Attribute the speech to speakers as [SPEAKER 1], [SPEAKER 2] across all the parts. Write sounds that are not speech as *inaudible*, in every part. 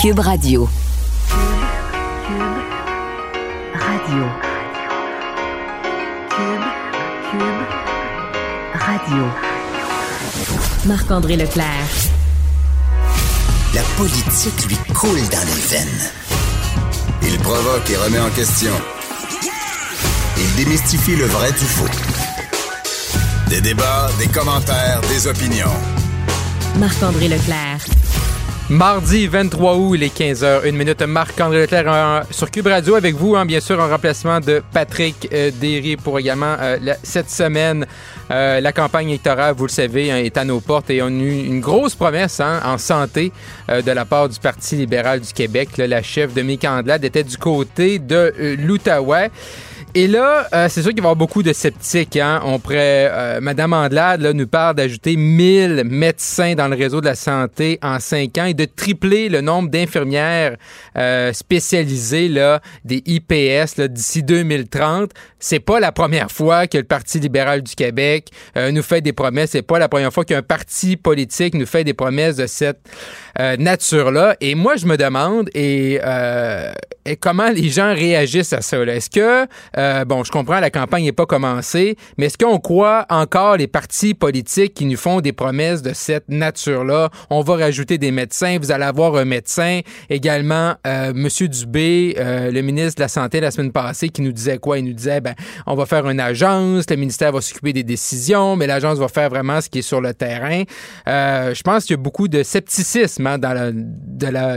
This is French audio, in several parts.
[SPEAKER 1] Cube Radio.
[SPEAKER 2] Cube Radio. Cube, Cube Radio.
[SPEAKER 3] Marc-André Leclerc.
[SPEAKER 4] La politique lui coule dans les veines. Il provoque et remet en question. Il démystifie le vrai du faux. Des débats, des commentaires, des opinions.
[SPEAKER 3] Marc-André Leclerc.
[SPEAKER 5] Mardi 23 août, il est 15h, une minute. Marc-André Leclerc sur Cube Radio avec vous, hein, bien sûr, en remplacement de Patrick euh, Derry pour également euh, cette semaine. euh, la campagne électorale, vous le savez, hein, est à nos portes et on a eu une grosse promesse hein, en santé euh, de la part du Parti libéral du Québec. Là, la chef de Andelade était du côté de euh, l'Outaouais. Et là, euh, c'est sûr qu'il va y avoir beaucoup de sceptiques. Hein? On pourrait, euh, Madame Andelade là, nous parle d'ajouter 1000 médecins dans le réseau de la santé en 5 ans et de tripler le nombre d'infirmières euh, spécialisées là, des IPS là, d'ici 2030. C'est pas la première fois que le Parti libéral du Québec euh, nous fait des promesses. C'est pas la première fois qu'un parti politique nous fait des promesses de cette euh, nature-là. Et moi, je me demande et, euh, comment les gens réagissent à ça. Est-ce que, euh, bon, je comprends, la campagne n'est pas commencée, mais est-ce qu'on croit encore les partis politiques qui nous font des promesses de cette nature-là? On va rajouter des médecins, vous allez avoir un médecin. Également, euh, M. Dubé, le ministre de la Santé la semaine passée, qui nous disait quoi? Il nous disait, ben, on va faire une agence, le ministère va s'occuper des décisions, mais l'agence va faire vraiment ce qui est sur le terrain. Je pense qu'il y a beaucoup de scepticisme dans la,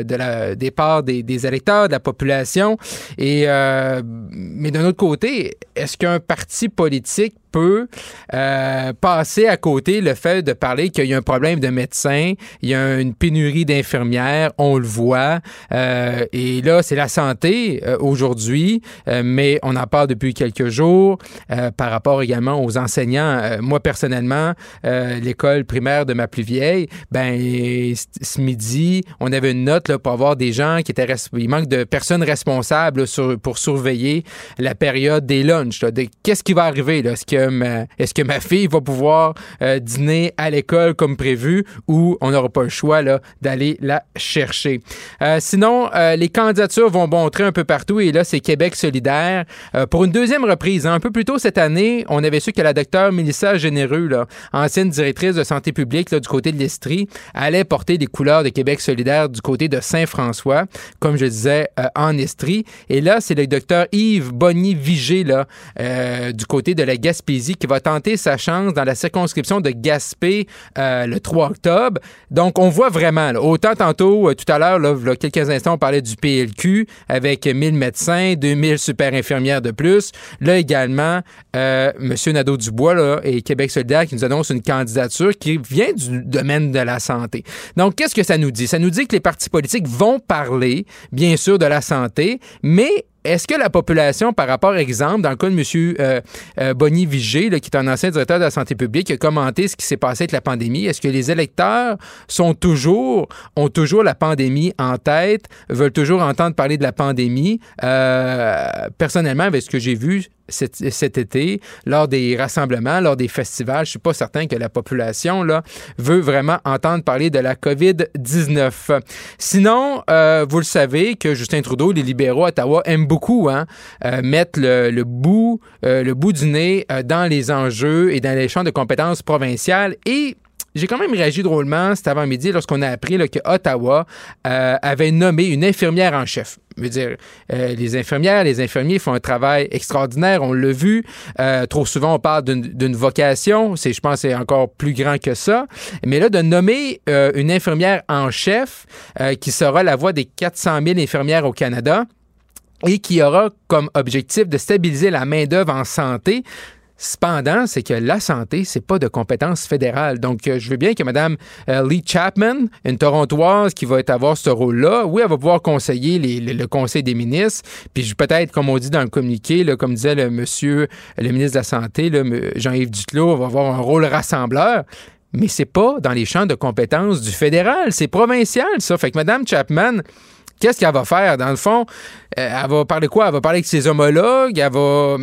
[SPEAKER 5] de des électeurs, de la population. Et, euh, mais d'un autre côté, est-ce qu'un parti politique peut euh, passer à côté le fait de parler qu'il y a un problème de médecins, il y a une pénurie d'infirmières, on le voit, euh, et là c'est la santé euh, aujourd'hui, mais on en parle depuis quelques jours par rapport également aux enseignants. Moi personnellement, l'école primaire de ma plus vieille, ben ce midi, on avait une note là, pour avoir des gens qui étaient il manque de personnes responsables pour surveiller la période des lunchs. Qu'est-ce qui va arriver? Est-ce ma, est-ce que ma fille va pouvoir euh, dîner à l'école comme prévu ou on n'aura pas le choix d'aller la chercher? Euh, sinon, euh, les candidatures vont montrer un peu partout et là, c'est Québec solidaire. Euh, pour une deuxième reprise, hein, un peu plus tôt cette année, on avait su que la docteure Mélissa Généreux, ancienne directrice de santé publique du côté de l'Estrie, allait porter les couleurs de Québec solidaire du côté de Saint-François, comme je disais, euh, en Estrie. Et là, c'est le docteur Yves euh, du côté de la Gaspésie, qui va tenter sa chance dans la circonscription de Gaspé euh, le 3 octobre. Donc, on voit vraiment, autant tantôt, euh, tout à l'heure, là, quelques instants, on parlait du PLQ avec 1000 médecins, 2000 super infirmières de plus. Là également, euh, M. Nadeau-Dubois là, et Québec solidaire qui nous annonce une candidature qui vient du domaine de la santé. Donc, qu'est-ce que ça nous dit? Ça nous dit que les partis politiques vont parler, bien sûr, de la santé, mais est-ce que la population, par rapport, exemple, dans le cas de M. Euh, euh, là, qui est un ancien directeur de la santé publique, qui a commenté ce qui s'est passé avec la pandémie, est-ce que les électeurs sont toujours, ont toujours la pandémie en tête, veulent toujours entendre parler de la pandémie? Euh, personnellement, avec ce que j'ai vu cet, été, lors des rassemblements, lors des festivals, je suis pas certain que la population là, veut vraiment entendre parler de la COVID-19. Sinon, euh, vous le savez que Justin Trudeau, les libéraux à Ottawa aiment beaucoup hein, euh, mettre le, bout, euh, le bout du nez dans les enjeux et dans les champs de compétences provinciales et j'ai quand même réagi drôlement cet avant-midi lorsqu'on a appris là, que Ottawa euh, avait nommé une infirmière en chef. Je veux dire, euh, les infirmières, les infirmiers font un travail extraordinaire, on l'a vu. Euh, trop souvent, on parle d'une vocation. C'est, je pense, c'est encore plus grand que ça. Mais là, de nommer euh, une infirmière en chef euh, qui sera la voix des 400 000 infirmières au Canada et qui aura comme objectif de stabiliser la main-d'œuvre en santé. Cependant, c'est que la santé, c'est pas de compétence fédérale. Donc, euh, je veux bien que Mme euh, Lee Chapman, une Torontoise qui va avoir ce rôle-là, oui, elle va pouvoir conseiller le, Conseil des ministres. Puis peut-être, comme on dit dans le communiqué, là, comme disait le monsieur, le ministre de la Santé, Jean-Yves Duclos, va avoir un rôle rassembleur. Mais c'est pas dans les champs de compétences du fédéral, c'est provincial, ça. Fait que Mme Chapman, qu'est-ce qu'elle va faire? Dans le fond, euh, elle va parler quoi? Elle va parler avec ses homologues. Elle va,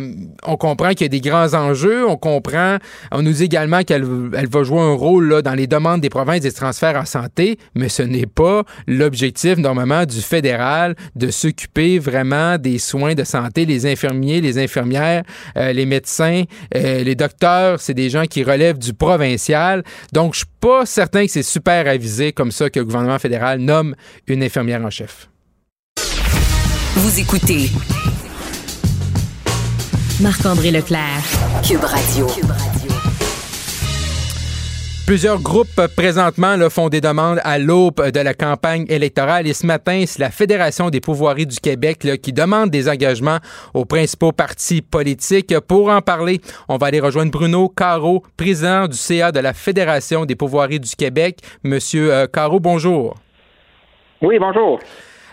[SPEAKER 5] on comprend qu'il y a des grands enjeux. On comprend, on nous dit également qu'elle elle va jouer un rôle là, dans les demandes des provinces des transferts en santé, mais ce n'est pas l'objectif normalement du fédéral de s'occuper vraiment des soins de santé. Les infirmiers, les infirmières, euh, les médecins, euh, les docteurs, c'est des gens qui relèvent du provincial. Donc, je suis pas certain que c'est super avisé comme ça que le gouvernement fédéral nomme une infirmière en chef.
[SPEAKER 3] Vous écoutez Marc-André Leclerc, Cube Radio.
[SPEAKER 5] Plusieurs groupes euh, présentement là, font des demandes à l'aube de la campagne électorale et ce matin, c'est la Fédération des pouvoiries du Québec là, qui demande des engagements aux principaux partis politiques. Pour en parler, on va aller rejoindre Bruno Caro, président du CA de la Fédération des pouvoiries du Québec. Monsieur euh, Caro, bonjour.
[SPEAKER 1] Oui, bonjour.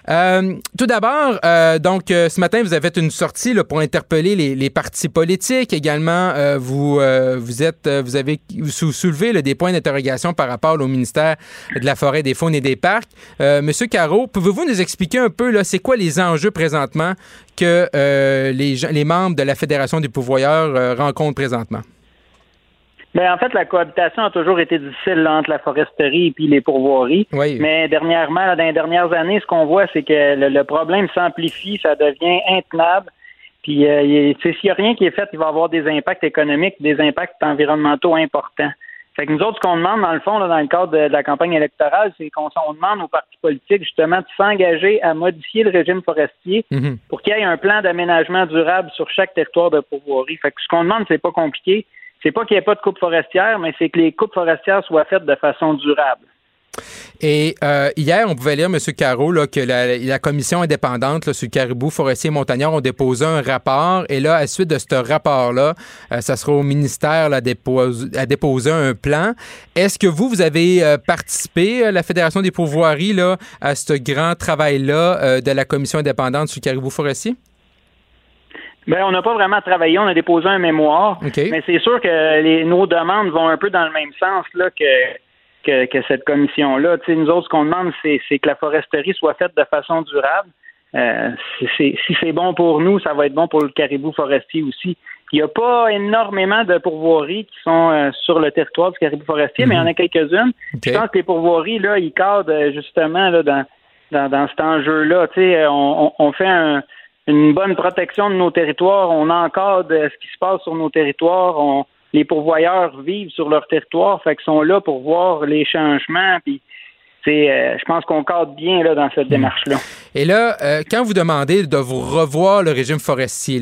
[SPEAKER 5] Euh, tout d'abord, euh, donc euh, ce matin, vous avez fait une sortie là, pour interpeller les, les, partis politiques. Également, euh, vous vous êtes vous avez soulevé là, des points d'interrogation par rapport au ministère de la Forêt, des Faunes et des Parcs. Monsieur Caro, pouvez-vous nous expliquer un peu là, c'est quoi les enjeux présentement que les, les membres de la Fédération des pouvoirs rencontrent présentement?
[SPEAKER 1] Ben, en fait, la cohabitation a toujours été difficile entre la foresterie et puis les pourvoiries. Mais dernièrement, dans les dernières années, ce qu'on voit, c'est que le, problème s'amplifie, ça devient intenable. Puis, euh, s'il n'y a rien qui est fait, il va avoir des impacts économiques, des impacts environnementaux importants. Fait que nous autres, ce qu'on demande, dans le fond, dans le cadre de, la campagne électorale, c'est qu'on demande aux partis politiques, justement, de s'engager à modifier le régime forestier mm-hmm. pour qu'il y ait un plan d'aménagement durable sur chaque territoire de pourvoirie. Fait que ce qu'on demande, c'est pas compliqué c'est pas qu'il n'y ait pas de coupe forestière, mais c'est que les coupes forestières soient faites de façon durable.
[SPEAKER 5] Et euh, hier, on pouvait lire, M. Caro, que la, commission indépendante sur le caribou forestier montagnard ont déposé un rapport. Et là, à la suite de ce rapport-là, euh, ça sera au ministère à déposer un plan. Est-ce que vous, vous avez euh, participé, la Fédération des pourvoiries, là, à ce grand travail-là de la commission indépendante sur le caribou forestier?
[SPEAKER 1] Ben, on n'a pas vraiment travaillé, on a déposé un mémoire, mais c'est sûr que les, nos demandes vont un peu dans le même sens là que, que, cette commission-là. nous autres, ce qu'on demande, c'est, que la foresterie soit faite de façon durable. Euh, si c'est bon pour nous, ça va être bon pour le caribou forestier aussi. Il n'y a pas énormément de pourvoiries qui sont euh, sur le territoire du caribou forestier, mais il y en a mhm. quelques-unes. Je pense que les pourvoiries, là, ils cadrent euh, justement là, dans, dans, dans cet enjeu-là. On, on fait un, une bonne protection de nos territoires. On encadre ce qui se passe sur nos territoires. Les pourvoyeurs vivent sur leur territoire, fait qu'ils sont là pour voir les changements. Euh, je pense qu'on cadre bien là, dans cette hmm. démarche-là.
[SPEAKER 5] Et là, euh, quand vous demandez de vous revoir le régime forestier,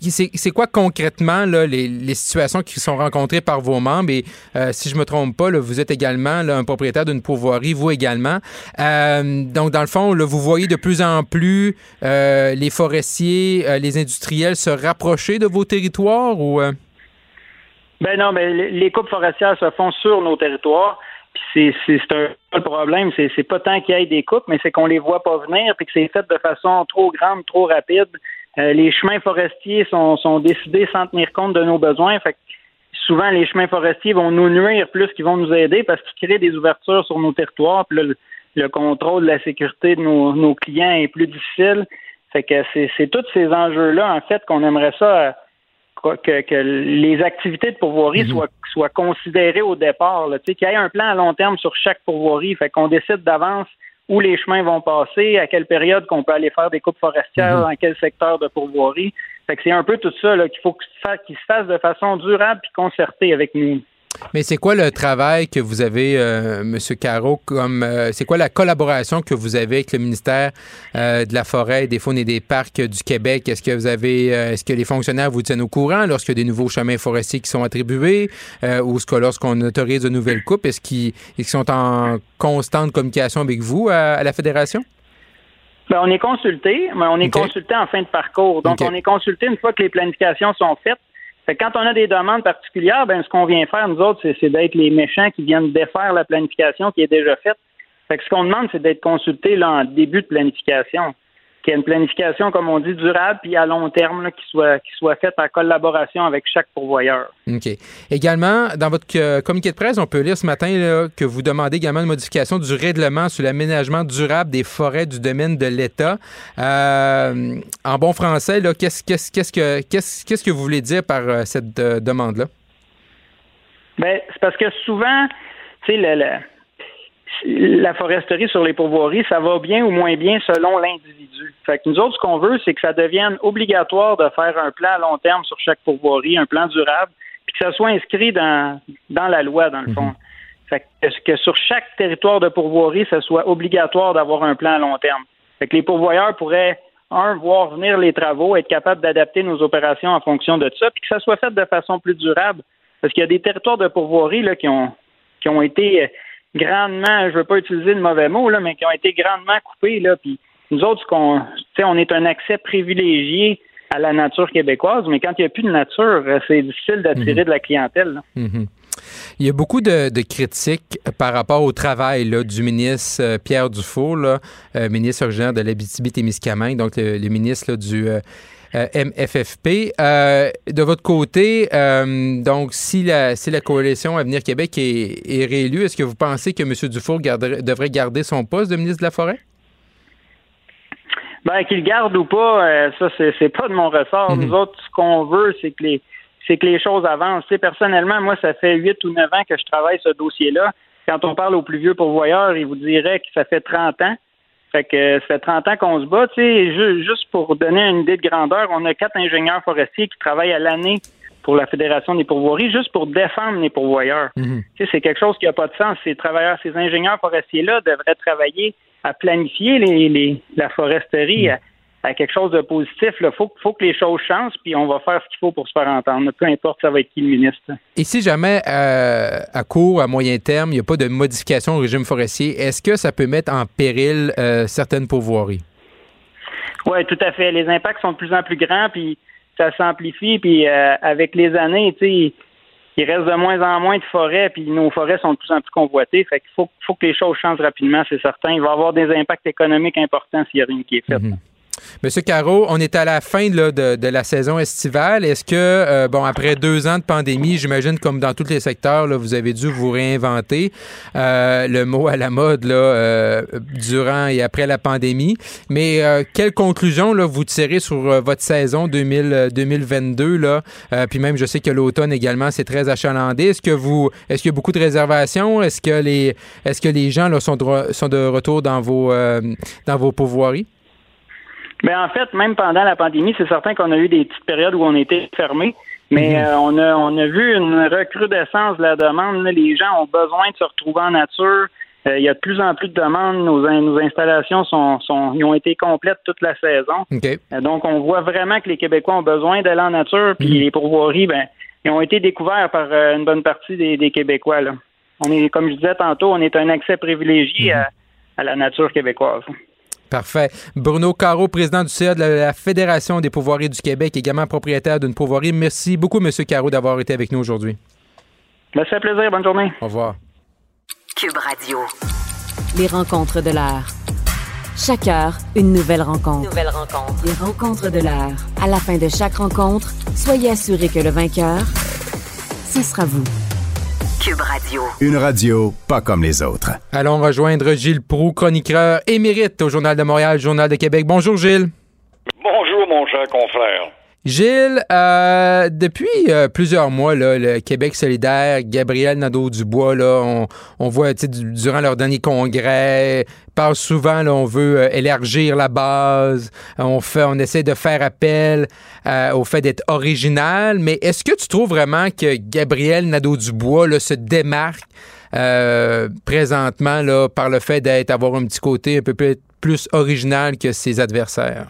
[SPEAKER 5] c'est quoi concrètement là, les, situations qui sont rencontrées par vos membres? Et euh, si je me trompe pas, vous êtes également un propriétaire d'une pourvoirie, vous également. donc, dans le fond, vous voyez de plus en plus les forestiers, les industriels se rapprocher de vos territoires ou...
[SPEAKER 1] Ben non, mais les coupes forestières se font sur nos territoires c'est un le problème, c'est c'est pas tant qu'il y ait des coupes, mais c'est qu'on les voit pas venir, puis que c'est fait de façon trop grande, trop rapide. Euh, les chemins forestiers sont, sont décidés sans tenir compte de nos besoins. Fait que souvent, les chemins forestiers vont nous nuire plus qu'ils vont nous aider parce qu'ils créent des ouvertures sur nos territoires. Puis là, le, contrôle de la sécurité de nos, nos clients est plus difficile. Fait que c'est tous ces enjeux-là, en fait, qu'on aimerait ça que, les activités de pourvoirie mhm. soient, soient considérées au départ. Qu'il y ait un plan à long terme sur chaque pourvoirie. Fait qu'on décide d'avance où les chemins vont passer, à quelle période qu'on peut aller faire des coupes forestières, mhm. dans quel secteur de pourvoirie. Fait que c'est un peu tout ça qu'il faut qu'il se fasse de façon durable et concertée avec nous.
[SPEAKER 5] Mais c'est quoi le travail que vous avez, euh, M. Caro, comme euh, c'est quoi la collaboration que vous avez avec le ministère euh, de la Forêt, des Faunes et des Parcs du Québec? Est-ce que vous avez est-ce que les fonctionnaires vous tiennent au courant lorsqu'il y a des nouveaux chemins forestiers qui sont attribués ou ce que lorsqu'on autorise de nouvelles coupes, est-ce qu'ils sont en constante communication avec vous à, la Fédération?
[SPEAKER 1] Ben, on est consulté, mais on est consulté en fin de parcours. Donc, on est consulté une fois que les planifications sont faites quand on a des demandes particulières, ben ce qu'on vient faire, nous autres, c'est d'être les méchants qui viennent défaire la planification qui est déjà faite. Fait que ce qu'on demande, c'est d'être consulté là, en début de planification. Qu'il y ait une planification, comme on dit, durable, puis à long terme, là, qui soit qui soit faite en collaboration avec chaque pourvoyeur.
[SPEAKER 5] OK. Également, dans votre euh, communiqué de presse, on peut lire ce matin là, que vous demandez également une modification du règlement sur l'aménagement durable des forêts du domaine de l'État. Euh, en bon français, là, qu'est-ce, qu'est-ce, qu'est-ce que qu'est-ce, qu'est-ce que vous voulez dire par euh, cette euh, demande-là?
[SPEAKER 1] Ben, c'est parce que souvent, tu sais, le, le- la foresterie sur les pourvoiries, ça va bien ou moins bien selon l'individu. Fait que nous autres, ce qu'on veut, c'est que ça devienne obligatoire de faire un plan à long terme sur chaque pourvoirie, un plan durable, puis que ça soit inscrit dans, dans la loi, dans le fond. Fait que, que sur chaque territoire de pourvoirie, ça soit obligatoire d'avoir un plan à long terme. Fait que les pourvoyeurs pourraient, un, voir venir les travaux, être capables d'adapter nos opérations en fonction de ça, puis que ça soit fait de façon plus durable. Parce qu'il y a des territoires de pourvoirie là, qui ont qui ont été euh, grandement, je veux pas utiliser de mauvais mots, là, mais qui ont été grandement coupés. Là, puis nous autres, qu'on, on est un accès privilégié à la nature québécoise, mais quand il n'y a plus de nature, euh, c'est difficile d'attirer de la clientèle. là.
[SPEAKER 5] Mhm. Il y a beaucoup de, de critiques par rapport au travail là, du ministre euh, Pierre là, euh, ministre originaire de l'Abitibi-Témiscamingue, donc le, le ministre là, du euh, euh, MFFP. Euh, de votre côté, euh, donc si la, si la coalition Avenir Québec est, est réélue, est-ce que vous pensez que M. Garderait- devrait garder son poste de ministre de la Forêt?
[SPEAKER 1] Ben, qu'il garde ou pas, ça, c'est, pas de mon ressort.
[SPEAKER 5] Mhm.
[SPEAKER 1] Nous autres, ce qu'on veut, c'est que les c'est que les choses avancent. Tu sais, personnellement, moi, ça fait huit ou neuf ans que je travaille ce dossier-là. Quand on parle aux plus vieux pourvoyeurs, ils vous diraient que ça fait 30 ans. Fait que euh, ça fait 30 ans qu'on se bat. Tu sais, ju- juste pour donner une idée de grandeur, on a quatre ingénieurs forestiers qui travaillent à l'année pour la Fédération des pourvoiries, juste pour défendre les pourvoyeurs.
[SPEAKER 5] Mhm.
[SPEAKER 1] Tu sais, c'est quelque chose qui n'a pas de sens. Ces travailleurs, ces ingénieurs forestiers-là devraient travailler à planifier les, les- la foresterie à, à quelque chose de positif. Il faut, faut que les choses changent, puis on va faire ce qu'il faut pour se faire entendre. Peu importe ça va être qui le ministre.
[SPEAKER 5] Et si jamais euh, à court, à moyen terme, il n'y a pas de modification au régime forestier, est-ce que ça peut mettre en péril euh, certaines pourvoiries?
[SPEAKER 1] Oui, tout à fait. Les impacts sont de plus en plus grands, puis ça s'amplifie, puis euh, avec les années, tu sais, il reste de moins en moins de forêts, puis nos forêts sont de plus en plus convoitées. Fait qu'il faut, faut que les choses changent rapidement, c'est certain. Il va y avoir des impacts économiques importants s'il n'y a rien qui est fait.
[SPEAKER 5] Mhm. Monsieur Caro, on est à la fin là, de, de la saison estivale. Est-ce que, euh, bon, après deux ans de pandémie, j'imagine comme dans tous les secteurs, là, vous avez dû vous réinventer euh, le mot à la mode là, euh, durant et après la pandémie. Mais euh, quelle conclusion là, vous tirez sur euh, votre saison 2000, euh, 2022 là? Puis même, je sais que l'automne également, c'est très achalandé. Est-ce que vous, est-ce qu'il y a beaucoup de réservations? Est-ce que les, est-ce que les gens là, sont, de, sont de retour dans vos, dans vos pourvoiries?
[SPEAKER 1] Ben en fait, même pendant la pandémie, c'est certain qu'on a eu des petites périodes où on était fermés, mais
[SPEAKER 5] Mhm.
[SPEAKER 1] euh, on a on a vu une recrudescence de la demande. Les gens ont besoin de se retrouver en nature. Euh, il y a de plus en plus de demandes. Nos, nos installations sont, sont ils ont été complètes toute la saison.
[SPEAKER 5] OK.
[SPEAKER 1] Euh, donc on voit vraiment que les Québécois ont besoin d'aller en nature. Puis
[SPEAKER 5] Mhm.
[SPEAKER 1] les pourvoiries, ben ils ont été découverts par euh, une bonne partie des, des Québécois. Là. On est, comme je disais tantôt, on est un accès privilégié
[SPEAKER 5] Mhm.
[SPEAKER 1] à, à la nature québécoise.
[SPEAKER 5] Parfait. Bruno Caro, président du CA de la, Fédération des pourvoiries du Québec, également propriétaire d'une pourvoirie. Merci beaucoup, Monsieur Caro, d'avoir été avec nous aujourd'hui.
[SPEAKER 1] Ça fait plaisir. Bonne journée.
[SPEAKER 5] Au revoir.
[SPEAKER 3] Cube Radio.
[SPEAKER 2] Les rencontres de l'heure. Chaque heure, une nouvelle rencontre.
[SPEAKER 3] Nouvelle rencontre.
[SPEAKER 2] Les rencontres de l'heure. À la fin de chaque rencontre, soyez assurés que le vainqueur, ce sera vous.
[SPEAKER 3] Cube Radio.
[SPEAKER 4] Une radio pas comme les autres.
[SPEAKER 5] Allons rejoindre Gilles Proux, chroniqueur émérite au Journal de Montréal, Journal de Québec. Bonjour, Gilles.
[SPEAKER 6] Bonjour, mon cher confrère.
[SPEAKER 5] Gilles, euh, depuis euh, plusieurs mois, là, le Québec solidaire, Gabriel Nadeau-Dubois, là, on, on voit durant leur dernier congrès, parle souvent, là, on veut euh, élargir la base, on fait, on essaie de faire appel euh, au fait d'être original, mais est-ce que tu trouves vraiment que Gabriel Nadeau-Dubois là, se démarque euh, présentement là, par le fait d'être avoir un petit côté un peu plus original que ses adversaires?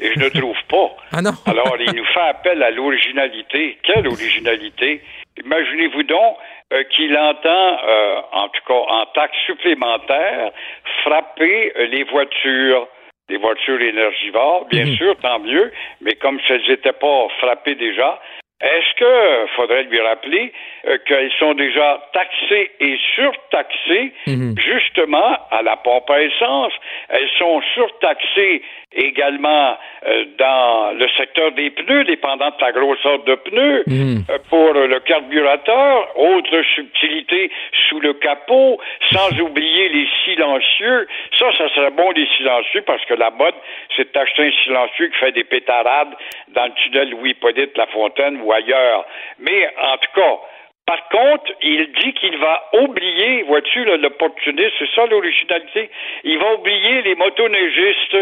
[SPEAKER 6] Et je ne trouve pas. *laughs*
[SPEAKER 5] Ah non? *laughs*
[SPEAKER 6] Alors, il nous fait appel à l'originalité. Quelle originalité? Imaginez-vous donc euh, qu'il entend, euh, en tout cas en taxe supplémentaire, frapper euh, les voitures, les voitures énergivores. Bien
[SPEAKER 5] Mhm.
[SPEAKER 6] sûr, tant mieux, mais comme si elles n'étaient pas frappées déjà, est-ce que faudrait lui rappeler euh, qu'elles sont déjà taxées et surtaxées
[SPEAKER 5] Mhm.
[SPEAKER 6] justement à la pompe à essence? Elles sont surtaxées également dans le secteur des pneus, dépendant de la grosseur de pneus,
[SPEAKER 5] Mhm.
[SPEAKER 6] euh, pour le carburateur, autre subtilité sous le capot, sans oublier les silencieux. Ça, ça serait bon les silencieux parce que la mode, c'est d'acheter un silencieux qui fait des pétarades dans le tunnel Louis-Hippolyte Lafontaine ou ailleurs. Mais en tout cas, par contre, il dit qu'il va oublier, vois-tu, l'opportuniste, c'est ça l'originalité, il va oublier les motoneigistes.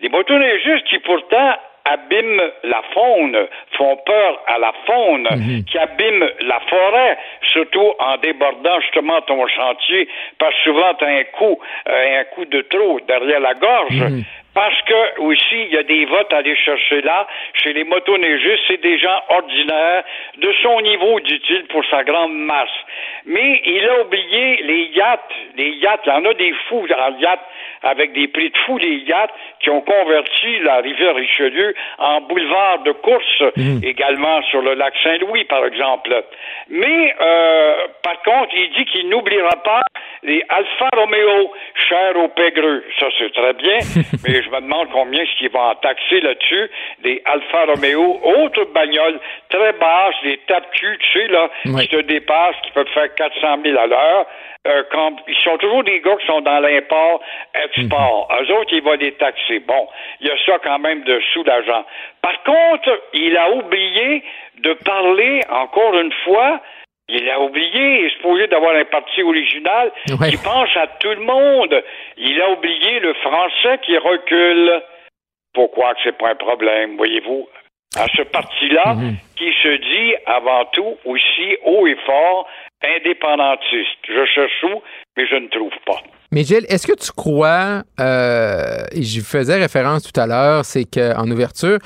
[SPEAKER 6] Les motoneigistes qui pourtant abîment la faune, font peur à la faune, qui abîment la forêt, surtout en débordant justement ton chantier, parce que souvent tu as un coup, euh, un coup de trop derrière la gorge. Parce que aussi, il y a des votes à aller chercher là. Chez les motoneigistes, c'est des gens ordinaires, de son niveau, dit-il, pour sa grande masse. Mais il a oublié les yachts. Les yachts, il y en a des fous en yachts avec des prix de fous, les yachts qui ont converti la rivière Richelieu en boulevard de course, également sur le lac Saint-Louis, par exemple. Mais, euh, par contre, il dit qu'il n'oubliera pas les Alfa Romeo, chers aux pégreux. Ça, c'est très bien, *laughs* mais je me demande combien est-ce qu'ils vont en taxer là-dessus, des Alfa Romeo, autres bagnoles très basses, des tapes-cul, tu sais, là,
[SPEAKER 5] Ouais.
[SPEAKER 6] qui te dépassent, qui peuvent faire 400 000 à l'heure. Euh, quand, ils sont toujours des gars qui sont dans l'import-export. Eux autres, ils vont les taxer. Bon, il y a ça quand même de soulageant. Par contre, il a oublié de parler, encore une fois, il a oublié, il est supposé d'avoir un parti original
[SPEAKER 5] Ouais.
[SPEAKER 6] qui pense à tout le monde. Il a oublié le français qui recule. Pourquoi que c'est pas un problème, voyez-vous? À ce parti-là, qui se dit avant tout aussi haut et fort indépendantiste. Je cherche où, mais je ne trouve pas.
[SPEAKER 5] Mais Gilles, est-ce que tu crois, euh, et j'y faisais référence tout à l'heure, c'est qu'en ouverture,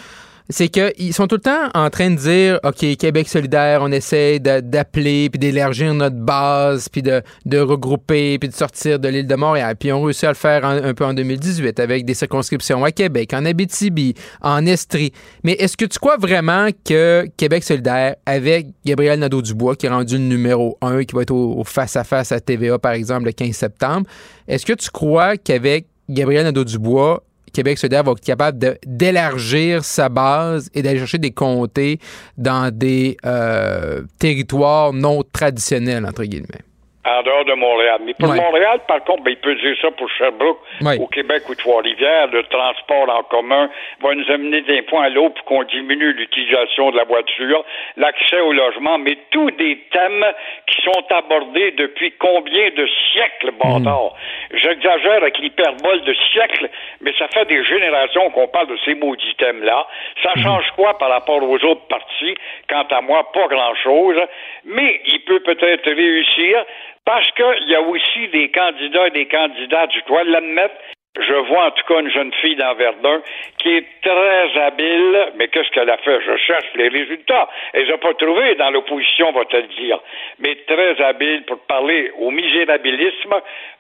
[SPEAKER 5] c'est qu'ils sont tout le temps en train de dire, OK, Québec solidaire, on essaie d'appeler, puis d'élargir notre base, puis de, regrouper, puis de sortir de l'île de Montréal. Puis ont réussi à le faire un peu en 2018 avec des circonscriptions à Québec, en Abitibi, en Estrie. Mais est-ce que tu crois vraiment que Québec solidaire, avec Gabriel Nadeau-Dubois, qui est rendu numéro un, qui va être au face-à-face à TVA, par exemple, le 15 septembre, est-ce que tu crois qu'avec Gabriel Nadeau-Dubois, Québec solidaire va être capable d'élargir sa base et d'aller chercher des comtés dans des euh, territoires non traditionnels, entre guillemets?
[SPEAKER 6] En dehors de Montréal. Mais pour
[SPEAKER 5] Ouais.
[SPEAKER 6] Montréal, par contre, ben, il peut dire ça pour Sherbrooke,
[SPEAKER 5] Ouais.
[SPEAKER 6] au Québec ou Trois-Rivières. Le transport en commun va nous amener d'un point à l'autre pour qu'on diminue l'utilisation de la voiture, l'accès au logement, mais tous des thèmes qui sont abordés depuis combien de siècles, bâtard. J'exagère avec l'hyperbole de siècles, mais ça fait des générations qu'on parle de ces maudits thèmes-là. Ça change quoi par rapport aux autres partis? Quant à moi, pas grand-chose. Mais il peut peut-être réussir parce qu'il y a aussi des candidats et des candidates, je dois l'admettre, je vois en tout cas une jeune fille dans Verdun qui est très habile, mais qu'est-ce qu'elle a fait? Je cherche les résultats. Elle les a pas trouvés dans l'opposition, va te le dire. Mais très habile pour parler au misérabilisme.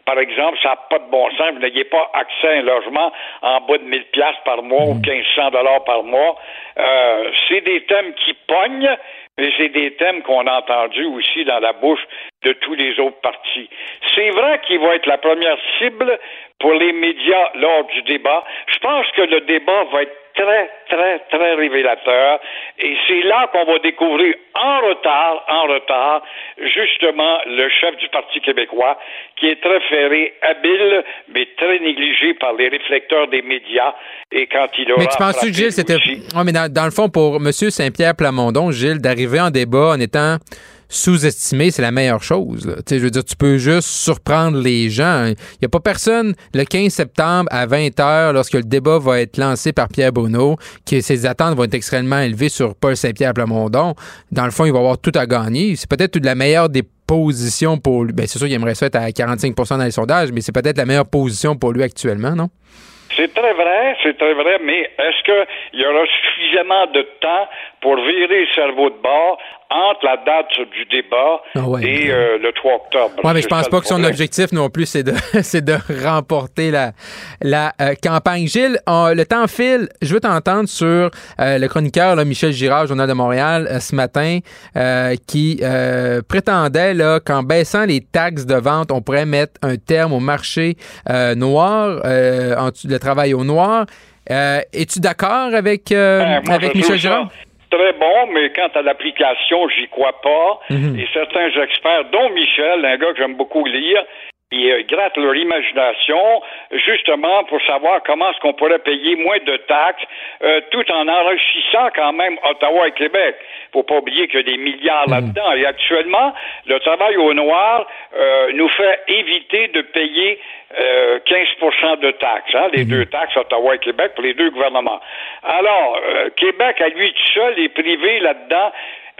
[SPEAKER 6] Par exemple, ça n'a pas de bon sens. Vous n'ayez pas accès à un logement en bas de 1000 piastres par mois ou 1500 dollars par mois. Euh, c'est des thèmes qui pognent, mais c'est des thèmes qu'on a entendus aussi dans la bouche de tous les autres partis. C'est vrai qu'il va être la première cible pour les médias lors du débat. Je pense que le débat va être très, très, très révélateur. Et c'est là qu'on va découvrir en retard, en retard, justement, le chef du Parti québécois, qui est très ferré, habile, mais très négligé par les réflecteurs des médias. Et quand il aura
[SPEAKER 5] Mais tu penses-tu, Gilles, c'était. Ouais, mais dans, dans le fond, pour M. Saint-Pierre Plamondon, Gilles, d'arriver en débat en étant sous-estimé, c'est la meilleure chose. là. Je veux dire, tu peux juste surprendre les gens. Il n'y a pas personne le 15 septembre à 20h, lorsque le débat va être lancé par Pierre Bruno, que ses attentes vont être extrêmement élevées sur Paul Saint-Pierre Plamondon. Dans le fond, il va avoir tout à gagner. C'est peut-être la meilleure des positions pour lui. Ben, c'est sûr qu'il aimerait ça être à 45% dans les sondages, mais c'est peut-être la meilleure position pour lui actuellement, non?
[SPEAKER 6] C'est très vrai, c'est très vrai, mais est-ce qu'il y aura suffisamment de temps pour virer le cerveau de bord entre la date du débat
[SPEAKER 5] Ah ouais.
[SPEAKER 6] et euh, le 3 octobre.
[SPEAKER 5] Ouais, mais je pense pas que son objectif non plus, c'est de, *laughs* c'est de remporter la, la euh, campagne. Gilles, on- le temps file. Je veux t'entendre sur euh, le chroniqueur là, Michel Girard, Journal de Montréal, euh, ce matin, euh, qui euh, prétendait là, qu'en baissant les taxes de vente, on pourrait mettre un terme au marché euh, noir, euh, en le travail au noir. Euh, Es-tu d'accord avec, euh,
[SPEAKER 6] Ben,
[SPEAKER 5] avec Michel
[SPEAKER 6] ça
[SPEAKER 5] Girard?
[SPEAKER 6] Très bon, mais quant à l'application, j'y crois pas.
[SPEAKER 5] Mhm.
[SPEAKER 6] Et certains experts, dont Michel, un gars que j'aime beaucoup lire, ils euh, grattent leur imagination justement pour savoir comment est-ce qu'on pourrait payer moins de taxes euh, tout en enrichissant quand même Ottawa et Québec. Faut pas oublier qu'il y a des milliards là-dedans. Et actuellement, le travail au noir euh, nous fait éviter de payer euh, 15% de taxes, hein, les deux taxes, Ottawa et Québec, pour les deux gouvernements. Alors, euh, Québec, à lui tout seul, est privé là-dedans.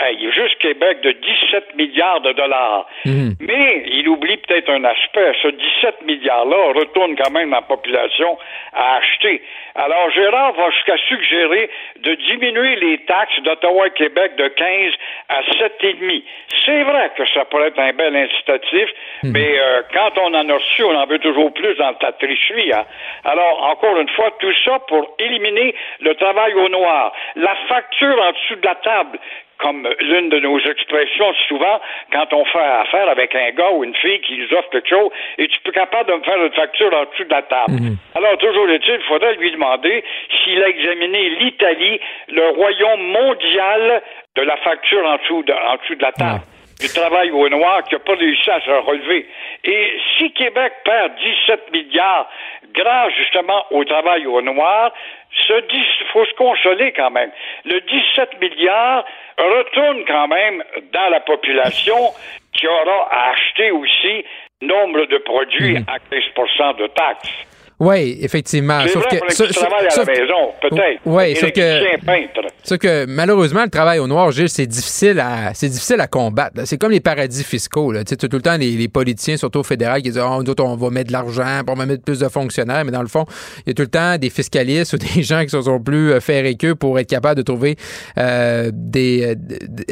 [SPEAKER 6] Hey, il y a juste Québec de 17 milliards de dollars.
[SPEAKER 5] Mhm.
[SPEAKER 6] Mais il oublie peut-être un aspect. Ce 17 milliards-là retourne quand même la population à acheter. Alors, Gérard va jusqu'à suggérer de diminuer les taxes d'Ottawa et Québec de 15 à 7,5. C'est vrai que ça pourrait être un bel incitatif, mais euh, quand on en a reçu, on en veut toujours plus dans ta tricherie. Hein? Alors, encore une fois, tout ça pour éliminer le travail au noir. La facture en dessous de la table comme l'une de nos expressions souvent, quand on fait affaire avec un gars ou une fille qui nous offre quelque chose, et tu peux capable de me faire une facture en dessous de la table? Alors, toujours est-il, il faudrait lui demander s'il a examiné l'Italie, le royaume mondial de la facture en dessous de, en dessous de la table. Du travail au noir qui n'a pas réussi à se relever. Et si Québec perd 17 milliards grâce justement au travail au noir, il faut se consoler quand même. Le 17 milliards retourne quand même dans la population qui aura à acheter aussi nombre de produits à 15% de taxes.
[SPEAKER 5] Oui, effectivement. Sauf
[SPEAKER 6] vrai
[SPEAKER 5] que,
[SPEAKER 6] qui travaillent à
[SPEAKER 5] sauf-
[SPEAKER 6] la maison, peut-être.
[SPEAKER 5] Oui, sauf que,
[SPEAKER 6] peintre.
[SPEAKER 5] sauf que malheureusement, le travail au noir, Gilles, c'est difficile à, c'est difficile à combattre. C'est comme les paradis fiscaux. Là. Tu sais, tout le temps, les, les politiciens, surtout au fédéral, qui disent oh, nous autres, on va mettre de l'argent, on va mettre plus de fonctionnaires. Mais dans le fond, il y a tout le temps des fiscalistes *laughs* ou des gens qui se sont plus euh, ferrés qu'eux pour être capables de trouver euh, des. euh,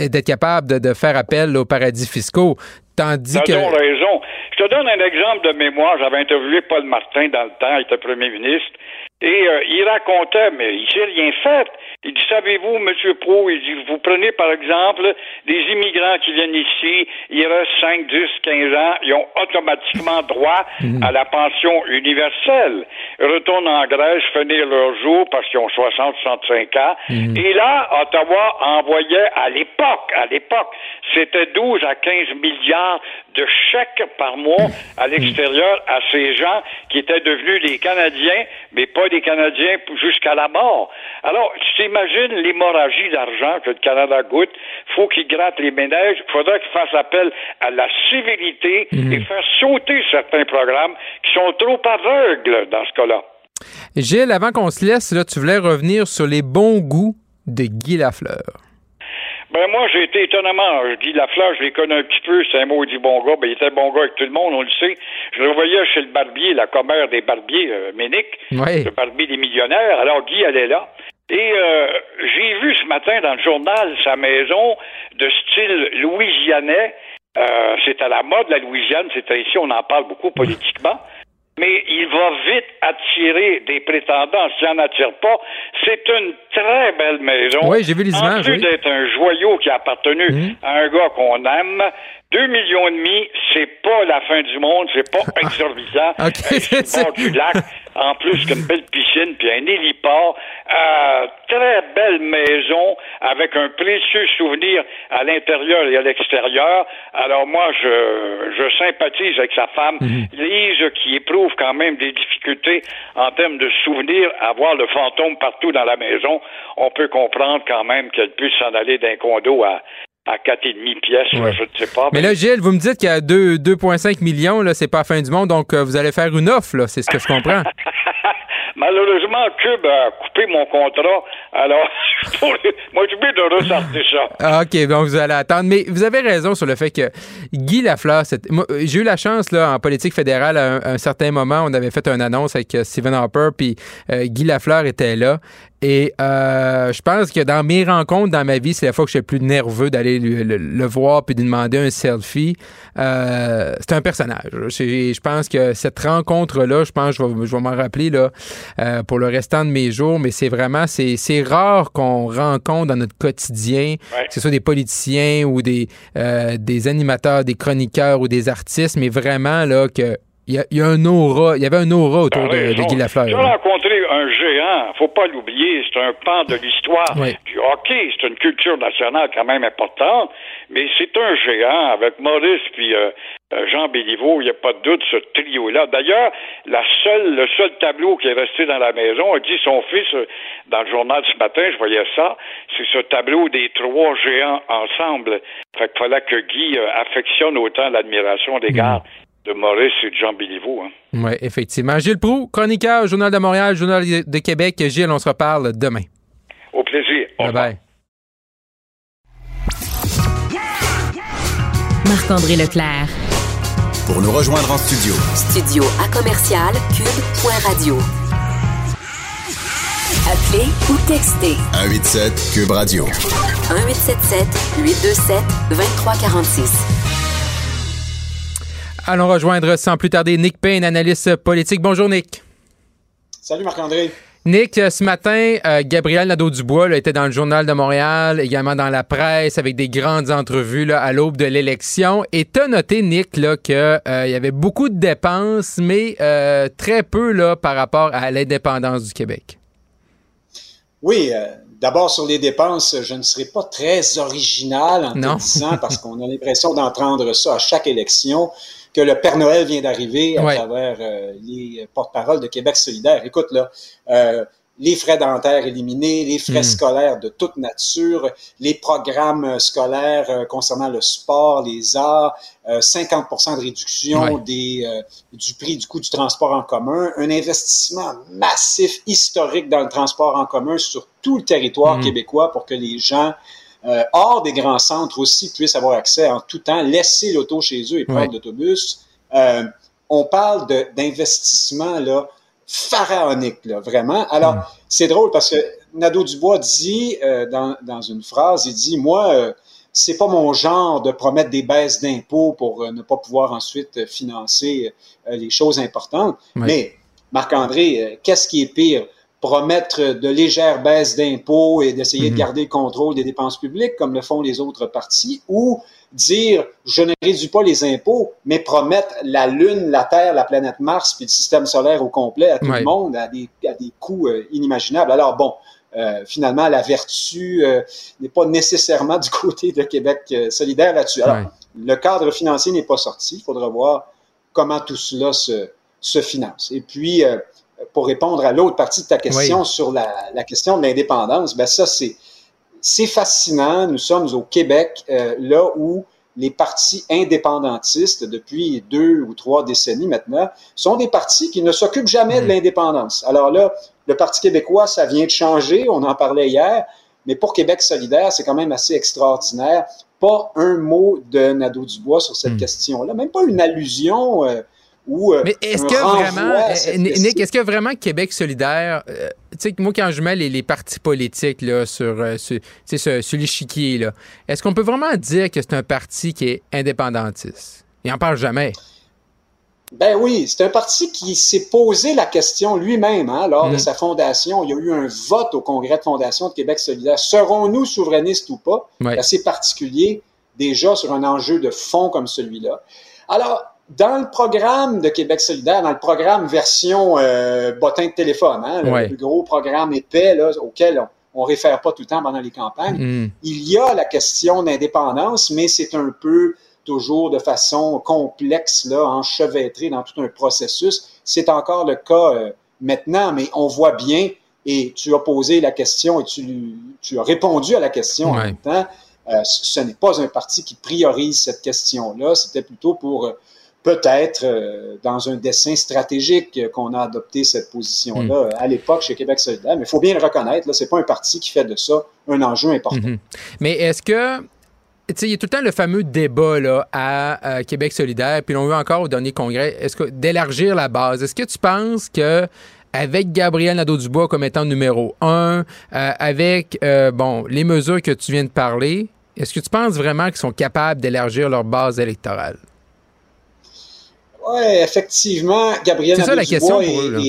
[SPEAKER 5] d'être capables de, de faire appel aux paradis fiscaux. Tandis
[SPEAKER 6] T'as
[SPEAKER 5] que.
[SPEAKER 6] raison. Je te donne un exemple de mémoire. J'avais interviewé Paul Martin dans le temps, il était premier ministre, et euh, il racontait, mais il s'est rien fait. Il dit, savez-vous, Monsieur Pro, il dit, vous prenez par exemple des immigrants qui viennent ici, ils restent 5, 10, 15 ans, ils ont automatiquement droit à la pension universelle. Ils retournent en Grèce, finir leur jour parce qu'ils ont 60, 65 ans. Et là, Ottawa envoyait à l'époque, à l'époque, c'était 12 à 15 milliards de chèques par mois à l'extérieur à ces gens qui étaient devenus des Canadiens, mais pas des Canadiens jusqu'à la mort. Alors, tu t'imagines l'hémorragie d'argent que le Canada goûte. faut qu'il gratte les ménages. Il faudrait qu'il fasse appel à la civilité et faire sauter certains programmes qui sont trop aveugles dans ce cas-là.
[SPEAKER 5] Gilles, avant qu'on se laisse, là, tu voulais revenir sur les bons goûts de Guy Lafleur.
[SPEAKER 6] Ben moi, j'ai été étonnamment. Dis Lafleur, je les connais un petit peu, c'est un maudit bon gars. Ben, il était bon gars avec tout le monde, on le sait. Je le voyais chez le barbier, la commère des barbiers, euh, Ménic,
[SPEAKER 5] Oui.
[SPEAKER 6] le barbier des millionnaires. Alors, Guy allait là. Et euh, j'ai vu ce matin dans le journal sa maison de style louisianais. Euh, c'est à la mode, la Louisiane. C'est ici, on en parle beaucoup politiquement. Mais il va vite attirer des prétendants. S'il n'en attire pas, c'est une très belle maison.
[SPEAKER 5] Oui, j'ai vu les
[SPEAKER 6] En
[SPEAKER 5] images,
[SPEAKER 6] plus
[SPEAKER 5] oui.
[SPEAKER 6] d'être un joyau qui a appartenu
[SPEAKER 5] Mhm.
[SPEAKER 6] à un gars qu'on aime, deux millions et demi, c'est pas la fin du monde, c'est pas *laughs* exorbitant.
[SPEAKER 5] Ok,
[SPEAKER 6] Euh,
[SPEAKER 5] c'est-
[SPEAKER 6] bord du lac, *laughs* en plus qu'une belle piscine puis un héliport, euh, très belle maison avec un précieux souvenir à l'intérieur et à l'extérieur. Alors moi, je, je sympathise avec sa femme,
[SPEAKER 5] Mhm.
[SPEAKER 6] Lise, qui éprouve quand même des difficultés en termes de souvenirs, à voir le fantôme partout dans la maison. On peut comprendre quand même qu'elle puisse s'en aller d'un condo à à quatre et demi pièces,
[SPEAKER 5] Ouais.
[SPEAKER 6] je ne sais pas.
[SPEAKER 5] Mais là, Gilles, vous me dites qu'il y a deux- 2,5 millions, là, c'est pas la fin du monde, donc euh, vous allez faire une offre, là, c'est ce que je comprends. *laughs*
[SPEAKER 6] Malheureusement, Cube a coupé mon contrat. Alors, *laughs* moi, je suis obligé de ressortir ça. *laughs*
[SPEAKER 5] Ah, OK, donc vous allez attendre. Mais vous avez raison sur le fait que Guy Lafleur, moi, j'ai eu la chance là, en politique fédérale à un, à un certain moment, on avait fait une annonce avec euh, Stephen Harper, puis euh, Guy Lafleur était là. Et euh, je pense que dans mes rencontres dans ma vie, c'est la fois que je suis le plus nerveux d'aller le, le- le voir puis de demander un selfie. Euh, c'est un personnage. Je pense que cette rencontre-là, je pense que je vais, je vais m'en rappeler là, euh, pour le restant de mes jours, mais c'est vraiment, c'est rare qu'on rencontre dans notre quotidien,
[SPEAKER 6] Ouais.
[SPEAKER 5] que ce soit des politiciens ou des, euh, des animateurs, des chroniqueurs ou des artistes, mais vraiment là que il y, a, il y a un aura, il y avait un aura autour
[SPEAKER 6] T'as
[SPEAKER 5] de. Guy Lafleur.
[SPEAKER 6] Rencontré un géant, faut pas l'oublier, c'est un pan de l'histoire
[SPEAKER 5] Oui.
[SPEAKER 6] du hockey, c'est une culture nationale quand même importante, mais c'est un géant avec Maurice puis euh, euh, Jean Béliveau, il n'y a pas de doute, ce trio-là. D'ailleurs, la seule, le seul tableau qui est resté dans la maison, a dit son fils, euh, dans le journal ce matin, je voyais ça, c'est ce tableau des trois géants ensemble. Fait qu'il fallait que Guy affectionne autant l'admiration des gars de Maurice et de Jean Béliveau. Hein.
[SPEAKER 5] Oui, effectivement. Gilles Proux, chroniqueur, Journal de Montréal, Journal de Québec. Gilles, on se reparle demain.
[SPEAKER 6] Au plaisir. Au
[SPEAKER 5] Bye
[SPEAKER 6] revoir.
[SPEAKER 5] bye.
[SPEAKER 2] Marc-André Leclerc.
[SPEAKER 4] Pour nous rejoindre en studio,
[SPEAKER 3] Studio à commercial cube.radio. Appelez ou textez
[SPEAKER 4] 187 Cube Radio.
[SPEAKER 3] 1877 827 2346.
[SPEAKER 5] Allons rejoindre sans plus tarder Nick Payne, analyste politique. Bonjour, Nick.
[SPEAKER 7] Salut Marc-André.
[SPEAKER 5] Nick, euh, ce matin, euh, Gabriel Nadeau-Dubois là, était dans le Journal de Montréal, également dans la presse, avec des grandes entrevues là, à l'aube de l'élection. Et t'as noté, Nick, qu'il y avait beaucoup de dépenses, mais euh, très peu là, par rapport à l'indépendance du Québec.
[SPEAKER 7] Oui, euh, d'abord sur les dépenses, je ne serai pas très original en te disant, parce qu'on a l'impression d'entendre ça à chaque élection, que le Père Noël vient d'arriver à
[SPEAKER 5] Ouais.
[SPEAKER 7] travers euh, les porte-paroles de Québec solidaire. Écoute, là, euh, les frais dentaires éliminés, les frais
[SPEAKER 5] Mm.
[SPEAKER 7] scolaires de toute nature, les programmes scolaires euh, concernant le sport, les arts, euh, 50% de réduction
[SPEAKER 5] Ouais.
[SPEAKER 7] des, euh, du prix du coût du transport en commun, un investissement massif, historique dans le transport en commun sur tout le territoire
[SPEAKER 5] Mm.
[SPEAKER 7] québécois pour que les gens euh, hors des grands centres aussi puissent avoir accès en tout temps, laisser l'auto chez eux et prendre l'autobus. Euh, on parle d'investissement là pharaonique, là, vraiment. Alors,
[SPEAKER 5] Mm.
[SPEAKER 7] c'est drôle parce que Nadeau-Dubois dit euh, dans, dans une phrase, il dit, moi, euh, c'est pas mon genre de promettre des baisses d'impôts pour ne pas pouvoir ensuite financer les choses importantes. Mais, Marc-André, qu'est-ce qui est pire? Promettre de légères baisses d'impôts et d'essayer
[SPEAKER 5] Mhm.
[SPEAKER 7] de garder le contrôle des dépenses publiques comme le font les autres partis ou dire je ne réduis pas les impôts, mais promettre la Lune, la Terre, la planète Mars, puis le système solaire au complet à tout
[SPEAKER 5] Ouais.
[SPEAKER 7] le monde à des, à des coûts euh, inimaginables. Alors bon, euh, finalement, la vertu euh, n'est pas nécessairement *laughs* du côté de Québec solidaire là-dessus. Alors,
[SPEAKER 5] Ouais.
[SPEAKER 7] le cadre financier n'est pas sorti. Il faudra voir comment tout cela se, se finance. Et puis, pour répondre à l'autre partie de ta question sur la, la question de l'indépendance, ben ça, c'est c'est fascinant. Nous sommes au Québec, euh, là où les partis indépendantistes, depuis deux ou trois décennies maintenant, sont des partis qui ne s'occupent jamais de l'indépendance. Alors là, le Parti québécois, ça vient de changer, on en parlait hier, mais pour Québec solidaire, c'est quand même assez extraordinaire. Pas un mot de Nadeau-Dubois sur cette
[SPEAKER 5] Mm.
[SPEAKER 7] question-là, même pas une allusion euh, ou euh,
[SPEAKER 5] Mais est-ce que vraiment, euh, Nick, est-ce que vraiment Québec solidaire, euh, tu sais, moi, quand je mets les, les partis politiques là, sur, euh, sur, l'échiquier, là, est-ce qu'on peut vraiment dire que c'est un parti qui est indépendantiste? Il n'en parle jamais.
[SPEAKER 7] Ben oui, c'est un parti qui s'est posé la question lui-même hein, lors
[SPEAKER 5] Mm.
[SPEAKER 7] de sa fondation. Il y a eu un vote au congrès de fondation de Québec solidaire. Serons-nous souverainistes ou pas?
[SPEAKER 5] Ouais.
[SPEAKER 7] C'est assez particulier déjà sur un enjeu de fond comme celui-là. Alors, dans le programme de Québec solidaire, dans le programme version euh, bottin de téléphone, hein, le,
[SPEAKER 5] Ouais.
[SPEAKER 7] le gros programme épais là, auquel on, on réfère pas tout le temps pendant les campagnes,
[SPEAKER 5] Hmm.
[SPEAKER 7] il y a la question d'indépendance, mais c'est un peu toujours de façon complexe, là, enchevêtré dans tout un processus. C'est encore le cas euh, maintenant, mais on voit bien, et tu as posé la question et tu, tu as répondu à la question en même temps, euh, ce n'est pas un parti qui priorise cette question-là, c'était plutôt pour euh, peut-être euh, dans un dessin stratégique euh, qu'on a adopté cette position-là euh, à l'époque chez Québec solidaire. Mais il faut bien le reconnaître, là, c'est pas un parti qui fait de ça un enjeu important.
[SPEAKER 5] Mhm. Mais est-ce que. Tu sais, il y a tout le temps le fameux débat là, à, euh, Québec solidaire, puis l'on veut encore au dernier congrès, est-ce que d'élargir la base. Est-ce que tu penses que avec Gabriel Nadeau-Dubois comme étant numéro un, avec, bon, les mesures que tu viens de parler, est-ce que tu penses vraiment qu'ils sont capables d'élargir leur base électorale?
[SPEAKER 7] Oui, effectivement, Gabriel
[SPEAKER 5] C'est ça la question pour eux,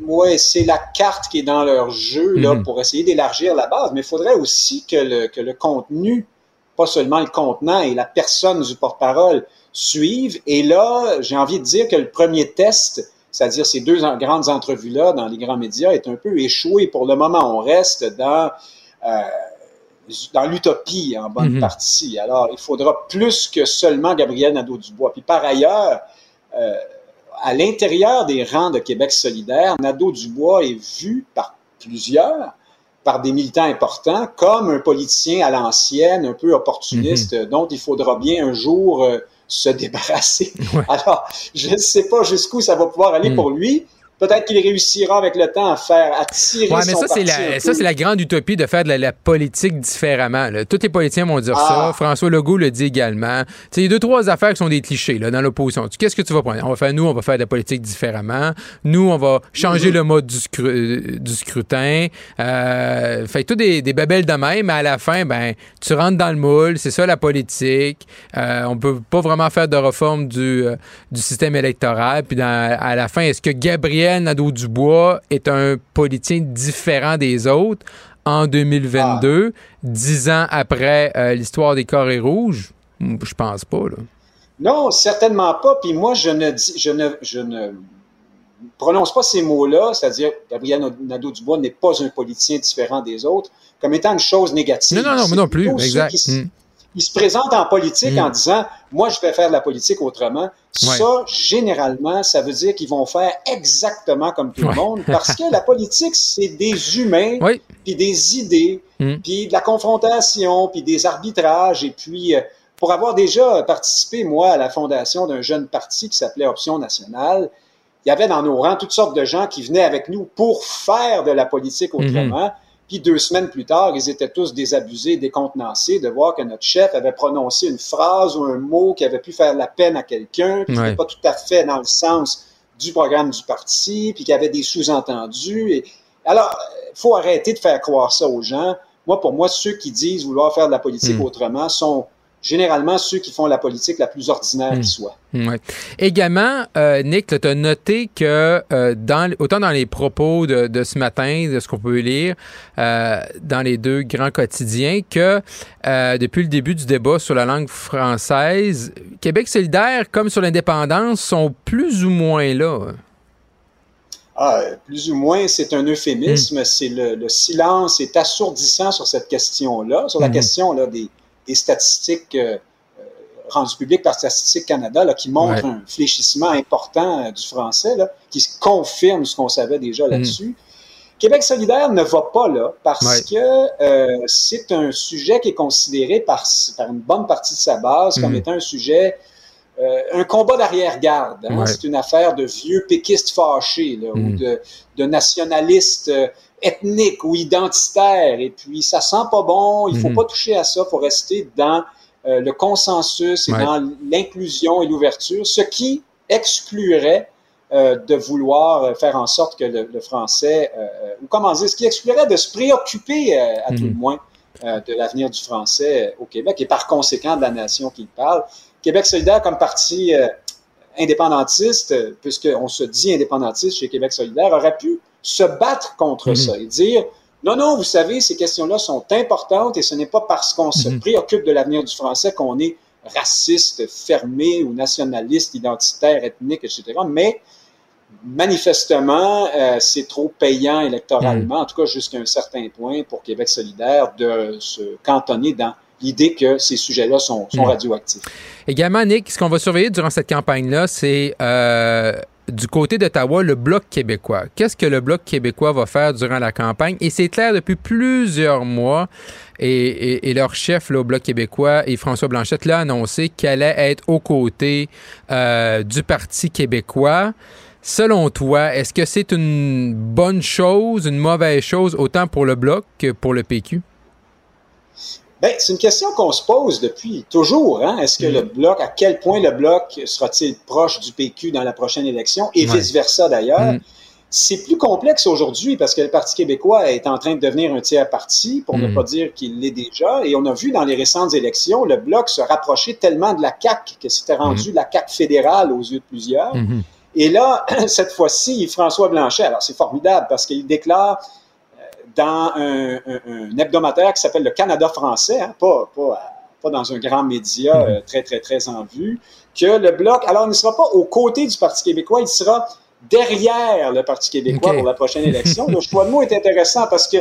[SPEAKER 7] oui, c'est la carte qui est dans leur jeu là, mhm. pour essayer d'élargir la base, mais il faudrait aussi que le, que le contenu, pas seulement le contenant et la personne du porte-parole suivent. Et là, j'ai envie de dire que le premier test, c'est-à-dire ces deux grandes entrevues-là dans les grands médias, est un peu échoué. Pour le moment, on reste dans, euh, dans l'utopie en bonne mhm. partie. Alors, il faudra plus que seulement Gabriel Nadeau-Dubois. Puis par ailleurs, euh, à l'intérieur des rangs de Québec solidaire, Nadeau-Dubois est vu par plusieurs, par des militants importants, comme un politicien à l'ancienne, un peu opportuniste, mhm. dont il faudra bien un jour euh, se *laughs* débarrasser. Alors, je ne sais pas jusqu'où ça va pouvoir aller mhm. pour lui. Peut-être qu'il réussira avec le temps à faire attirer ouais, mais ça,
[SPEAKER 5] c'est la, ça, c'est la grande utopie de faire de la, politique différemment. Tous les politiciens vont dire ça. Ah. François Legault le dit également. Il y a deux, trois affaires qui sont des clichés là, dans l'opposition. Qu'est-ce que tu vas prendre? On va faire, nous, on va faire de la politique différemment. Nous, on va changer le mode du, euh, du scrutin. Euh, fait tout des, des babelles de même, mais à la fin, ben, tu rentres dans le moule. C'est ça la politique. Euh, on peut pas vraiment faire de réforme du, euh, du système électoral. Puis à la fin, est-ce que Gabriel Nadeau-Dubois est un politicien différent des autres en 2022, ah. dix ans après euh, l'histoire des Corées rouges? Je pense pas.
[SPEAKER 7] Non, certainement pas. Puis moi, je ne, je ne, je ne prononce pas ces mots-là, c'est-à-dire Gabriel Nadeau-Dubois n'est pas un politicien différent des autres, comme étant une chose négative.
[SPEAKER 5] Non, non, non, non plus. Exact.
[SPEAKER 7] Hmm il se présente en politique en mm. disant moi je vais faire de la politique autrement. Ça généralement ça veut dire qu'ils vont faire exactement comme tout le monde parce que la politique c'est des humains puis des idées mm. puis de la confrontation puis des arbitrages et puis euh, pour avoir déjà participé moi à la fondation d'un jeune parti qui s'appelait Option nationale, il y avait dans nos rangs toutes sortes de gens qui venaient avec nous pour faire de la politique mm-hmm. autrement. Puis deux semaines plus tard, ils étaient tous désabusés, décontenancés de voir que notre chef avait prononcé une phrase ou un mot qui avait pu faire la peine à quelqu'un, puis n'était pas tout à fait dans le sens du programme du parti, puis qu'il y avait des sous-entendus. Et... Alors, il faut arrêter de faire croire ça aux gens. Moi, pour moi, ceux qui disent vouloir faire de la politique hmm. autrement sont généralement ceux qui font la politique la plus ordinaire qui hmm. soit.
[SPEAKER 5] Ouais. Également, euh, Nick, tu as noté que euh, dans, autant dans les propos de, de ce matin, de ce qu'on peut lire euh, dans les deux grands quotidiens, que depuis le début du débat sur la langue française, Québec solidaire, comme sur l'indépendance, sont plus ou moins là.
[SPEAKER 7] Ah, plus ou moins, c'est un euphémisme. Hmm. C'est le, le, silence est assourdissant sur cette question-là, sur la hmm. question là, des, des statistiques euh, euh, rendues publiques par Statistique Canada là, qui montrent un fléchissement important euh, du français, là, qui confirme ce qu'on savait déjà mm. là-dessus. Québec solidaire ne va pas là parce que c'est un sujet qui est considéré par, par, une bonne partie de sa base comme mm. étant un sujet, un combat d'arrière-garde. Hein. C'est une affaire de vieux péquistes fâchés là, ou mm. de, de nationalistes ethnique ou identitaire. Et puis, ça sent pas bon. Il faut mhm. pas toucher à ça. Il faut rester dans euh, le consensus et dans l'inclusion et l'ouverture, ce qui exclurait euh, de vouloir faire en sorte que le, français, euh, ou comment dire, ce qui exclurait de se préoccuper à tout le mhm. moins de l'avenir du français au Québec et par conséquent de la nation qui parle. Québec solidaire comme parti indépendantiste, puisqu'on se dit indépendantiste chez Québec solidaire, aurait pu se battre contre mhm. ça et dire non, non, vous savez, ces questions-là sont importantes et ce n'est pas parce qu'on se mhm. préoccupe de l'avenir du français qu'on est raciste, fermé ou nationaliste, identitaire, ethnique, etc. Mais manifestement, euh, c'est trop payant électoralement, mhm. en tout cas jusqu'à un certain point pour Québec solidaire, de se cantonner dans l'idée que ces sujets-là sont, radioactifs.
[SPEAKER 5] Également, Nick, ce qu'on va surveiller durant cette campagne-là, c'est euh, du côté d'Ottawa, le Bloc québécois. Qu'est-ce que le Bloc québécois va faire durant la campagne? Et c'est clair depuis plusieurs mois. Et, leur chef là, au Bloc québécois, et François Blanchette, l'a annoncé qu'elle allait être aux côtés euh, du Parti québécois. Selon toi, est-ce que c'est une bonne chose, une mauvaise chose, autant pour le Bloc que pour le PQ?
[SPEAKER 7] Ben, c'est une question qu'on se pose depuis toujours. Hein? Est-ce que mm. le bloc, à quel point le bloc sera-t-il proche du PQ dans la prochaine élection et vice-versa d'ailleurs? Mm. C'est plus complexe aujourd'hui parce que le Parti québécois est en train de devenir un tiers parti, pour ne
[SPEAKER 5] Mhm.
[SPEAKER 7] pas dire qu'il l'est déjà. Et on a vu dans les récentes élections le Bloc se rapprocher tellement de la CAQ que c'était rendu la CAQ fédérale aux yeux de plusieurs.
[SPEAKER 5] Mhm.
[SPEAKER 7] Et là, *clears throat* cette fois-ci, François Blanchet, alors c'est formidable parce qu'il déclare dans un, un- un hebdomadaire qui s'appelle le Canada français, hein, pas, pas, pas dans un grand média
[SPEAKER 5] Mhm.
[SPEAKER 7] euh, très, très, très en vue, que le Bloc, alors il ne sera pas aux côtés du Parti québécois, il sera derrière le Parti québécois pour la prochaine élection. Le choix de mots est intéressant parce que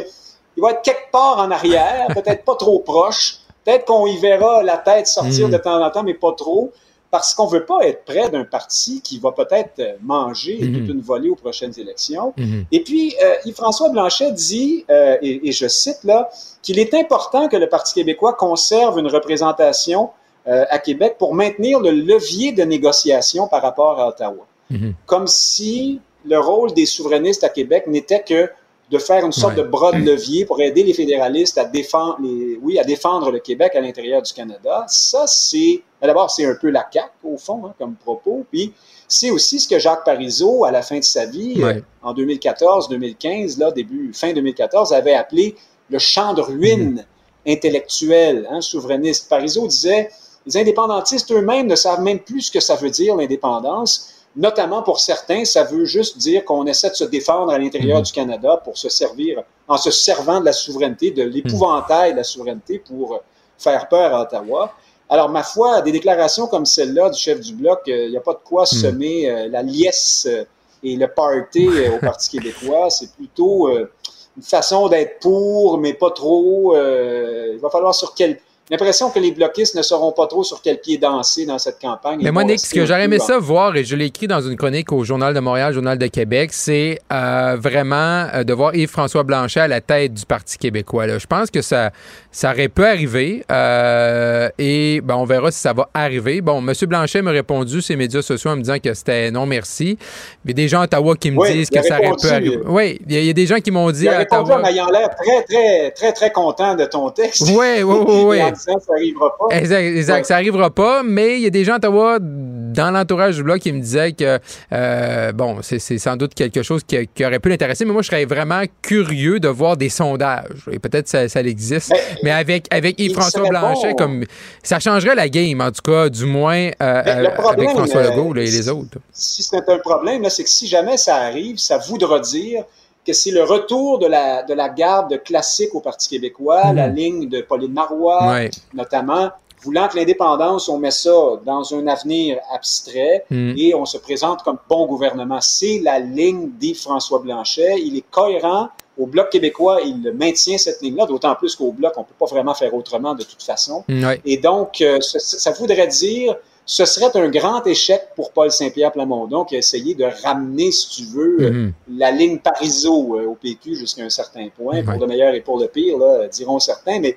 [SPEAKER 7] il va être quelque part en arrière, peut-être pas trop proche, peut-être qu'on y verra la tête sortir
[SPEAKER 5] Mhm.
[SPEAKER 7] de temps en temps, mais pas trop parce qu'on veut pas être près d'un parti qui va peut-être manger
[SPEAKER 5] Mhm.
[SPEAKER 7] toute une volée aux prochaines élections.
[SPEAKER 5] Mhm.
[SPEAKER 7] Et puis, euh, Yves-François Blanchet dit, euh, et, et je cite là, qu'il est important que le Parti québécois conserve une représentation euh, à Québec pour maintenir le levier de négociation par rapport à Ottawa.
[SPEAKER 5] Mhm.
[SPEAKER 7] Comme si le rôle des souverainistes à Québec n'était que de faire une sorte
[SPEAKER 5] Ouais.
[SPEAKER 7] de bras de levier pour aider les fédéralistes à défendre, les, oui, à défendre le Québec à l'intérieur du Canada. Ça, c'est, d'abord, c'est un peu la CAQ, au fond, hein, comme propos. Puis, c'est aussi ce que Jacques Parizeau, à la fin de sa vie,
[SPEAKER 5] Ouais.
[SPEAKER 7] euh, en 2014-2015, là, début, fin 2014, avait appelé le champ de ruines intellectuel, hein, souverainiste. Parizeau disait, les indépendantistes eux-mêmes ne savent même plus ce que ça veut dire, l'indépendance. Notamment pour certains, ça veut juste dire qu'on essaie de se défendre à l'intérieur
[SPEAKER 5] Mhm.
[SPEAKER 7] du Canada pour se servir, en se servant de la souveraineté, de l'épouvantail de la souveraineté pour faire peur à Ottawa. Alors, ma foi, des déclarations comme celle-là du chef du Bloc, euh, il n'y a pas de quoi semer euh, la liesse euh, et le party au Parti québécois. *laughs* C'est plutôt une façon d'être pour, mais pas trop. Il va falloir sur quel... L'impression que les bloquistes ne sauront pas trop sur quel pied danser dans cette campagne.
[SPEAKER 5] Mais moi, Nick,
[SPEAKER 7] rester
[SPEAKER 5] ce que j'aurais aimé ça voir, et je l'ai écrit dans une chronique au Journal de Montréal, Journal de Québec, c'est euh, vraiment euh, de voir Yves-François Blanchet à la tête du Parti québécois. là. Je pense que ça, ça aurait pu arriver euh, et ben, on verra si ça va arriver. Bon, M. Blanchet m'a répondu sur les médias sociaux en me disant que c'était non merci. Il y a des gens à Ottawa qui me
[SPEAKER 7] Oui,
[SPEAKER 5] disent que ça aurait pu arriver. Oui, il y, a- il y a des gens qui m'ont dit
[SPEAKER 7] Il a
[SPEAKER 5] à
[SPEAKER 7] répondu
[SPEAKER 5] Ottawa.
[SPEAKER 7] en ayant l'air très, très, très, très content de ton texte.
[SPEAKER 5] Ouais, ouais, ouais. *laughs*
[SPEAKER 7] Et en disant ça n'arrivera pas.
[SPEAKER 5] Exact, exact.
[SPEAKER 7] Ouais.
[SPEAKER 5] ça arrivera pas, mais il y a des gens à Ottawa dans l'entourage du bloc qui me disaient que euh, bon, c'est c'est sans doute quelque chose qui, qui aurait pu l'intéresser, mais moi je serais vraiment curieux de voir des sondages. Et peut-être ça, ça existe,
[SPEAKER 7] Ben,
[SPEAKER 5] mais avec avec Yves-François Blanchet,
[SPEAKER 7] bon.
[SPEAKER 5] comme ça changerait la game en tout cas, du moins euh,
[SPEAKER 7] le
[SPEAKER 5] euh,
[SPEAKER 7] problème,
[SPEAKER 5] avec François
[SPEAKER 7] euh,
[SPEAKER 5] Legault là, et les autres.
[SPEAKER 7] si c'est un problème, c'est que si jamais ça arrive, ça voudra dire que c'est le retour de la, de la garde classique au Parti québécois,
[SPEAKER 5] Mhm.
[SPEAKER 7] la ligne de Pauline Marois,
[SPEAKER 5] Ouais.
[SPEAKER 7] notamment, voulant que l'indépendance, on met ça dans un avenir abstrait
[SPEAKER 5] Mm.
[SPEAKER 7] et on se présente comme bon gouvernement. C'est la ligne d'Yves-François Blanchet. Il est cohérent. Au Bloc québécois, il maintient cette ligne-là, d'autant plus qu'au Bloc, on ne peut pas vraiment faire autrement de toute façon. Et donc, euh, ça voudrait dire, ce serait un grand échec pour Paul Saint-Pierre Plamondon qui a essayé de ramener, si tu veux,
[SPEAKER 5] Mhm.
[SPEAKER 7] la ligne Parizeau euh, au PQ jusqu'à un certain point, pour le meilleur et pour le pire, là, diront certains, mais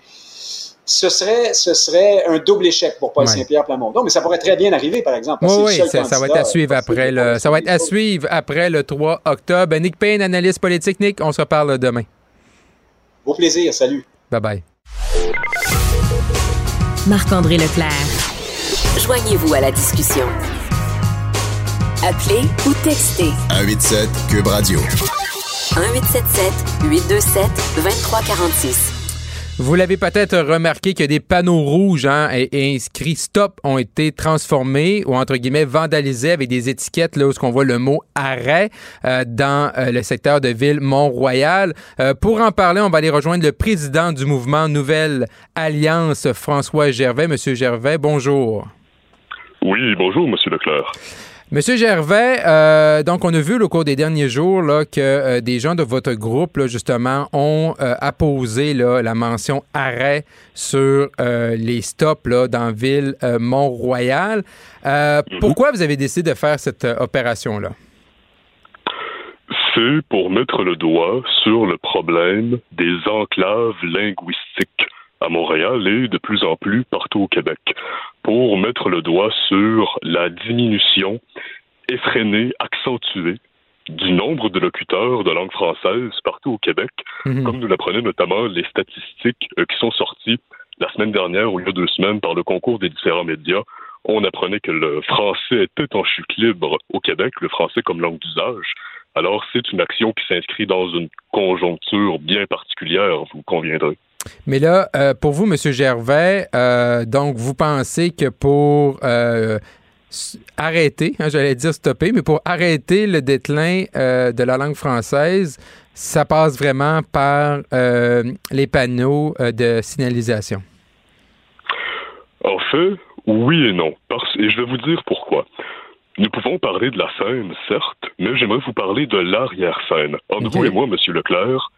[SPEAKER 7] ce serait, ce serait un double échec pour Paul
[SPEAKER 5] Ouais.
[SPEAKER 7] Saint-Pierre Plamondon, mais ça pourrait très bien arriver, par exemple. parce
[SPEAKER 5] Oui, oui, ça, ça va être à suivre après le, ça va être à suivre après le 3 octobre. Nick Payne, analyste politique. Nick, on se reparle demain.
[SPEAKER 7] Au plaisir, salut.
[SPEAKER 5] Bye bye.
[SPEAKER 2] Marc-André Leclerc.
[SPEAKER 3] Joignez-vous à la discussion. Appelez ou textez
[SPEAKER 4] 187 Cube Radio.
[SPEAKER 3] 1877 827 2346.
[SPEAKER 5] Vous l'avez peut-être remarqué que des panneaux rouges hein, et, inscrits stop ont été transformés ou entre guillemets vandalisés avec des étiquettes là où on voit le mot arrêt euh, dans euh, le secteur de ville Mont-Royal. Euh, pour en parler, on va aller rejoindre le président du mouvement Nouvelle Alliance, François Gervais. Monsieur Gervais, bonjour.
[SPEAKER 8] Oui, bonjour, Monsieur Leclerc.
[SPEAKER 5] Monsieur Gervais, euh, donc on a vu au cours des derniers jours là, que euh, des gens de votre groupe, là, justement, ont euh, apposé là, la mention arrêt sur les stops là, dans ville Mont-Royal. Euh, Pourquoi vous avez décidé de faire cette opération-là?
[SPEAKER 8] C'est pour mettre le doigt sur le problème des enclaves linguistiques à Montréal et de plus en plus partout au Québec, pour mettre le doigt sur la diminution effrénée, accentuée du nombre de locuteurs de langue française partout au Québec,
[SPEAKER 5] Mhm.
[SPEAKER 8] comme nous l'apprenaient notamment les statistiques euh, qui sont sorties la semaine dernière ou il y a deux semaines par le concours des différents médias. On apprenait que le français était en chute libre au Québec, le français comme langue d'usage, Alors, c'est une action qui s'inscrit dans une conjoncture bien particulière, vous conviendrez.
[SPEAKER 5] Mais là, euh, pour vous, M. Gervais, euh, donc vous pensez que pour euh, arrêter, hein, j'allais dire stopper, mais pour arrêter le déclin de la langue française, ça passe vraiment par les panneaux de signalisation?
[SPEAKER 8] En fait, oui et non. et je vais vous dire pourquoi. Nous pouvons parler de la scène, certes, mais j'aimerais vous parler de l'arrière-scène. Entre vous et moi, M. Leclerc,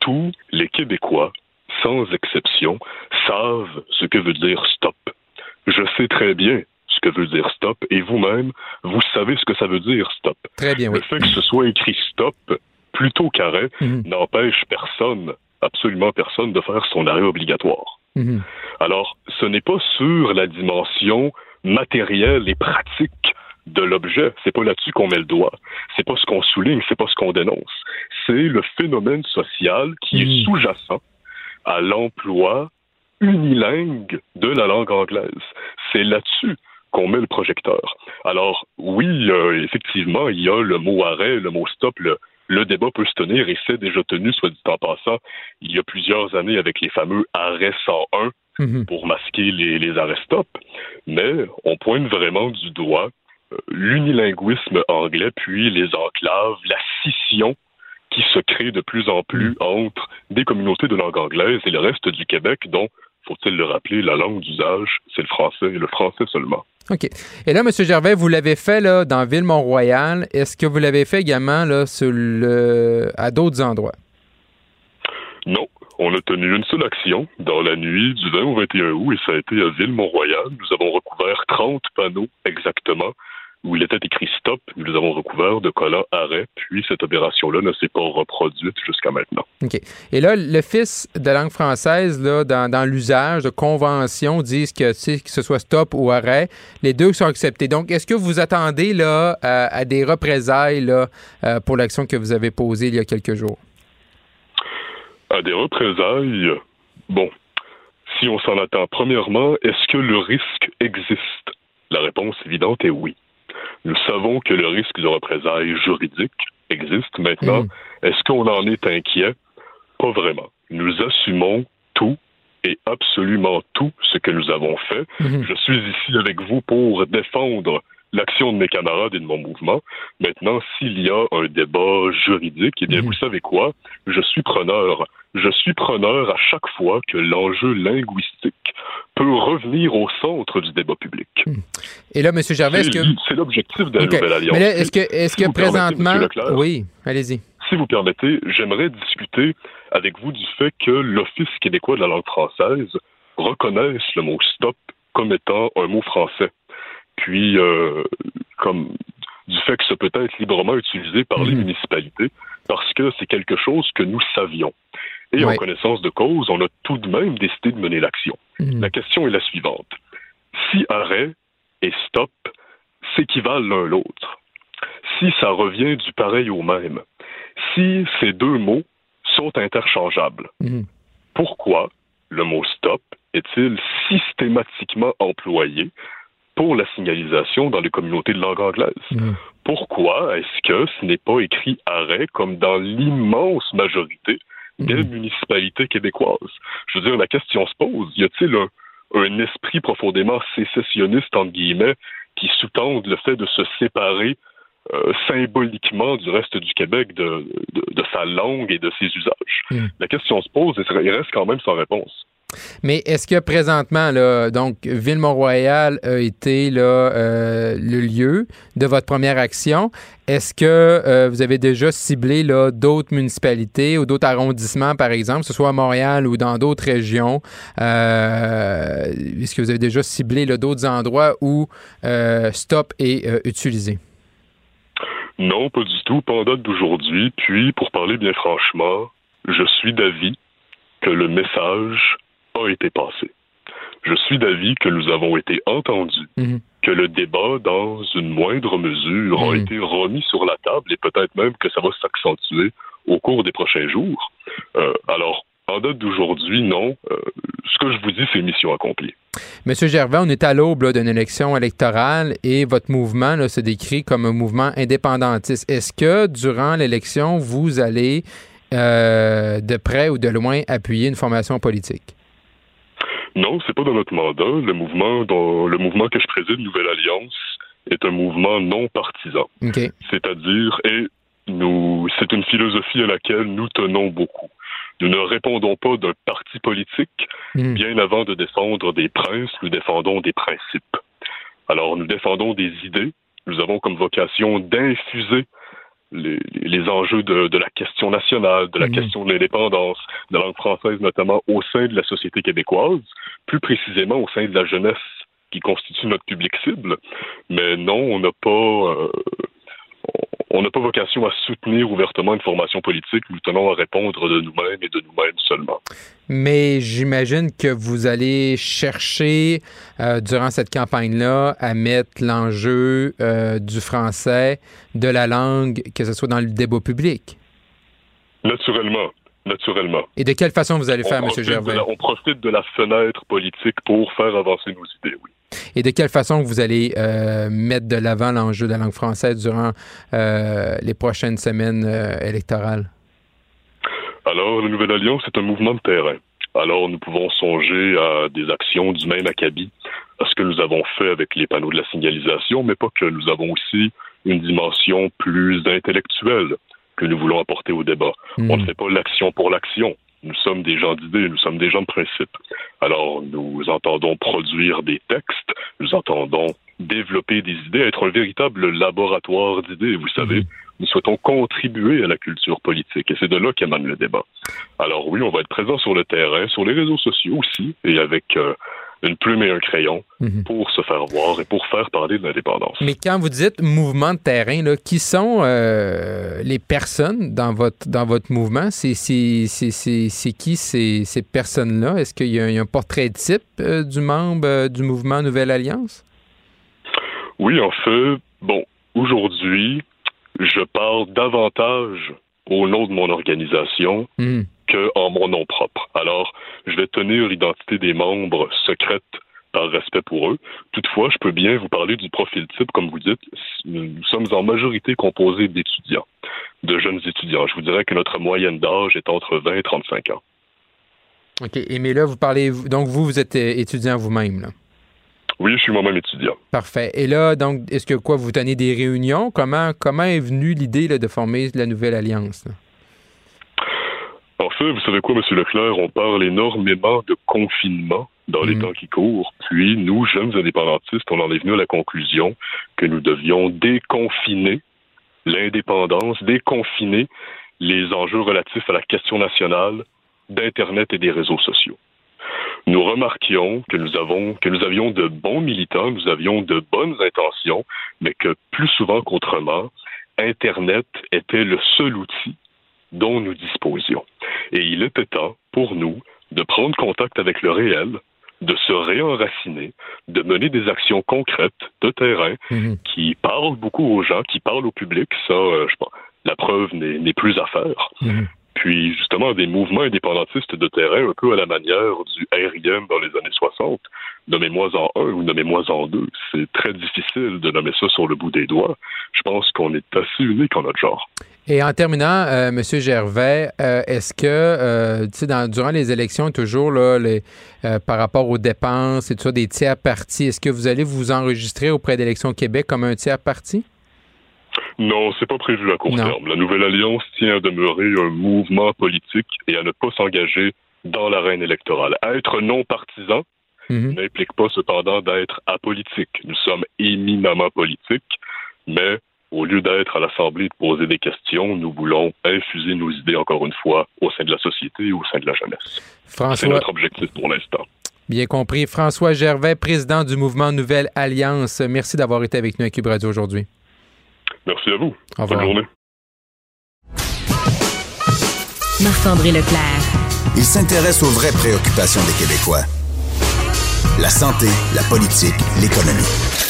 [SPEAKER 8] tous les Québécois sans exception, savent ce que veut dire stop. Je sais très bien ce que veut dire stop, et vous-même, vous savez ce que ça veut dire stop.
[SPEAKER 5] Très bien,
[SPEAKER 8] Le fait que ce soit écrit stop plutôt qu'arrêt mhm. n'empêche personne, absolument personne, de faire son arrêt obligatoire. Mhm. Alors, ce n'est pas sur la dimension matérielle et pratique de l'objet. C'est pas là-dessus qu'on met le doigt. C'est pas ce qu'on souligne, c'est pas ce qu'on dénonce. C'est le phénomène social qui est mhm. sous-jacent à l'emploi unilingue de la langue anglaise. C'est là-dessus qu'on met le projecteur. Alors, oui, euh, effectivement, il y a le mot arrêt, le mot stop, le, débat peut se tenir et c'est déjà tenu, soit dit en passant, il y a plusieurs années avec les fameux arrêts 101 mhm. pour masquer les, les arrêts stop. Mais on pointe vraiment du doigt euh, l'unilinguisme anglais, puis les enclaves, la scission qui se crée de plus en plus entre des communautés de langue anglaise et le reste du Québec, dont, faut-il le rappeler, la langue d'usage, c'est le français et le français seulement.
[SPEAKER 5] OK. Et là, M. Gervais, vous l'avez fait là, dans Ville-Mont-Royal. Est-ce que vous l'avez fait également là, sur le... à d'autres endroits?
[SPEAKER 8] Non. On a tenu une seule action dans la nuit du 20 au 21 août et ça a été à Ville-Mont-Royal. Nous avons recouvert 30 panneaux exactement où il était écrit stop, nous les avons recouverts de collants arrêt, puis cette opération-là ne s'est pas reproduite jusqu'à maintenant.
[SPEAKER 5] OK. Et là, le fils de langue française, là, dans, l'usage de convention, disent que, que ce soit stop ou arrêt, les deux sont acceptés. Donc, est-ce que vous attendez là, à, des représailles là, euh, pour l'action que vous avez posée il y a quelques jours?
[SPEAKER 8] À des représailles, bon, si on s'en attend, premièrement, est-ce que le risque existe? La réponse évidente est oui. Nous savons que le risque de représailles juridiques existe. Maintenant, mm. est-ce qu'on en est inquiet? Pas vraiment. Nous assumons tout et absolument tout ce que nous avons fait. Mm-hmm. Je suis ici avec vous pour défendre l'action de mes camarades et de mon mouvement. Maintenant, s'il y a un débat juridique, eh bien, mm-hmm. vous savez quoi? Je suis preneur. Je suis preneur à chaque fois que l'enjeu linguistique peut revenir au centre du débat public. Hmm.
[SPEAKER 5] Et là, M. Gervais, est-ce que...
[SPEAKER 8] C'est l'objectif de la Nouvelle Alliance.
[SPEAKER 5] Mais est-ce que, est-ce que présentement... oui, allez-y.
[SPEAKER 8] Si vous permettez, j'aimerais discuter avec vous du fait que l'Office québécois de la langue française reconnaisse le mot stop comme étant un mot français. Puis, euh, comme du fait que ça peut être librement utilisé par les hmm. municipalités, parce que c'est quelque chose que nous savions. Et en connaissance de cause, on a tout de même décidé de mener l'action. Hmm. La question est la suivante. Si arrêt et stop s'équivalent l'un l'autre, si ça revient du pareil au même, si ces deux mots sont interchangeables, hmm. pourquoi le mot stop est-il systématiquement employé pour la signalisation dans les communautés de langue anglaise? Hmm. Pourquoi est-ce que ce n'est pas écrit arrêt comme dans l'immense majorité des mhm. municipalités québécoises. Je veux dire, la question se pose, y a-t-il un, esprit profondément sécessionniste, entre guillemets, qui sous-tende le fait de se séparer euh, symboliquement du reste du Québec de, sa langue et de ses usages? Mhm. La question se pose et il reste quand même sans réponse.
[SPEAKER 5] Mais est-ce que présentement, là, donc, Ville-Mont-Royal a été là, euh, le lieu de votre première action? Est-ce que euh, vous avez déjà ciblé d'autres municipalités ou d'autres arrondissements, par exemple, que ce soit à Montréal ou dans d'autres régions? Euh, est-ce que vous avez déjà ciblé d'autres endroits où Stop est utilisé?
[SPEAKER 8] Non, pas du tout. Pas d'aujourd'hui. Puis, pour parler bien franchement, je suis d'avis que le message a été passé. Je suis d'avis que nous avons été entendus, mhm. que le débat, dans une moindre mesure, a mhm. été remis sur la table et peut-être même que ça va s'accentuer au cours des prochains jours. Euh, alors, En date d'aujourd'hui, non. Euh, ce que je vous dis, c'est mission accomplie.
[SPEAKER 5] Monsieur Gervais, on est à l'aube d'une élection électorale et votre mouvement là, se décrit comme un mouvement indépendantiste. Est-ce que durant l'élection, vous allez euh, de près ou de loin appuyer une formation politique?
[SPEAKER 8] Non, c'est pas dans notre mandat. Le mouvement, le mouvement que je préside, Nouvelle Alliance, est un mouvement non partisan. C'est-à-dire, et nous, c'est une philosophie à laquelle nous tenons beaucoup. Nous ne répondons pas d'un parti politique. Hmm. Bien avant de défendre des princes, nous défendons des principes. Alors, nous défendons des idées. Nous avons comme vocation d'infuser les, enjeux de, la question nationale, de la hmm. question de l'indépendance, de la langue française notamment au sein de la société québécoise, plus précisément au sein de la jeunesse qui constitue notre public cible. Mais non, on n'a pas, euh, on n'a pas vocation à soutenir ouvertement une formation politique. Nous tenons à répondre de nous-mêmes et de nous-mêmes seulement.
[SPEAKER 5] Mais j'imagine que vous allez chercher, euh, durant cette campagne-là, à mettre l'enjeu euh, du français, de la langue, que ce soit dans le débat public.
[SPEAKER 8] Naturellement. Naturellement.
[SPEAKER 5] Et de quelle façon vous allez faire, M. Gervais?
[SPEAKER 8] on profite de la fenêtre politique pour faire avancer nos idées, oui.
[SPEAKER 5] Et de quelle façon vous allez euh, mettre de l'avant l'enjeu de la langue française durant euh, les prochaines semaines euh, électorales?
[SPEAKER 8] Alors, la Nouvelle Alliance, c'est un mouvement de terrain. Alors, nous pouvons songer à des actions du même acabit, à ce que nous avons fait avec les panneaux de la signalisation, mais pas que nous avons aussi une dimension plus intellectuelle que nous voulons apporter au débat. Hmm. On ne fait pas l'action pour l'action. Nous sommes des gens d'idées, nous sommes des gens de principe. Alors, nous entendons produire des textes, nous entendons développer des idées, être un véritable laboratoire d'idées. Vous savez, nous souhaitons contribuer à la culture politique et c'est de là qu'émane le débat. Alors oui, on va être présent sur le terrain, sur les réseaux sociaux aussi, et avec euh, une plume et un crayon mhm. pour se faire voir et pour faire parler de l'indépendance.
[SPEAKER 5] Mais quand vous dites mouvement de terrain, là, qui sont euh, les personnes dans votre dans votre mouvement? C'est qui ces, ces personnes-là? Est-ce qu'il y, a un portrait type euh, du membre euh, du mouvement Nouvelle Alliance?
[SPEAKER 8] Oui, en fait, bon, aujourd'hui, je parle davantage au nom de mon organisation hmm en mon nom propre. Alors, je vais tenir l'identité des membres secrète par respect pour eux. Toutefois, je peux bien vous parler du profil type, comme vous dites. Nous sommes en majorité composés d'étudiants, de jeunes étudiants. Je vous dirais que notre moyenne d'âge est entre 20 et 35 ans.
[SPEAKER 5] OK. Et mais là, vous parlez. Donc, vous, vous êtes euh, étudiant vous-même, là?
[SPEAKER 8] Oui, je suis moi-même étudiant.
[SPEAKER 5] Parfait. Et là, donc, est-ce que quoi, vous tenez des réunions? Comment, comment est venue l'idée de former la nouvelle alliance?
[SPEAKER 8] En fait, vous savez quoi, M. Leclerc, on parle énormément de confinement dans les mhm. temps qui courent. Puis, nous, jeunes indépendantistes, on en est venu à la conclusion que nous devions déconfiner l'indépendance, déconfiner les enjeux relatifs à la question nationale d'Internet et des réseaux sociaux. Nous remarquions que nous avons, que nous avions de bons militants, nous avions de bonnes intentions, mais que plus souvent qu'autrement, Internet était le seul outil dont nous disposions. Et il était temps pour nous de prendre contact avec le réel, de se réenraciner, de mener des actions concrètes de terrain mhm. qui parlent beaucoup aux gens, qui parlent au public. Ça, euh, je pense, la preuve n'est plus à faire. Mhm. Puis justement, des mouvements indépendantistes de terrain, un peu à la manière du RIM dans les années 60. Nommez-moi en un ou nommez-moi en deux. C'est très difficile de nommer ça sur le bout des doigts. Je pense qu'on est assez unique en notre genre.
[SPEAKER 5] Et en terminant, euh, M. Gervais, euh, est-ce que, euh, tu sais, durant les élections, toujours là, les, par rapport aux dépenses et tout ça, des tiers partis, est-ce que vous allez vous enregistrer auprès d'Élections Québec comme un tiers parti?
[SPEAKER 8] Non, c'est pas prévu à court terme. La Nouvelle Alliance tient à demeurer un mouvement politique et à ne pas s'engager dans l'arène électorale. Être non partisan mhm. n'implique pas cependant d'être apolitique. Nous sommes éminemment politiques, mais au lieu d'être à l'Assemblée de poser des questions, nous voulons infuser nos idées, encore une fois, au sein de la société et au sein de la jeunesse. C'est notre objectif pour l'instant.
[SPEAKER 5] Bien compris. François Gervais, président du mouvement Nouvelle Alliance, merci d'avoir été avec nous à Cube Radio aujourd'hui.
[SPEAKER 8] Merci à vous. Au revoir. Bonne journée.
[SPEAKER 2] Marc-André Leclerc.
[SPEAKER 4] Il s'intéresse aux vraies préoccupations des Québécois. La santé, la politique, l'économie.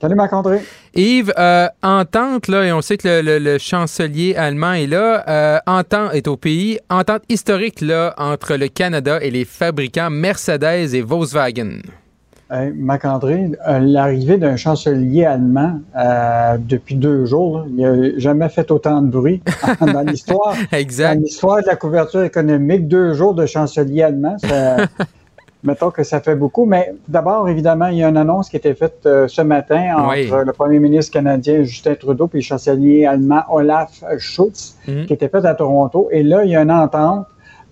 [SPEAKER 9] Salut Marc-André.
[SPEAKER 5] Yves, euh, entente, là, et on sait que le, chancelier allemand est là, euh, entente est au pays, entente historique là, entre le Canada et les fabricants Mercedes et Volkswagen.
[SPEAKER 9] Hey, Marc-André, euh, l'arrivée d'un chancelier allemand euh, depuis deux jours, il n'a jamais fait autant de bruit *laughs* dans l'histoire.
[SPEAKER 5] exact.
[SPEAKER 9] Dans l'histoire de la couverture économique, deux jours de chancelier allemand, *laughs* mettons que ça fait beaucoup. Mais d'abord, évidemment, il y a une annonce qui a été faite euh, ce matin entre le premier ministre canadien Justin Trudeau et le chancelier allemand Olaf Scholz, mhm. qui était faite à Toronto. Et là, il y a une entente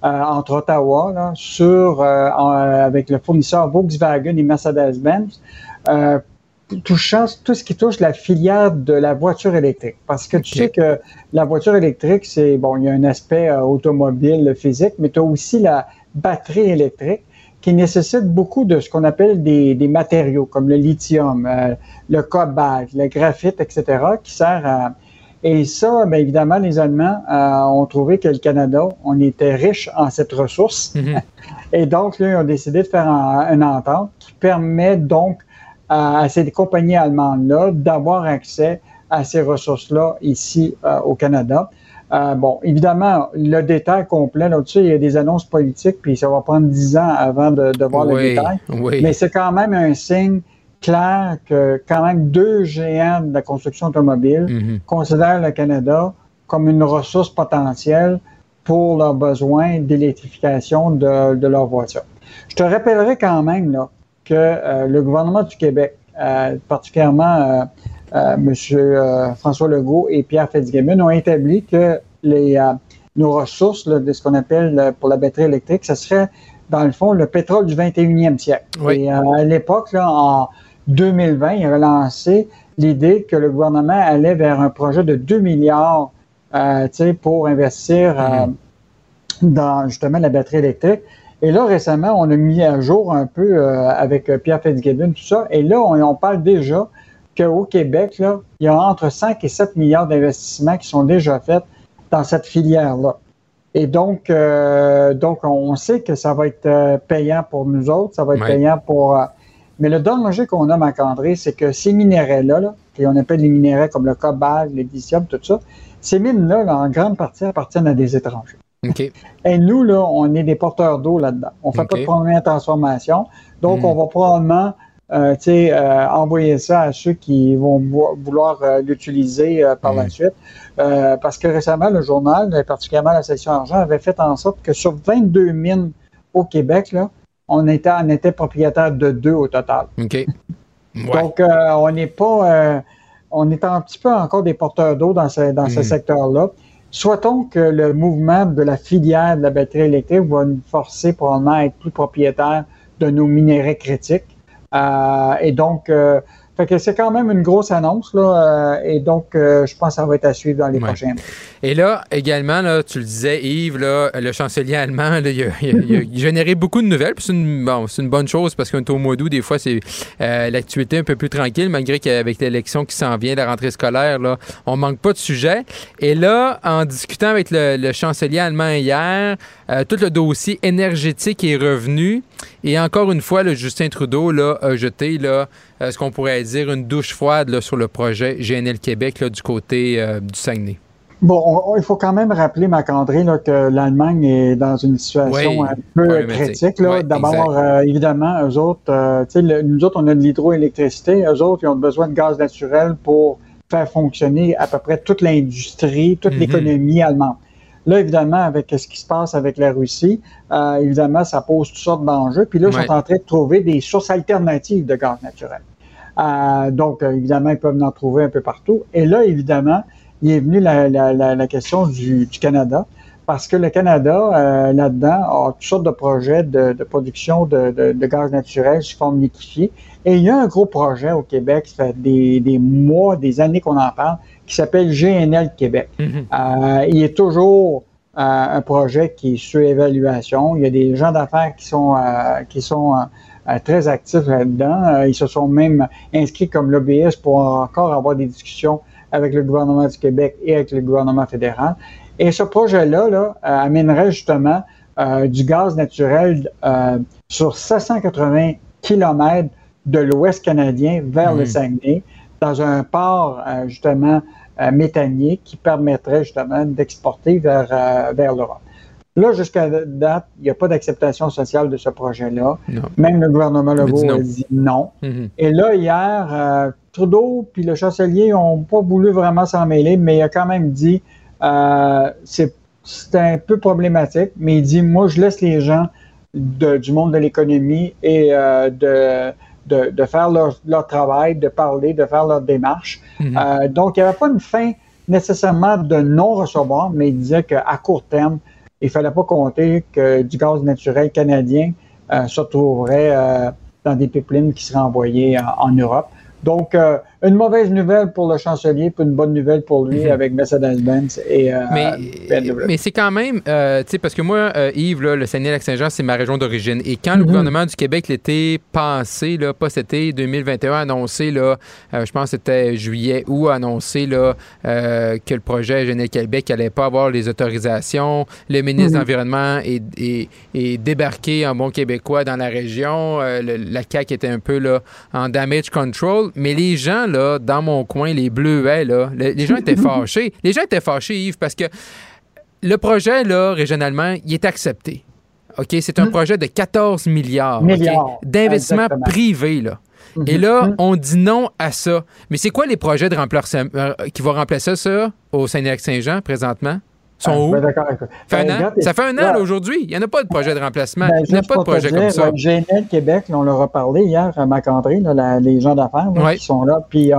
[SPEAKER 9] euh, entre Ottawa là, sur, euh, avec le fournisseur Volkswagen et Mercedes-Benz touchant tout ce qui touche la filière de la voiture électrique. Parce que tu sais que la voiture électrique, c'est, bon, il y a un aspect automobile physique, mais tu as aussi la batterie électrique qui nécessite beaucoup de ce qu'on appelle des, des, matériaux comme le lithium, euh, le cobalt, le graphite, etc., qui sert à... Et ça, bien évidemment, les Allemands euh, ont trouvé que le Canada, on était riche en cette ressource. Mhm. *laughs* Et donc, là, ils ont décidé de faire une entente qui permet donc à, ces compagnies allemandes-là d'avoir accès à ces ressources-là ici euh, au Canada. Euh, bon, évidemment, le détail complet, là-dessus, il y a des annonces politiques, puis ça va prendre dix ans avant de, voir le détail. Mais c'est quand même un signe clair que quand même deux géants de la construction automobile mhm. considèrent le Canada comme une ressource potentielle pour leurs besoins d'électrification de, de leurs voitures. Je te rappellerai quand même là, que euh, le gouvernement du Québec, euh, particulièrement euh, M. Euh, François Legault et Pierre Fitzgibbon ont établi que les, euh, nos ressources de ce qu'on appelle pour la batterie électrique, ce serait, dans le fond, le pétrole du 21e siècle. Et à l'époque, en 2020, il a lancé l'idée que le gouvernement allait vers un projet de 2 milliards pour investir mm-hmm. dans justement la batterie électrique. Et là, récemment, on a mis à jour un peu avec Pierre Fitzgibbon, tout ça. Et là, on parle déjà qu'au Québec, là, il y a entre 5 et 7 milliards d'investissements qui sont déjà faits dans cette filière-là. Et donc, euh, donc, on sait que ça va être euh, payant pour nous autres, ça va être payant pour. Euh, mais le danger qu'on a, Marc-André, c'est que ces minéraux-là, là, on appelle les minéraux comme le cobalt, le lithium, tout ça, ces mines-là, en grande partie, appartiennent à des étrangers. Et nous, là, on est des porteurs d'eau là-dedans. On ne fait pas de première transformation. Donc, hmm. on va probablement euh, euh, envoyer ça à ceux qui vont vouloir euh, l'utiliser par la mm. suite. parce que récemment, le journal, particulièrement la section argent, avait fait en sorte que sur 22 mines au Québec, là, on était, on était propriétaire de deux au total.
[SPEAKER 5] OK. *laughs*
[SPEAKER 9] Donc, on n'est pas, on est un petit peu encore des porteurs d'eau dans ce, dans ce mm. secteur-là. Soit-on que le mouvement de la filière de la batterie électrique va nous forcer probablement à être plus propriétaire de nos minéraux critiques. Euh, et donc, euh, fait que c'est quand même une grosse annonce, là, euh, et donc je pense que ça va être à suivre dans les prochains mois.
[SPEAKER 5] Et là, également, là, tu le disais, Yves, là, le chancelier allemand, là, il, a, *laughs* généré beaucoup de nouvelles. C'est une, bon, une bonne chose parce qu'on est au mois d'août, des fois, c'est l'actualité un peu plus tranquille, malgré qu'avec l'élection qui s'en vient, la rentrée scolaire, là, on manque pas de sujets. Et là, en discutant avec le, chancelier allemand hier, tout le dossier énergétique est revenu. Et encore une fois, le Justin Trudeau là, a jeté là, euh, ce qu'on pourrait dire une douche froide là, sur le projet GNL Québec là, du côté euh, du Saguenay?
[SPEAKER 9] Bon, il faut quand même rappeler, Marc-André, que l'Allemagne est dans une situation un peu critique. D'abord, euh, évidemment, eux autres, nous autres, on a de l'hydroélectricité. Eux autres, ils ont besoin de gaz naturel pour faire fonctionner à peu près toute l'industrie, toute mm-hmm. l'économie allemande. Là, évidemment, avec ce qui se passe avec la Russie, euh, évidemment, ça pose toutes sortes d'enjeux. Puis là, ils sont en train de trouver des sources alternatives de gaz naturel. Euh, donc, euh, évidemment, ils peuvent en trouver un peu partout. Et là, évidemment, il est venu la, la, la, question du, du, Canada, parce que le Canada, là-dedans, a toutes sortes de projets de, de production de, de, de, gaz naturel sous forme liquéfiée. Et il y a un gros projet au Québec, ça fait des, des mois, des années qu'on en parle, qui s'appelle GNL Québec. Mhm. Euh, il est toujours euh, un projet qui est sur évaluation. Il y a des gens d'affaires qui sont, euh, qui sont très actifs là-dedans. ils se sont même inscrits comme lobbyistes pour encore avoir des discussions avec le gouvernement du Québec et avec le gouvernement fédéral. Et ce projet-là là, amènerait justement du gaz naturel sur 780 kilomètres de l'Ouest canadien vers le hmm. Saguenay, dans un port justement méthanier qui permettrait justement d'exporter vers, vers l'Europe. Là, jusqu'à date, il n'y a pas d'acceptation sociale de ce projet-là. Même le gouvernement Legault a dit non. Mm-hmm. Et là, hier, euh, Trudeau puis le chancelier n'ont pas voulu vraiment s'en mêler, mais il a quand même dit euh, c'est un peu problématique, mais il dit moi, je laisse les gens du monde de l'économie et euh, de, de, faire leur, travail, de parler, de faire leur démarche. Mm-hmm. donc, il n'y avait pas une fin nécessairement de non-recevoir, mais il disait qu'à court terme, il fallait pas compter que du gaz naturel canadien euh, se trouverait euh, dans des pipelines qui seraient envoyées en Europe. Donc, euh, une mauvaise nouvelle pour le chancelier, puis une bonne nouvelle pour lui mhm. avec Mercedes-Benz et euh,
[SPEAKER 5] Mais, mais c'est quand même, euh, tu sais, parce que moi, Yves, le Saguenay-Lac-Saint-Jean, c'est ma région d'origine. Et quand le mhm. gouvernement du Québec l'été passé, là, pas cet été 2021, a annoncé, là, je pense que c'était juillet ou annoncé là, que le projet Général Québec n'allait pas avoir les autorisations, le ministre de mhm. l'Environnement est, est, débarqué en bon québécois dans la région, la CAQ était un peu là, en damage control mais les gens, là, dans mon coin, les bleuets, là, les gens étaient *laughs* fâchés. Les gens étaient fâchés, Yves, parce que le projet, là, régionalement, il est accepté. OK? C'est un hmm. projet de 14 milliards, d'investissement privé, là. Et là, hmm. on dit non à ça. Mais c'est quoi les projets de remplacement euh, qui vont remplacer ça au Saint-Saint-Jean présentement? Sont ah, où? Ben, ben, ça fait un an aujourd'hui. Il n'y en a pas de projet de remplacement. Ben, il n'y a pas de projet comme ça.
[SPEAKER 9] GNL Québec, on leur a parlé hier à Macandré, les gens d'affaires qui sont là. Puis euh,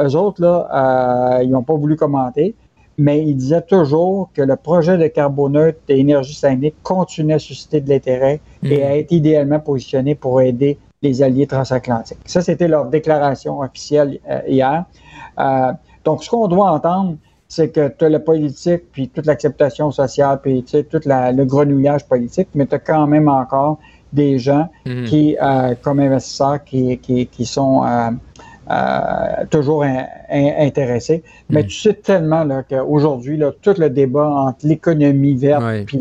[SPEAKER 9] eux autres, là, euh, ils n'ont pas voulu commenter, mais ils disaient toujours que le projet de carboneutre d'énergie sainique continuait à susciter de l'intérêt et hmm. à être idéalement positionné pour aider les alliés transatlantiques. Ça, c'était leur déclaration officielle euh, hier. donc, ce qu'on doit entendre, c'est que tu as le politique, puis toute l'acceptation sociale, puis tu sais, tout le grenouillage politique, mais tu as quand même encore des gens mhm. qui, euh, comme investisseurs, qui, qui, sont euh, euh, toujours intéressés. Mais mhm. tu sais tellement qu'aujourd'hui, tout le débat entre l'économie verte, puis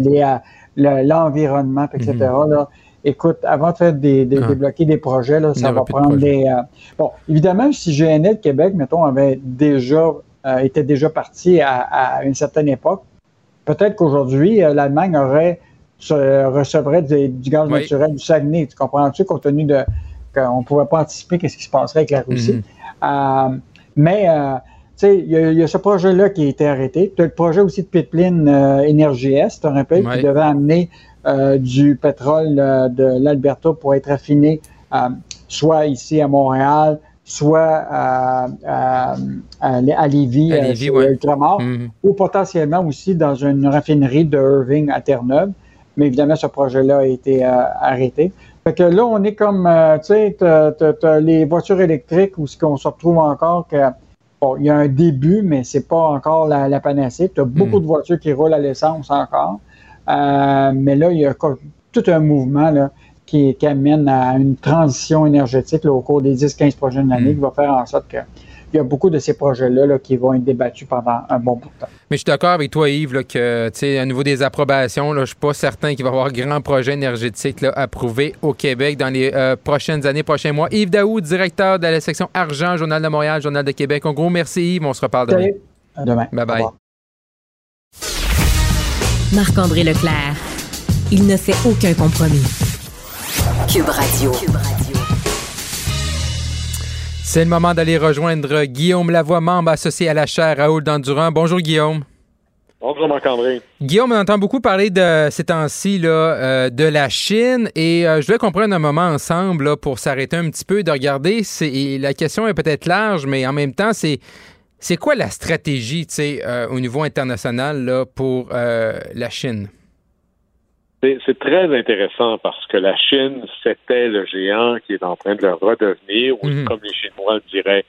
[SPEAKER 9] l'environnement, etc., mhm. là, écoute, avant de faire des, des débloquer des projets, là, ça va prendre des... bon, évidemment, si GNL Québec, mettons, avait déjà euh, était déjà parti à, une certaine époque. Peut-être qu'aujourd'hui, euh, l'Allemagne aurait recevrait du, gaz naturel du Saguenay. Tu comprends-tu, compte tenu de qu'on ne pouvait pas anticiper qu'est-ce qui se passerait avec la Russie. Mm-hmm. Euh, mais tu sais, il y, a ce projet-là qui a été arrêté. Tu as le projet aussi de pipeline Énergie Est, tu rappelles, qui devait amener du pétrole de l'Alberta pour être affiné soit ici à Montréal, soit à, à, à, Lévis, à euh, mhm. ou potentiellement aussi dans une raffinerie de Irving à Terre-Neuve. Mais évidemment, ce projet-là a été euh, arrêté. Fait que là, on est comme, euh, tu sais, les voitures électriques où ce qu'on se retrouve encore que, bon, il y a un début, mais c'est pas encore la, panacée. Tu as beaucoup mhm. de voitures qui roulent à l'essence encore. mais là, il y a tout un mouvement là, qui, amène à une transition énergétique au cours des 10-15 prochaines années mm. qui va faire en sorte que il y a beaucoup de ces projets-là qui vont être débattus pendant un bon bout de temps.
[SPEAKER 5] Mais je suis d'accord avec toi, Yves, là, que, à niveau des approbations, je ne suis pas certain qu'il va y avoir grand projet énergétique approuvé au Québec dans les euh, prochaines années, prochains mois. Yves Daou, directeur de la section Argent, Journal de Montréal, Journal de Québec. En gros, merci, Yves. On se reparle demain.
[SPEAKER 9] demain.
[SPEAKER 5] Bye-bye.
[SPEAKER 2] Marc-André Leclerc. Il ne fait aucun compromis.
[SPEAKER 3] Cube Radio.
[SPEAKER 5] C'est le moment d'aller rejoindre Guillaume Lavoie, membre associé à la chaire Raoul Dandurand. Bonjour Guillaume.
[SPEAKER 10] Bonjour Marc-André.
[SPEAKER 5] Guillaume, on entend beaucoup parler de ces temps-ci euh, de la Chine et euh, je voulais qu'on prenne un moment ensemble pour s'arrêter un petit peu de regarder. La question est peut-être large, mais en même temps, c'est c'est quoi la stratégie euh, au niveau international là, pour la Chine?
[SPEAKER 10] C'est très intéressant parce que la Chine, c'était le géant qui est en train de le redevenir, ou mhm. comme les Chinois le diraient,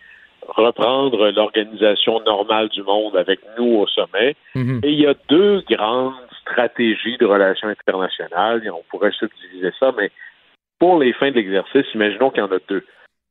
[SPEAKER 10] reprendre l'organisation normale du monde avec nous au sommet. Mhm. Et il y a deux grandes stratégies de relations internationales, et on pourrait subdiviser ça, mais pour les fins de l'exercice, imaginons qu'il y en a deux.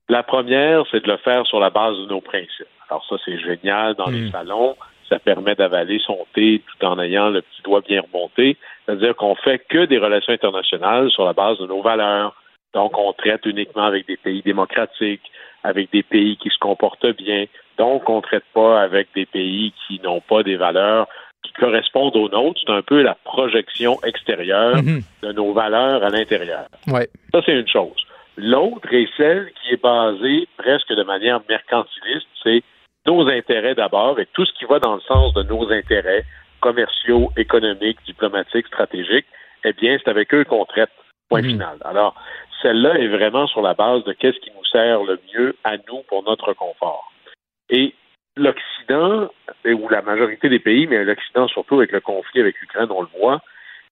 [SPEAKER 10] La première, c'est de le faire sur la base de nos principes. Alors ça, c'est génial dans les mm. salons. Ça permet d'avaler son thé tout en ayant le petit doigt bien remonté. C'est-à-dire qu'on fait que des relations internationales sur la base de nos valeurs. Donc, on traite uniquement avec des pays démocratiques, avec des pays qui se comportent bien. Donc, on ne traite pas avec des pays qui n'ont pas des valeurs qui correspondent aux nôtres. C'est un peu la projection extérieure mhm. de nos valeurs à l'intérieur.
[SPEAKER 5] Ouais.
[SPEAKER 10] Ça, c'est une chose. L'autre est celle qui est basée presque de manière mercantiliste, c'est nos intérêts d'abord et tout ce qui va dans le sens de nos intérêts commerciaux, économiques, diplomatiques, stratégiques, eh bien, c'est avec eux qu'on traite. Point mhm. final. Alors, celle-là est vraiment sur la base de qu'est-ce qui nous sert le mieux à nous pour notre confort. Et l'Occident, ou la majorité des pays, mais l'Occident surtout avec le conflit avec l'Ukraine, on le voit,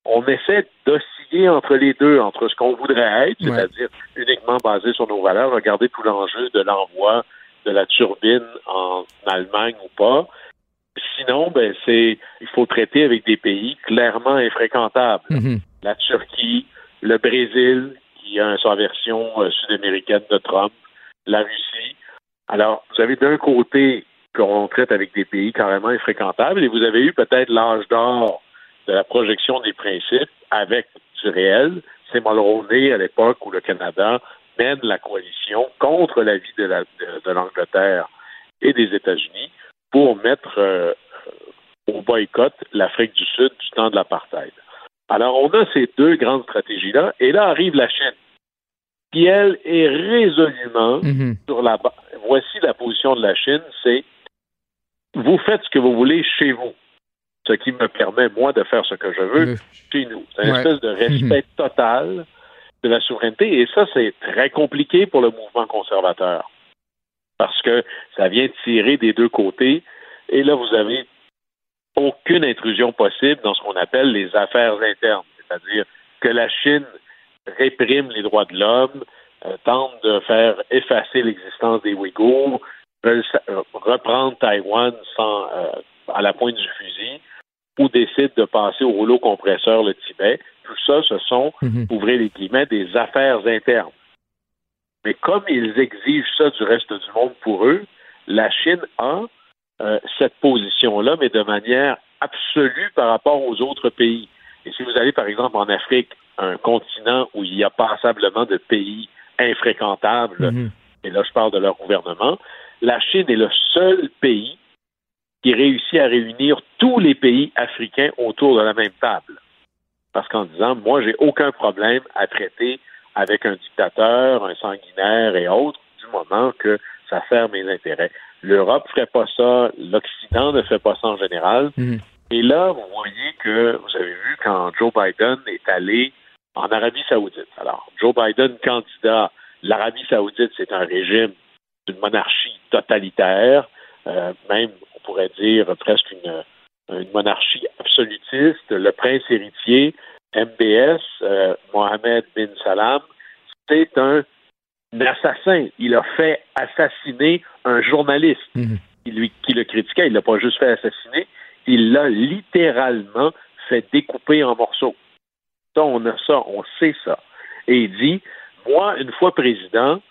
[SPEAKER 10] on essaie d'osciller entre les deux, entre ce qu'on voudrait être, c'est-à-dire uniquement basé sur nos valeurs, regarder tout l'enjeu de l'envoi de la turbine en Allemagne ou pas. Sinon, ben c'est il faut traiter avec des pays clairement infréquentables. Mm-hmm. La Turquie, le Brésil, qui a sa version euh, sud-américaine de Trump, la Russie. Alors, vous avez d'un côté qu'on traite avec des pays carrément infréquentables et vous avez eu peut-être l'âge d'or de la projection des principes avec du réel. C'est Mulroney à l'époque où le Canada mène la coalition contre l'avis de, de, l'Angleterre et des États-Unis pour mettre euh, au boycott l'Afrique du Sud du temps de l'apartheid. Alors, on a ces deux grandes stratégies-là, et là arrive la Chine, qui, elle, est résolument mhm. sur la base. Voici la position de la Chine, c'est vous faites ce que vous voulez chez vous, ce qui me permet, moi, de faire ce que je veux chez nous. C'est une espèce de respect mhm. total de la souveraineté, et ça, c'est très compliqué pour le mouvement conservateur, parce que ça vient tirer des deux côtés, et là, vous avez aucune intrusion possible dans ce qu'on appelle les affaires internes, c'est-à-dire que la Chine réprime les droits de l'homme, euh, tente de faire effacer l'existence des Ouïghours, veulent reprendre Taïwan sans, euh, à la pointe du fusil, ou décide de passer au rouleau compresseur le Tibet. Tout ça, ce sont, mhm. ouvrez les guillemets, des affaires internes. Mais comme ils exigent ça du reste du monde pour eux, la Chine a euh, cette position-là, mais de manière absolue par rapport aux autres pays. Et si vous allez, par exemple, en Afrique, un continent où il y a passablement de pays infréquentables, mhm. et là je parle de leur gouvernement, la Chine est le seul pays qui réussit à réunir tous les pays africains autour de la même table. Parce qu'en disant, moi, j'ai aucun problème à traiter avec un dictateur, un sanguinaire et autres, du moment que ça sert mes intérêts. L'Europe ne ferait pas ça, l'Occident ne fait pas ça en général. Mhm. Et là, vous voyez que, vous avez vu, quand Joe Biden est allé en Arabie saoudite. Alors, Joe Biden, candidat, l'Arabie saoudite, c'est un régime d'une monarchie totalitaire, euh, même, on pourrait dire, presque une, monarchie absolutiste. Le prince héritier, MBS, euh, Mohamed bin Salam, c'est un assassin. Il a fait assassiner un journaliste mhm. qui, lui, qui le critiquait. Il l'a pas juste fait assassiner, il l'a littéralement fait découper en morceaux. Ça, on a ça, on sait ça. Et il dit, moi, une fois président,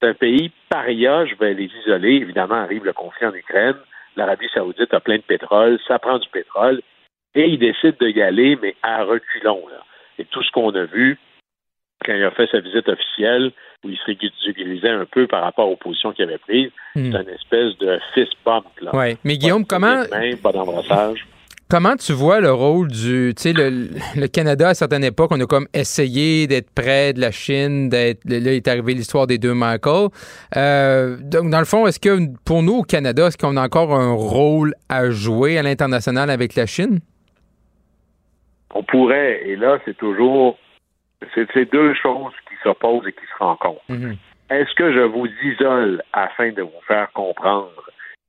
[SPEAKER 10] c'est un pays paria, je vais les isoler. Évidemment, arrive le conflit en Ukraine. L'Arabie saoudite a plein de pétrole, ça prend du pétrole. Et il décide de y aller, mais à reculons. Et tout ce qu'on a vu, quand il a fait sa visite officielle, où il se ridiculisait un peu par rapport aux positions qu'il avait prises. Hmm. C'est une espèce de fist bump. Là.
[SPEAKER 5] Ouais. Mais Guillaume, comment.
[SPEAKER 10] pas d'embrassage.
[SPEAKER 5] Comment tu vois le rôle du, tu sais, le, Canada à certaines époques, on a comme essayé d'être près de la Chine, d'être, là est arrivé l'histoire des deux Michael. Euh, donc dans le fond, est-ce que pour nous au Canada, est-ce qu'on a encore un rôle à jouer à l'international avec la Chine?
[SPEAKER 10] On pourrait, et là c'est toujours, c'est deux choses qui s'opposent et qui se rencontrent. Mhm. Est-ce que je vous isole afin de vous faire comprendre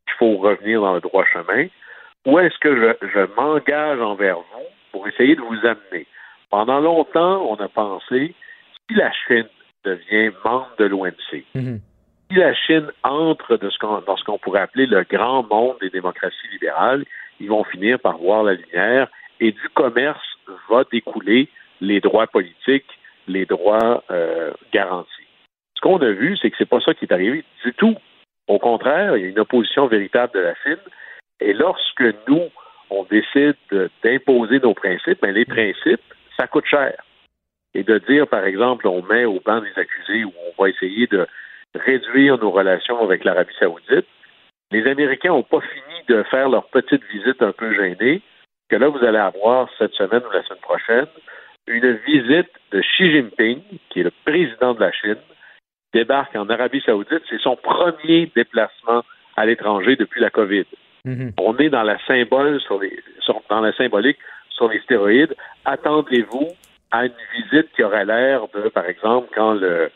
[SPEAKER 10] qu'il faut revenir dans le droit chemin? Ou est-ce que je, m'engage envers vous pour essayer de vous amener? Pendant longtemps, on a pensé, si la Chine devient membre de l'OMC, mhm. si la Chine entre de ce dans ce qu'on pourrait appeler le grand monde des démocraties libérales, ils vont finir par voir la lumière et du commerce va découler les droits politiques les droits euh, garantis. Ce qu'on a vu, c'est que c'est pas ça qui est arrivé du tout. Au contraire, il y a une opposition véritable de la Chine. Et lorsque nous, on décide d'imposer nos principes, ben les principes, ça coûte cher. Et de dire, par exemple, on met au banc des accusés ou on va essayer de réduire nos relations avec l'Arabie saoudite, les Américains n'ont pas fini de faire leur petite visite un peu gênée, que là, vous allez avoir cette semaine ou la semaine prochaine une visite de Xi Jinping, qui est le président de la Chine, débarque en Arabie saoudite. C'est son premier déplacement à l'étranger depuis la COVID. Mhm. On est dans la symbole sur les, dans la symbolique sur les stéroïdes. Attendez-vous à une visite qui aurait l'air de, par exemple, quand le,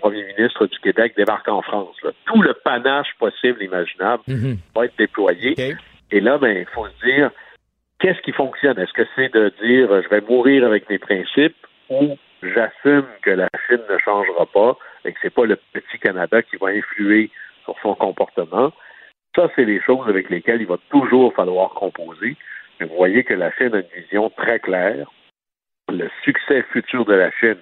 [SPEAKER 10] premier ministre du Québec débarque en France. Tout le panache possible, imaginable, mhm. va être déployé. Et là, ben, il faut se dire, qu'est-ce qui fonctionne? Est-ce que c'est de dire je vais mourir avec mes principes ou j'assume que la Chine ne changera pas et que c'est pas le petit Canada qui va influer sur son comportement? Ça, c'est les choses avec lesquelles il va toujours falloir composer. Mais vous voyez que la Chine a une vision très claire. Le succès futur de la Chine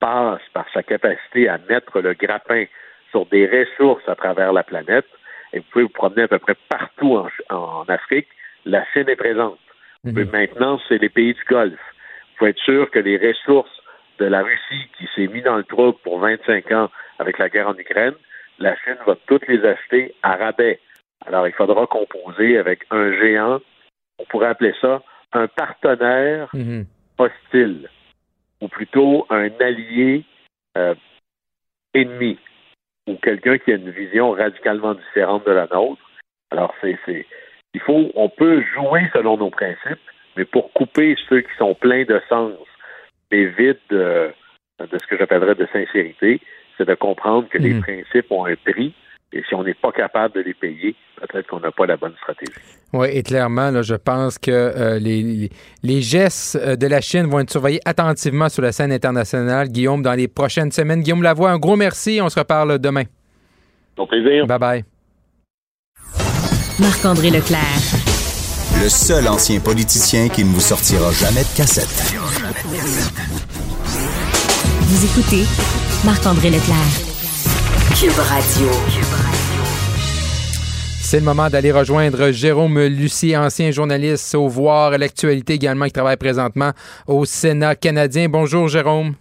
[SPEAKER 10] passe par sa capacité à mettre le grappin sur des ressources à travers la planète. Et vous pouvez vous promener à peu près partout en, en Afrique la Chine est présente. Mhm. Maintenant, c'est les pays du Golfe. Il faut être sûr que les ressources de la Russie qui s'est mis dans le trou pour 25 ans avec la guerre en Ukraine, la Chine va toutes les acheter à rabais. Alors, il faudra composer avec un géant, on pourrait appeler ça un partenaire mhm. hostile, ou plutôt un allié euh, ennemi, ou quelqu'un qui a une vision radicalement différente de la nôtre. Alors, c'est il faut, on peut jouer selon nos principes, mais pour couper ceux qui sont pleins de sens, mais vides de, de ce que j'appellerais de sincérité, c'est de comprendre que les mhm. principes ont un prix. Et si on n'est pas capable de les payer, peut-être qu'on n'a pas la bonne stratégie.
[SPEAKER 5] Oui, et clairement, là, je pense que euh, les, les, gestes euh, de la Chine vont être surveillés attentivement sur la scène internationale. Guillaume, dans les prochaines semaines. Guillaume Lavoie, un gros merci. On se reparle demain.
[SPEAKER 10] Au plaisir.
[SPEAKER 5] Bye bye.
[SPEAKER 2] Marc-André Leclerc.
[SPEAKER 4] Le seul ancien politicien qui ne vous sortira jamais de cassette.
[SPEAKER 2] Vous écoutez Marc-André Leclerc.
[SPEAKER 3] Cube Radio.
[SPEAKER 5] C'est le moment d'aller rejoindre Jérôme Lucie, ancien journaliste au Voir, l'actualité également, qui travaille présentement au Sénat canadien. Bonjour Jérôme.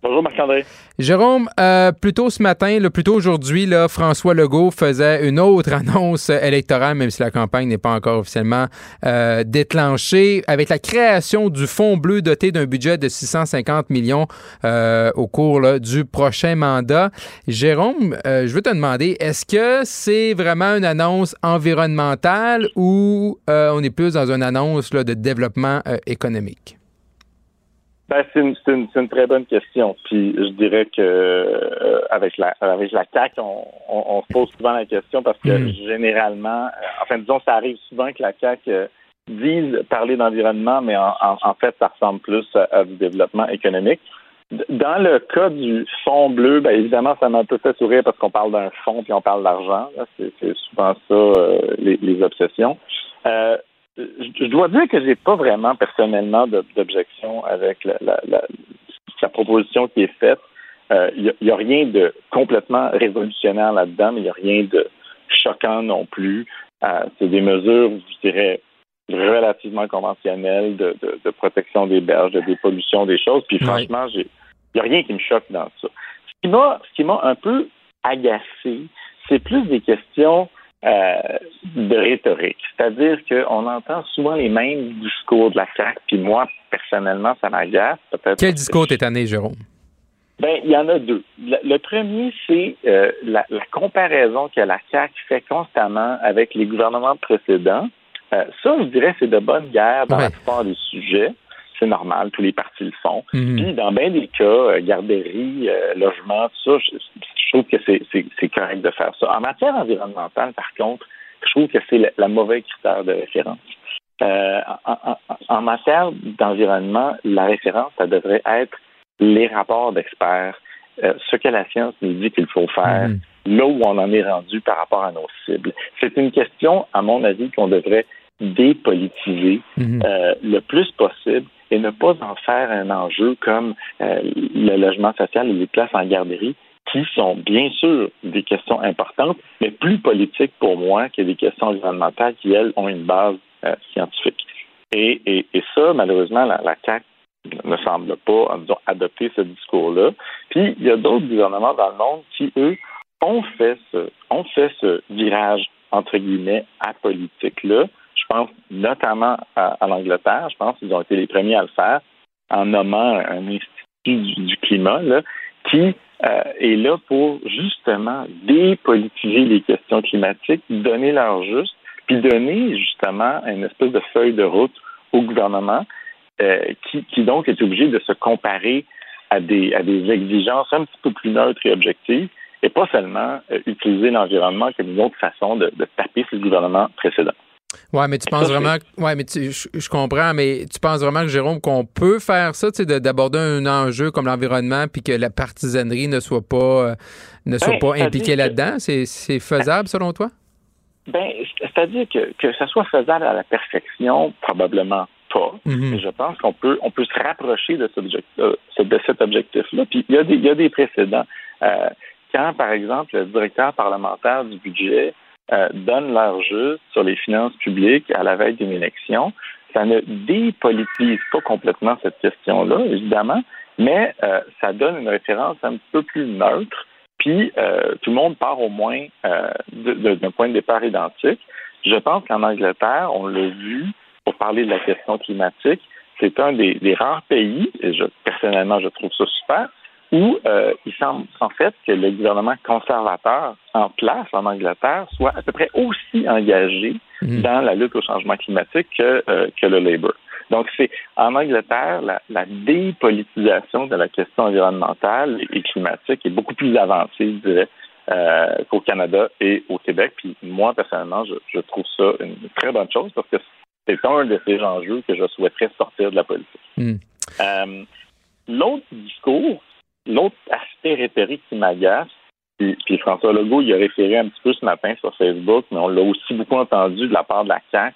[SPEAKER 11] Bonjour Marc-André.
[SPEAKER 5] Jérôme, euh, plus tôt ce matin, le plus tôt aujourd'hui, là, François Legault faisait une autre *laughs* annonce électorale, même si la campagne n'est pas encore officiellement euh, déclenchée, avec la création du Fonds bleu doté d'un budget de 650 millions euh, au cours du prochain mandat. Jérôme, je veux te demander, est-ce que c'est vraiment une annonce environnementale ou on est plus dans une annonce de développement économique?
[SPEAKER 11] Ben, c'est une, une, une, très bonne question. Puis je dirais que euh, avec la avec la CAC, on, on, se pose souvent la question parce que hmm. généralement, euh, enfin disons, ça arrive souvent que la CAC euh, dise parler d'environnement, mais en, en, fait, ça ressemble plus à, du développement économique. Dans le cas du fonds bleu, ben évidemment, ça m'a un peu fait sourire parce qu'on parle d'un fonds puis on parle d'argent. C'est souvent ça les, les, obsessions. Euh, je dois dire que j'ai pas vraiment personnellement d'objection avec la, la, proposition qui est faite. Il euh, n'y a, rien de complètement révolutionnaire là-dedans, mais il n'y a rien de choquant non plus. Euh, c'est des mesures, je dirais, relativement conventionnelles de, de, protection des berges, de dépollution des choses. Puis franchement, il n'y a rien qui me choque dans ça. Ce qui m'a un peu agacé, c'est plus des questions euh, de rhétorique. C'est-à-dire qu'on entend souvent les mêmes discours de la CAQ, puis moi, personnellement, ça m'agace.
[SPEAKER 5] Quel discours t'es tanné, Jérôme?
[SPEAKER 11] Ben, il y en a deux. Le, premier, c'est euh, la, comparaison que la CAQ fait constamment avec les gouvernements précédents. Euh, ça, je dirais, c'est de bonne guerre dans la plupart des sujets c'est normal, tous les partis le font. Mhm. Puis dans bien des cas, euh, garderie, euh, logement, tout ça, je, trouve que c'est correct de faire ça. En matière environnementale, par contre, je trouve que c'est la, mauvaise critère de référence. Euh, en, matière d'environnement, la référence, ça devrait être les rapports d'experts, ce que la science nous dit qu'il faut faire, mhm. là où on en est rendu par rapport à nos cibles. C'est une question, à mon avis, qu'on devrait dépolitiser mhm. euh, le plus possible et ne pas en faire un enjeu comme euh, le logement social et les places en garderie, qui sont bien sûr des questions importantes, mais plus politiques pour moi que des questions environnementales qui, elles, ont une base euh, scientifique. Et, et, ça, malheureusement, la, la CAQ ne semble pas, disons, adopter ce discours-là. Puis, il y a d'autres gouvernements dans le monde qui, eux, ont fait ce, ont fait ce virage, entre guillemets, apolitique-là. Je pense notamment à, l'Angleterre. Je pense qu'ils ont été les premiers à le faire en nommant un institut du, climat qui euh, est là pour justement dépolitiser les questions climatiques, donner leur juste, puis donner justement une espèce de feuille de route au gouvernement euh, qui, qui, donc est obligé de se comparer à des, à des exigences un petit peu plus neutres et objectives et pas seulement euh, utiliser l'environnement comme une autre façon de, de taper sur le gouvernement précédent.
[SPEAKER 5] Ouais, mais tu penses vraiment, ouais, mais tu, je, comprends, mais tu penses vraiment que Jérôme qu'on peut faire ça, tu sais, d'aborder un enjeu comme l'environnement, puis que la partisanerie ne soit pas, euh, ne soit ben, pas impliquée là-dedans, c'est faisable selon toi?
[SPEAKER 11] Ben, c'est-à-dire que que ça soit faisable à la perfection, probablement pas. Mm-hmm. Mais je pense qu'on peut, on peut se rapprocher de, euh, de cet objectif-là. Puis il y a des, il y a des précédents. Euh, quand, par exemple, le directeur parlementaire du budget euh, donne leur juste sur les finances publiques à la veille d'une élection, ça ne dépolitise pas complètement cette question-là, évidemment, mais euh, ça donne une référence un peu plus neutre, puis euh, tout le monde part au moins d'un point de départ identique. Je pense qu'en Angleterre, on l'a vu, pour parler de la question climatique, c'est un des, des, rares pays, et je, personnellement, je trouve ça super, où euh, il semble en fait que le gouvernement conservateur en place en Angleterre soit à peu près aussi engagé mhm. dans la lutte au changement climatique que, euh, que le Labour. Donc, c'est en Angleterre, la, la, dépolitisation de la question environnementale et climatique est beaucoup plus avancée, je dirais, euh, qu'au Canada et au Québec. Puis moi, personnellement, je, je, trouve ça une très bonne chose parce que c'est un de ces enjeux que je souhaiterais sortir de la politique. Mhm. Euh, L'autre discours, L'autre aspect rhétorique qui m'agace, puis, François Legault il a référé un petit peu ce matin sur Facebook, mais on l'a aussi beaucoup entendu de la part de la CAQ,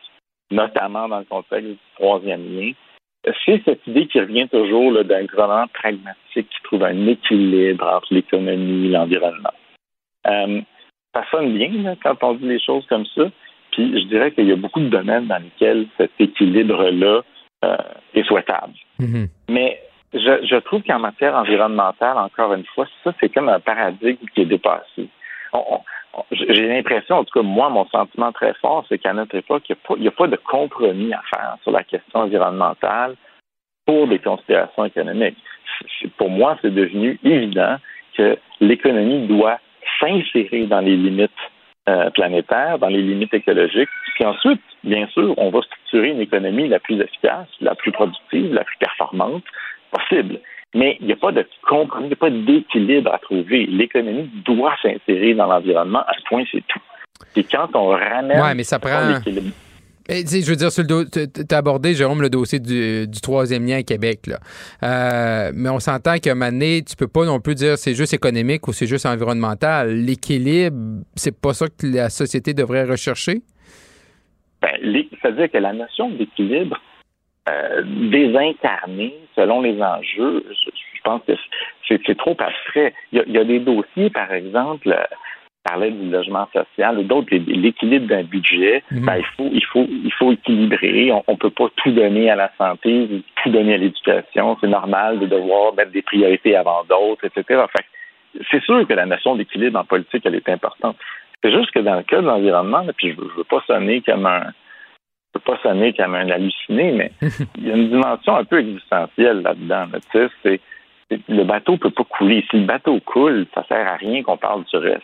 [SPEAKER 11] notamment dans le contexte du troisième lien. C'est cette idée qui revient toujours d'un gouvernement pragmatique qui trouve un équilibre entre l'économie et l'environnement. Euh, ça sonne bien quand on dit les choses comme ça. Puis je dirais qu'il y a beaucoup de domaines dans lesquels cet équilibre-là euh, est souhaitable. Mm-hmm. Mais je, je trouve qu'en matière environnementale, encore une fois, ça, c'est comme un paradigme qui est dépassé. j'ai l'impression, en tout cas, moi, mon sentiment très fort, c'est qu'à notre époque, il n'y a, a, pas de compromis à faire sur la question environnementale pour des considérations économiques. Pour moi, c'est devenu évident que l'économie doit s'insérer dans les limites euh, planétaires, dans les limites écologiques. Puis ensuite, bien sûr, on va structurer une économie la plus efficace, la plus productive, la plus performante, possible. Mais il n'y a pas de compromis, il n'y a pas d'équilibre à trouver. L'économie doit s'insérer dans l'environnement, à ce point, c'est tout. Et quand on ramène
[SPEAKER 5] ouais, mais ça prend... Eh, je veux dire, tu as abordé, Jérôme, le dossier du, troisième lien à Québec. Là. Euh, mais on s'entend qu'à un moment donné, tu peux pas non plus dire c'est juste économique ou c'est juste environnemental. L'équilibre, c'est pas ça que la société devrait rechercher?
[SPEAKER 11] Ben, C'est-à-dire que la notion d'équilibre, euh, désincarné selon les enjeux, je, pense que c'est trop abstrait. Il y, a, des dossiers, par exemple, euh, parlait du logement social ou d'autres, l'équilibre d'un budget, mhm. ben, il faut il faut il faut équilibrer. On, ne peut pas tout donner à la santé, tout donner à l'éducation. C'est normal de devoir mettre des priorités avant d'autres, etc. c'est sûr que la notion d'équilibre en politique, elle est importante. C'est juste que dans le cas de l'environnement, puis je, je veux pas sonner comme un peut pas sonner comme un halluciné, mais *laughs* il y a une dimension un peu existentielle là-dedans. c'est, le bateau peut pas couler. Si le bateau coule, ça sert à rien qu'on parle du reste.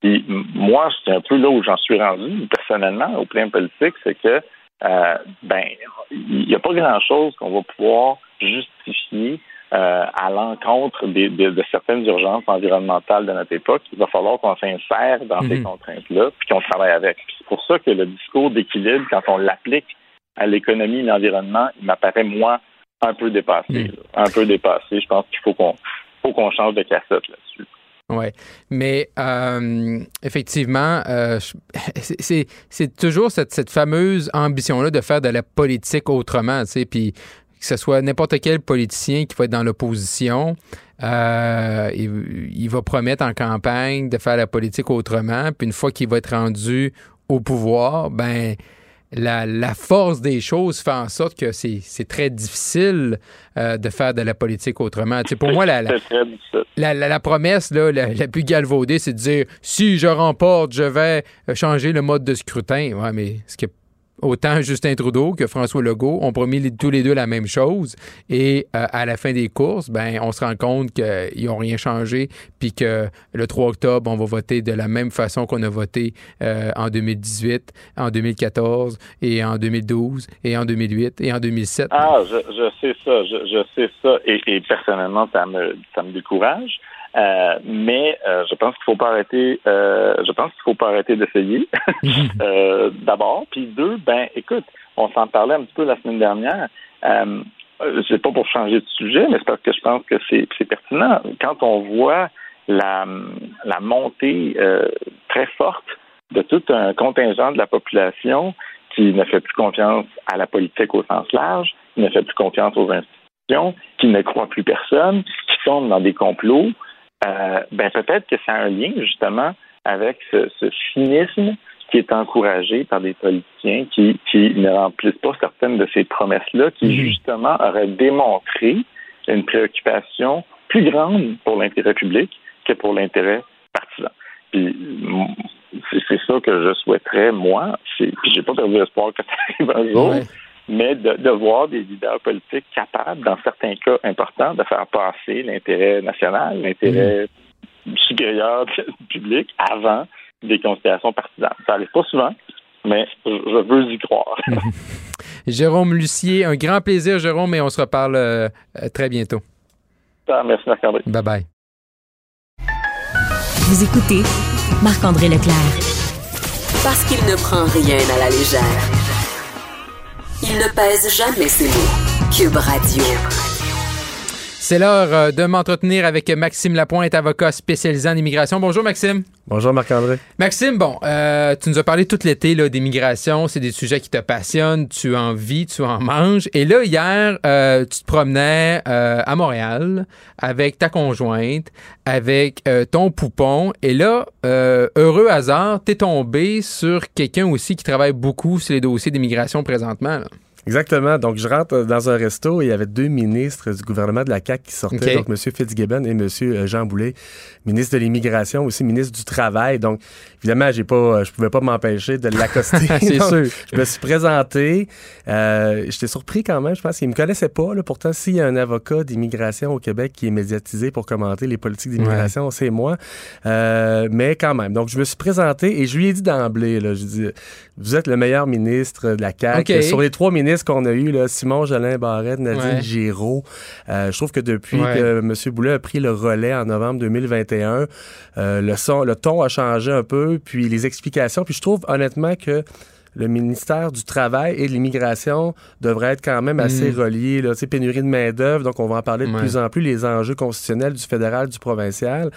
[SPEAKER 11] Puis moi, c'est un peu là où j'en suis rendu personnellement au plan politique, c'est que euh, ben il n'y a pas grand-chose qu'on va pouvoir justifier euh, à l'encontre de, certaines urgences environnementales de notre époque. Il va falloir qu'on s'insère dans ces mhm. contraintes-là, puis qu'on travaille avec. C'est pour ça que le discours d'équilibre, quand on l'applique à l'économie et l'environnement, il m'apparaît, moi, un peu dépassé. Un peu dépassé. Je pense qu'il faut qu'on faut qu'on change de cassette là-dessus.
[SPEAKER 5] Oui, mais euh, effectivement, euh, *laughs* c'est toujours cette, cette fameuse ambition-là de faire de la politique autrement, tu sais, puis que ce soit n'importe quel politicien qui va être dans l'opposition, euh, il, il, va promettre en campagne de faire la politique autrement, puis une fois qu'il va être rendu au pouvoir, ben la, force des choses fait en sorte que c'est très difficile euh, de faire de la politique autrement. pour moi, la, la, *laughs* promesse là, la, plus galvaudée, c'est de dire si je remporte, je vais changer le mode de scrutin. Ouais, mais ce qui autant Justin Trudeau que François Legault ont promis tous les deux la même chose. Et euh, à la fin des courses, ben, on se rend compte qu'ils n'ont rien changé, puis que le 3 octobre, on va voter de la même façon qu'on a voté euh, en 2018, en 2014, et en 2012, et en 2008, et en 2007.
[SPEAKER 11] Ah, je, je sais ça, je, sais ça, et, et, personnellement, ça me, ça me décourage. Euh, mais euh, je pense qu'il faut pas arrêter. Euh, je pense qu'il faut pas arrêter d'essayer. *laughs* *laughs* D'abord, puis deux, ben, écoute, on s'en parlait un petit peu la semaine dernière. Euh, c'est pas pour changer de sujet, mais c'est parce que je pense que c'est pertinent. Quand on voit la, la montée très forte de tout un contingent de la population qui ne fait plus confiance à la politique au sens large, qui ne fait plus confiance aux institutions, qui ne croit plus personne, qui tombe dans des complots, euh, ben peut-être que ça a un lien justement avec ce, cynisme qui est encouragé par des politiciens qui, qui ne remplissent pas certaines de ces promesses-là, qui mhm. justement auraient démontré une préoccupation plus grande pour l'intérêt public que pour l'intérêt partisan. Puis c'est ça que je souhaiterais, moi. Puis j'ai pas perdu espoir que ça arrive un jour mais de, voir des leaders politiques capables, dans certains cas importants, de faire passer l'intérêt national, l'intérêt supérieur *laughs* du public avant des considérations partisanes. Ça n'arrive pas souvent, mais je veux y croire. *laughs*
[SPEAKER 5] Jérôme Lucier, un grand plaisir, Jérôme, et on se reparle euh, très bientôt.
[SPEAKER 11] Ah, merci, Marc-André.
[SPEAKER 5] Bye bye.
[SPEAKER 2] Vous écoutez Marc-André Leclerc.
[SPEAKER 3] Parce qu'il ne prend rien à la légère. Il ne pèse jamais ses mots. Cube Radio.
[SPEAKER 5] C'est l'heure euh, de m'entretenir avec Maxime Lapointe, avocat spécialisé en immigration. Bonjour Maxime.
[SPEAKER 12] Bonjour Marc-André.
[SPEAKER 5] Maxime, bon, euh, tu nous as parlé tout l'été d'immigration, c'est des sujets qui te passionnent, tu en vis, tu en manges. Et là, hier, euh, tu te promenais à Montréal avec ta conjointe, avec ton poupon. Et là, heureux hasard, t'es tombé sur quelqu'un aussi qui travaille beaucoup sur les dossiers d'immigration présentement. Là.
[SPEAKER 12] Exactement. Donc, je rentre dans un resto et il y avait deux ministres du gouvernement de la CAQ qui sortaient, donc M. Fitzgibbon et M. Jean Boulet, ministre de l'Immigration, aussi ministre du Travail. Donc, évidemment, j'ai pas, je pouvais pas m'empêcher de l'accoster. *laughs*
[SPEAKER 5] C'est sûr.
[SPEAKER 12] Je me suis présenté. Euh, J'étais surpris quand même. Je pense qu'il me connaissait pas. Là. Pourtant, s'il y a un avocat d'immigration au Québec qui est médiatisé pour commenter les politiques d'immigration, c'est moi. Euh, mais quand même. Donc, je me suis présenté et je lui ai dit d'emblée, je dis, vous êtes le meilleur ministre de la CAQ. Sur les trois ministres qu'on a eu, là, Simon Jolin Barrette, Nadine Giraud. Euh, je trouve que depuis que M. Boulet a pris le relais en novembre 2021, euh, le, son, le ton a changé un peu, puis les explications. Puis je trouve honnêtement que le ministère du Travail et de l'Immigration devrait être quand même assez mm. relié. Là, pénurie de main-d'œuvre, donc on va en parler de plus en plus, les enjeux constitutionnels du fédéral, du provincial.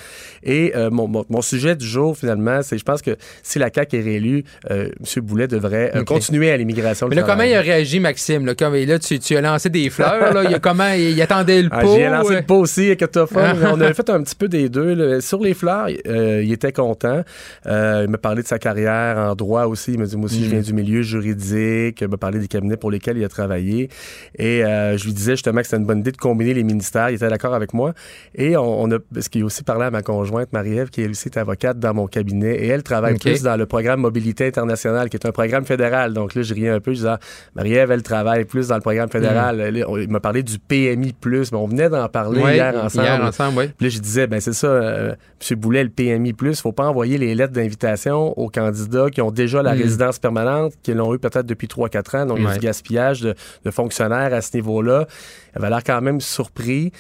[SPEAKER 12] Et euh, mon, mon, sujet du jour, finalement, c'est je pense que si la CAQ est réélue, euh, M. Boulet devrait euh, continuer à l'immigration.
[SPEAKER 5] Mais là, comment il a réagi, Maxime? Là, comme, là tu, tu, as lancé des fleurs. Là, il, a comment, il, attendait le ah, pot?
[SPEAKER 12] J'ai lancé le pot aussi, que on avait fait un petit peu des deux. Sur les fleurs, il était content. il m'a parlé de sa carrière en droit aussi. Il m'a dit, moi aussi, je viens mm. Du milieu juridique, il m'a parlé des cabinets pour lesquels il a travaillé. Et euh, je lui disais justement que c'était une bonne idée de combiner les ministères. Il était d'accord avec moi. Et on, a, parce qu'il a aussi parlé à ma conjointe, Marie-Ève, qui elle aussi est avocate dans mon cabinet. Et elle travaille plus dans le programme Mobilité internationale, qui est un programme fédéral. Donc là, je riais un peu. Je disais, ah, Marie-Ève, elle travaille plus dans le programme fédéral. Mm. il m'a parlé du PMI+. Mais on venait d'en parler hier ensemble.
[SPEAKER 5] Hier ensemble,
[SPEAKER 12] Puis là, je disais, ben c'est ça, euh, M. Boulet, le PMI+, faut pas envoyer les lettres d'invitation aux candidats qui ont déjà la mm. résidence permanente qui l'ont eu peut-être depuis 3-4 ans. Donc, il y a du gaspillage de, fonctionnaires à ce niveau-là. Il avait l'air quand même surpris.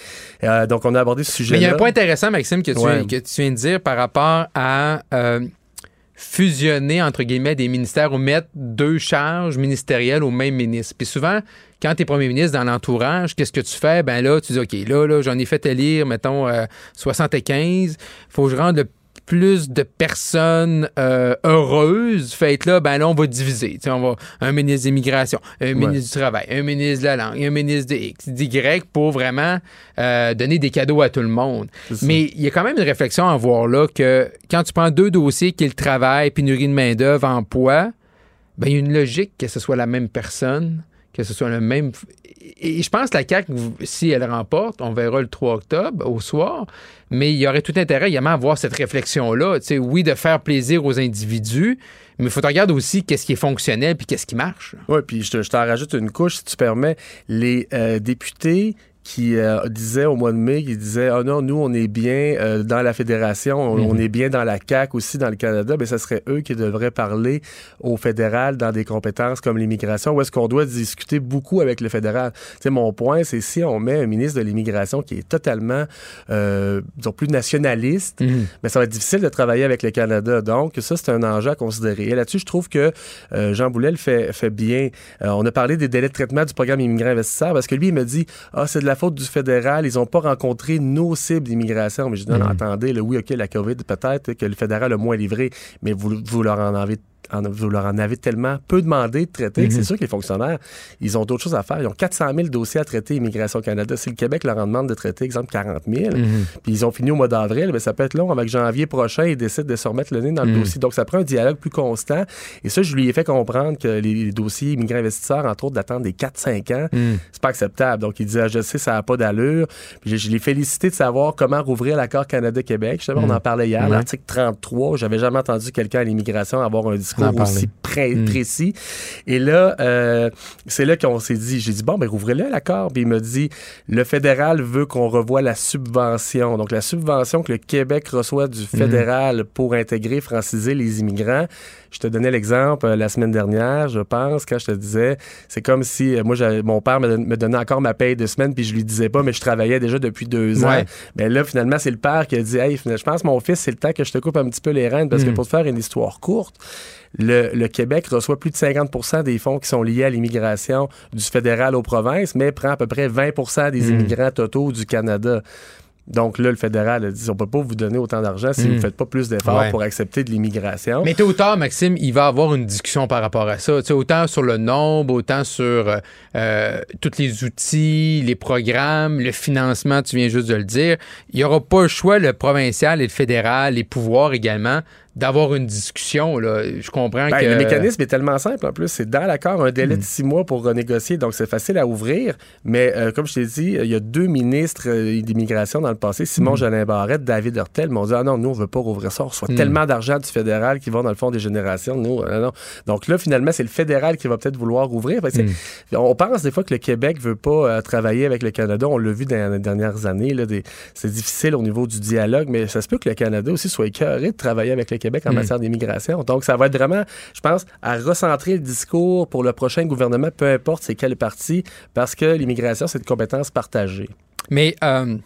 [SPEAKER 12] Euh, donc, on a abordé ce sujet-là.
[SPEAKER 5] Mais il y a un point intéressant, Maxime, que tu, que tu viens de dire par rapport à... Euh, fusionner, entre guillemets, des ministères ou mettre deux charges ministérielles au même ministre. Puis souvent, quand tu es premier ministre dans l'entourage, qu'est-ce que tu fais? Ben là, tu dis, OK, là, là j'en ai fait élire, mettons, 75. faut que je rende le plus de personnes euh, heureuses, faites là, ben là, on va diviser. on va un ministre d'immigration, un ministre du travail, un ministre de la langue, un ministre de X, d'Y pour vraiment euh, donner des cadeaux à tout le monde. Mais il y a quand même une réflexion à voir là que quand tu prends deux dossiers qui est le travail, pénurie de main-d'œuvre, emploi, ben il y a une logique que ce soit la même personne que ce soit le même. Et je pense que la CAQ, si elle remporte, on verra le 3 octobre au soir, mais il y aurait tout intérêt également à avoir cette réflexion-là. Oui, de faire plaisir aux individus, mais il faut regarder aussi qu'est-ce qui est fonctionnel puis qu'est-ce qui marche.
[SPEAKER 12] Oui, puis je, t'en rajoute une couche, si tu permets. Les euh, députés qui euh, disait au mois de mai, qui disait Ah oh non, nous, on est bien euh, dans la fédération, on, mhm. est bien dans la CAC aussi, dans le Canada, mais ce serait eux qui devraient parler au fédéral dans des compétences comme l'immigration, où est-ce qu'on doit discuter beaucoup avec le fédéral. Tu mon point, c'est si on met un ministre de l'immigration qui est totalement, euh, disons, plus nationaliste, mais mhm. ben, ça va être difficile de travailler avec le Canada. Donc, ça, c'est un enjeu à considérer. Et là-dessus, je trouve que euh, Jean Boulet le fait, fait bien. on a parlé des délais de traitement du programme immigrant investisseur parce que lui, il me dit Ah, c'est de la faute du fédéral, ils n'ont pas rencontré nos cibles d'immigration. Mais je dis, non, mm. attendez, oui, OK, la COVID, peut-être que le fédéral a moins livré, mais vous, vous leur en avez vous leur en avez tellement peu demandé de traiter que c'est mhm. sûr que les fonctionnaires, ils ont d'autres choses à faire. Ils ont 400 000 dossiers à traiter Immigration Canada. Si le Québec leur en demande de traiter, exemple, 40 000, mhm. puis ils ont fini au mois d'avril, mais ben, ça peut être long. Avec janvier prochain, ils décident de se remettre le nez dans le mhm. dossier. Donc, ça prend un dialogue plus constant. Et ça, je lui ai fait comprendre que les, dossiers immigrants investisseurs, entre autres, d'attendre des 4-5 ans, c'est pas acceptable. Donc, il disait, ah, je sais, ça n'a pas d'allure. Puis, je, l'ai félicité de savoir comment rouvrir l'accord Canada-Québec. Justement, on en parlait hier, l'article 33. J'avais jamais entendu quelqu'un à l'immigration avoir un discours aussi Hmm. précis. Et là, euh, c'est là qu'on s'est dit, j'ai dit, bon, ben rouvrez-le l'accord. Puis il me dit, le fédéral veut qu'on revoie la subvention. Donc la subvention que le Québec reçoit du hmm. fédéral pour intégrer, franciser les immigrants. Je te donnais l'exemple euh, la semaine dernière, je pense, quand je te disais, c'est comme si euh, moi, mon père me, donnait encore ma paye de semaine, puis je lui disais pas, mais je travaillais déjà depuis deux ans. Mais là, finalement, c'est le père qui a dit, hey, je pense, mon fils, c'est le temps que je te coupe un petit peu les rênes, parce que hmm. pour te faire une histoire courte, le, Québec reçoit plus de 50% des fonds qui sont liés à l'immigration du fédéral aux provinces, mais prend à peu près 20% des hmm. immigrants totaux du Canada. Donc là, le fédéral a dit on peut pas vous donner autant d'argent si vous ne hmm. faites pas plus d'efforts pour accepter de l'immigration.
[SPEAKER 5] Mais tôt ou tard, Maxime, il va y avoir une discussion par rapport à ça. autant sur le nombre, autant sur euh, euh, tous les outils, les programmes, le financement, tu viens juste de le dire. Il n'y aura pas le choix, le provincial et le fédéral, les pouvoirs également, d'avoir une discussion. Là. Je comprends ben, que...
[SPEAKER 12] Le mécanisme est tellement simple en plus. C'est dans l'accord un délai de hmm. six mois pour renégocier, donc c'est facile à ouvrir. Mais euh, comme je t'ai dit, il y a deux ministres euh, d'immigration dans le passé, Simon mm. Jolin Barrette, David Hurtel, m'ont dit Ah non, nous, on veut pas rouvrir ça. On reçoit hmm. tellement d'argent du fédéral qui va dans le fond des générations. Nous, euh, non. Donc là, finalement, c'est le fédéral qui va peut-être vouloir rouvrir. Hmm. On pense des fois que le Québec veut pas travailler avec le Canada. On l'a vu dans les dernières années. C'est difficile au niveau du dialogue, mais ça se peut que le Canada aussi soit écœuré de travailler avec le Québec en hmm. matière d'immigration. Donc, ça va être vraiment, je pense, à recentrer le discours pour le prochain gouvernement, peu importe c'est quel parti, parce que l'immigration, c'est une compétence partagée.
[SPEAKER 5] Mais euh,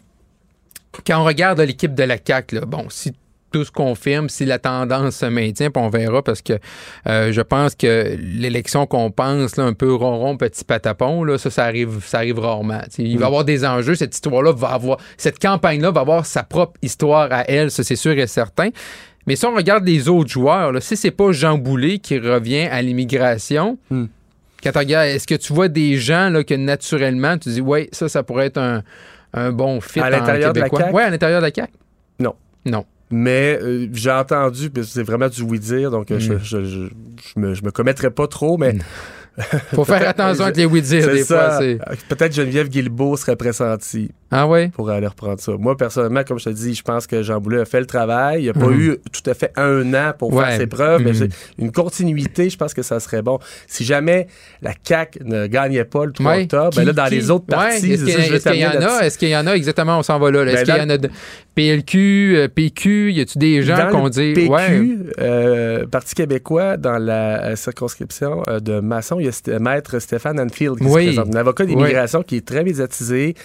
[SPEAKER 5] quand on regarde l'équipe de la CAQ, bon, si tout se confirme, si la tendance se maintient, puis on verra parce que euh, je pense que l'élection qu'on pense, là, un peu ronron, petit patapon, là, ça, ça arrive, ça arrive rarement. il va y mm. avoir des enjeux. Cette histoire-là va avoir, cette campagne-là va avoir sa propre histoire à elle, ça c'est sûr et certain. Mais si on regarde les autres joueurs, là, si c'est pas Jean Boulet qui revient à l'immigration, hmm. quand tu regardes, est-ce que tu vois des gens là, que naturellement, tu dis, ouais, ça, ça pourrait être un, bon fit
[SPEAKER 12] à l'intérieur de la CAQ?
[SPEAKER 5] Oui, à l'intérieur de la CAQ.
[SPEAKER 12] Non.
[SPEAKER 5] Non.
[SPEAKER 12] Mais euh, j'ai entendu, c'est vraiment du oui-dire, donc euh, hmm. je, je, me, je me commettrais pas trop, mais hmm.
[SPEAKER 5] Faut faire attention avec les oui-dire des fois.
[SPEAKER 12] Peut-être Geneviève Guilbeault serait pressentie.
[SPEAKER 5] Ah oui?
[SPEAKER 12] Pour aller reprendre ça. Moi, personnellement, comme je te dis, je pense que Jean Boulet a fait le travail. Il n'a pas mhm. eu tout à fait un an pour faire ses preuves, mais mhm. une continuité, je pense que ça serait bon. Si jamais la CAQ ne gagnait pas le 3 octobre, ben là, dans les autres parties,
[SPEAKER 5] est-ce qu'il y, en a? Est-ce qu'il y en a? Exactement, on s'en va là. Est-ce ben qu'il y en a de PLQ, euh, PQ? Y a-tu des gens qu'on dit...
[SPEAKER 12] PQ, euh, Parti québécois, dans la euh, circonscription de Masson, il y a Maître Stéphane Anfield qui se présente, un avocat d'immigration qui est très médiatisé,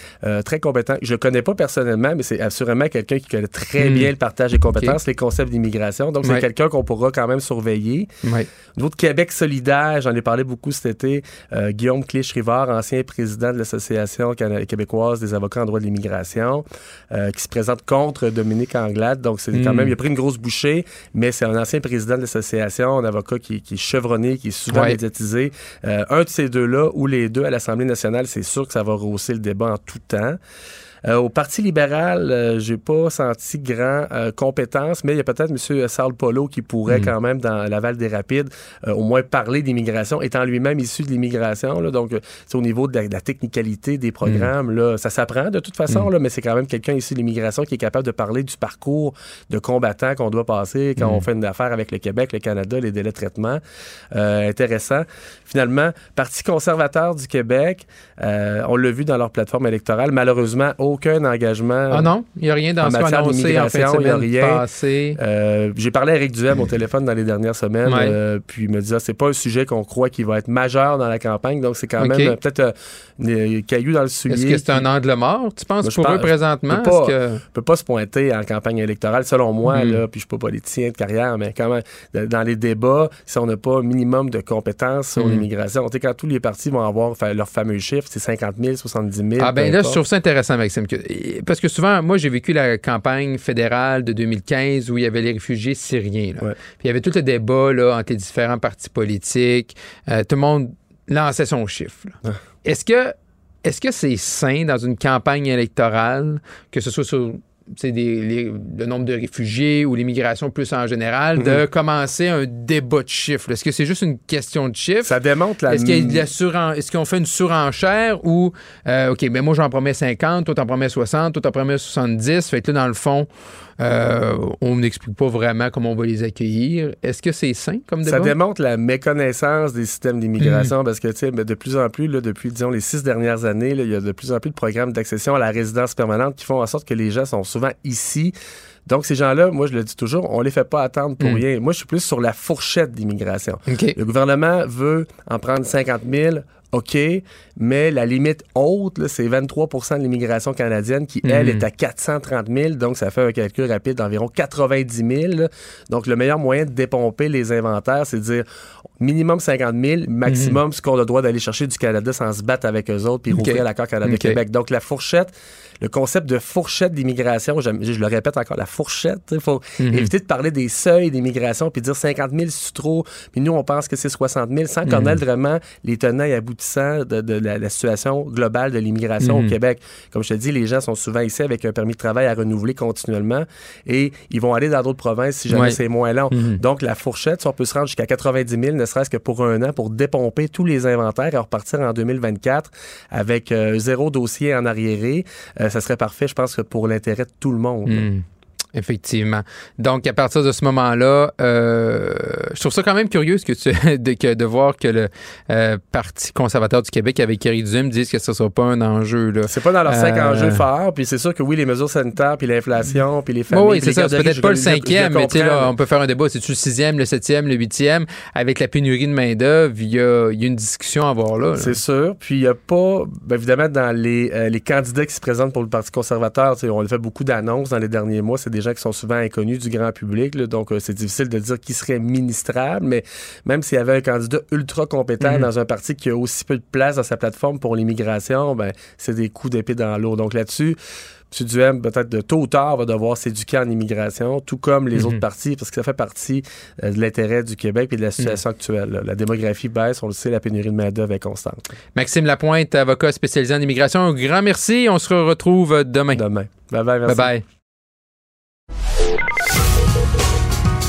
[SPEAKER 12] très compétent. Je le connais pas personnellement, mais c'est assurément quelqu'un qui connaît très hmm. bien le partage des compétences, les concepts d'immigration. Donc, c'est quelqu'un qu'on pourra quand même surveiller.
[SPEAKER 5] Ouais.
[SPEAKER 12] Au niveau de Québec solidaire, j'en ai parlé beaucoup cet été, euh, Guillaume Clich-Rivard, ancien président de l'Association québécoise des avocats en droit de l'immigration, qui se présente contre Dominique Anglade. Donc, c'est quand hmm. même, il a pris une grosse bouchée, mais c'est un ancien président de l'association, un avocat qui, est chevronné, qui est souvent médiatisé. Euh, un de ces deux-là, ou les deux à l'Assemblée nationale, c'est sûr que ça va rehausser le débat en tout temps. Euh, au Parti libéral, euh, j'ai pas senti grand euh, compétence, mais il y a peut-être M. Charles Polo qui pourrait hmm. quand même, dans Laval des Rapides, au moins parler d'immigration, étant lui-même issu de l'immigration. Donc, c'est au niveau de la, technicalité des programmes, hmm. là, ça s'apprend de toute façon, hmm. là, mais c'est quand même quelqu'un issu de l'immigration qui est capable de parler du parcours de combattant qu'on doit passer quand on fait une affaire avec le Québec, le Canada, les délais de traitement. intéressant. Finalement, Parti conservateur du Québec, on l'a vu dans leur plateforme électorale, malheureusement, aucun engagement.
[SPEAKER 5] Ah non? Il n'y a rien dans ce qu'on a annoncé en fin de rien.
[SPEAKER 12] Euh, J'ai parlé à Eric Duhem au téléphone dans les dernières semaines, euh, puis il me disait c'est pas un sujet qu'on croit qui va être majeur dans la campagne, donc c'est quand même euh, peut-être un caillou dans le soulier.
[SPEAKER 5] Est-ce que c'est un angle mort, tu penses, pour eux présentement?
[SPEAKER 12] On que... peut pas se pointer en campagne électorale, selon moi, hmm. là, puis je suis pas politicien de carrière, mais quand même, dans les débats, si on n'a pas un minimum de compétences sur hmm. l'immigration, quand tous les partis vont avoir leur fameux chiffre, c'est 50 000, 70 000.
[SPEAKER 5] Ah ben là, je trouve ça intéressant, Maxime parce que souvent, moi, j'ai vécu la campagne fédérale de 2015 où il y avait les réfugiés syriens. Puis il y avait tout le débat là, entre les différents partis politiques. Euh, tout le monde lançait son chiffre. Est-ce que est-ce que c'est sain dans une campagne électorale, que ce soit sur c'est le nombre de réfugiés ou l'immigration plus en général, de mhm. commencer un débat de chiffres. Est-ce que c'est juste une question de chiffres?
[SPEAKER 12] Ça démontre la...
[SPEAKER 5] Est-ce est-ce qu'on fait une surenchère ou, euh, OK, mais ben moi j'en promets 50, toi t'en promets 60, toi t'en promets 70, fait que là, dans le fond, euh, on n'explique pas vraiment comment on va les accueillir. Est-ce que c'est sain comme débat?
[SPEAKER 12] Ça démontre la méconnaissance des systèmes d'immigration mhm. parce que, tu sais, de plus en plus, là, depuis, disons, les six dernières années, il y a de plus en plus de programmes d'accession à la résidence permanente qui font en sorte que les gens sont souvent ici. Donc, ces gens-là, moi, je le dis toujours, on les fait pas attendre pour mhm. rien. Moi, je suis plus sur la fourchette d'immigration. Le gouvernement veut en prendre 50 000 OK, mais la limite haute, c'est 23% de l'immigration canadienne qui, elle, mhm. est à 430 000. Donc, ça fait un calcul rapide d'environ 90 000. Donc, le meilleur moyen de dépomper les inventaires, c'est de dire minimum 50 000, maximum mhm. ce qu'on a le droit d'aller chercher du Canada sans se battre avec eux autres puis rouvrir l'accord Canada-Québec. Donc, la fourchette, le concept de fourchette d'immigration, je, le répète encore, la fourchette, il faut mhm. éviter de parler des seuils d'immigration puis dire 50 000 c'est trop, puis nous on pense que c'est 60 000 sans mhm. connaître vraiment les tenants et aboutissants de, la, situation globale de l'immigration au mhm. Québec. Comme je te dis, les gens sont souvent ici avec un permis de travail à renouveler continuellement et ils vont aller dans d'autres provinces si jamais c'est moins long. Donc la fourchette, on peut se rendre jusqu'à 90 000, ne serait-ce que pour un an, pour dépomper tous les inventaires et repartir en 2024 avec euh, zéro dossier en arriéré. Euh, ça serait parfait, je pense, pour l'intérêt de tout le monde.
[SPEAKER 5] Hmm. Effectivement. Donc, à partir de ce moment-là, euh, je trouve ça quand même curieux que tu, *laughs* de, de voir que le euh, Parti conservateur du Québec avec Eric Duhem disent que ce ne sera pas un enjeu. Là.
[SPEAKER 12] C'est pas dans leurs cinq euh, enjeux forts. Puis c'est sûr que oui, les mesures sanitaires, puis l'inflation, puis les familles.
[SPEAKER 5] oui, c'est ça. C'est peut-être pas le cinquième, mais là, on peut faire un débat. C'est-tu le sixième, le septième, le huitième? Avec la pénurie de main-d'œuvre, il y a, y a, une discussion à avoir là.
[SPEAKER 12] C'est sûr. Puis il n'y a pas, bien évidemment, dans les, les candidats qui se présentent pour le Parti conservateur, on a fait beaucoup d'annonces dans les derniers mois. C'est des gens qui sont souvent inconnus du grand public, donc euh, c'est difficile de dire qui serait ministrable, mais même s'il y avait un candidat ultra compétent mhm. dans un parti qui a aussi peu de place dans sa plateforme pour l'immigration, ben, c'est des coups d'épée dans l'eau. Donc là-dessus, M. Duhem, peut-être de tôt ou tard, va devoir s'éduquer en immigration, tout comme les mhm. autres partis, parce que ça fait partie euh, de l'intérêt du Québec et de la situation mhm. actuelle. La démographie baisse, on le sait, la pénurie de main-d'œuvre est constante.
[SPEAKER 5] Maxime Lapointe, avocat spécialisé en immigration, un grand merci. On se retrouve demain.
[SPEAKER 12] Demain. Bye bye. Merci.
[SPEAKER 5] Bye bye.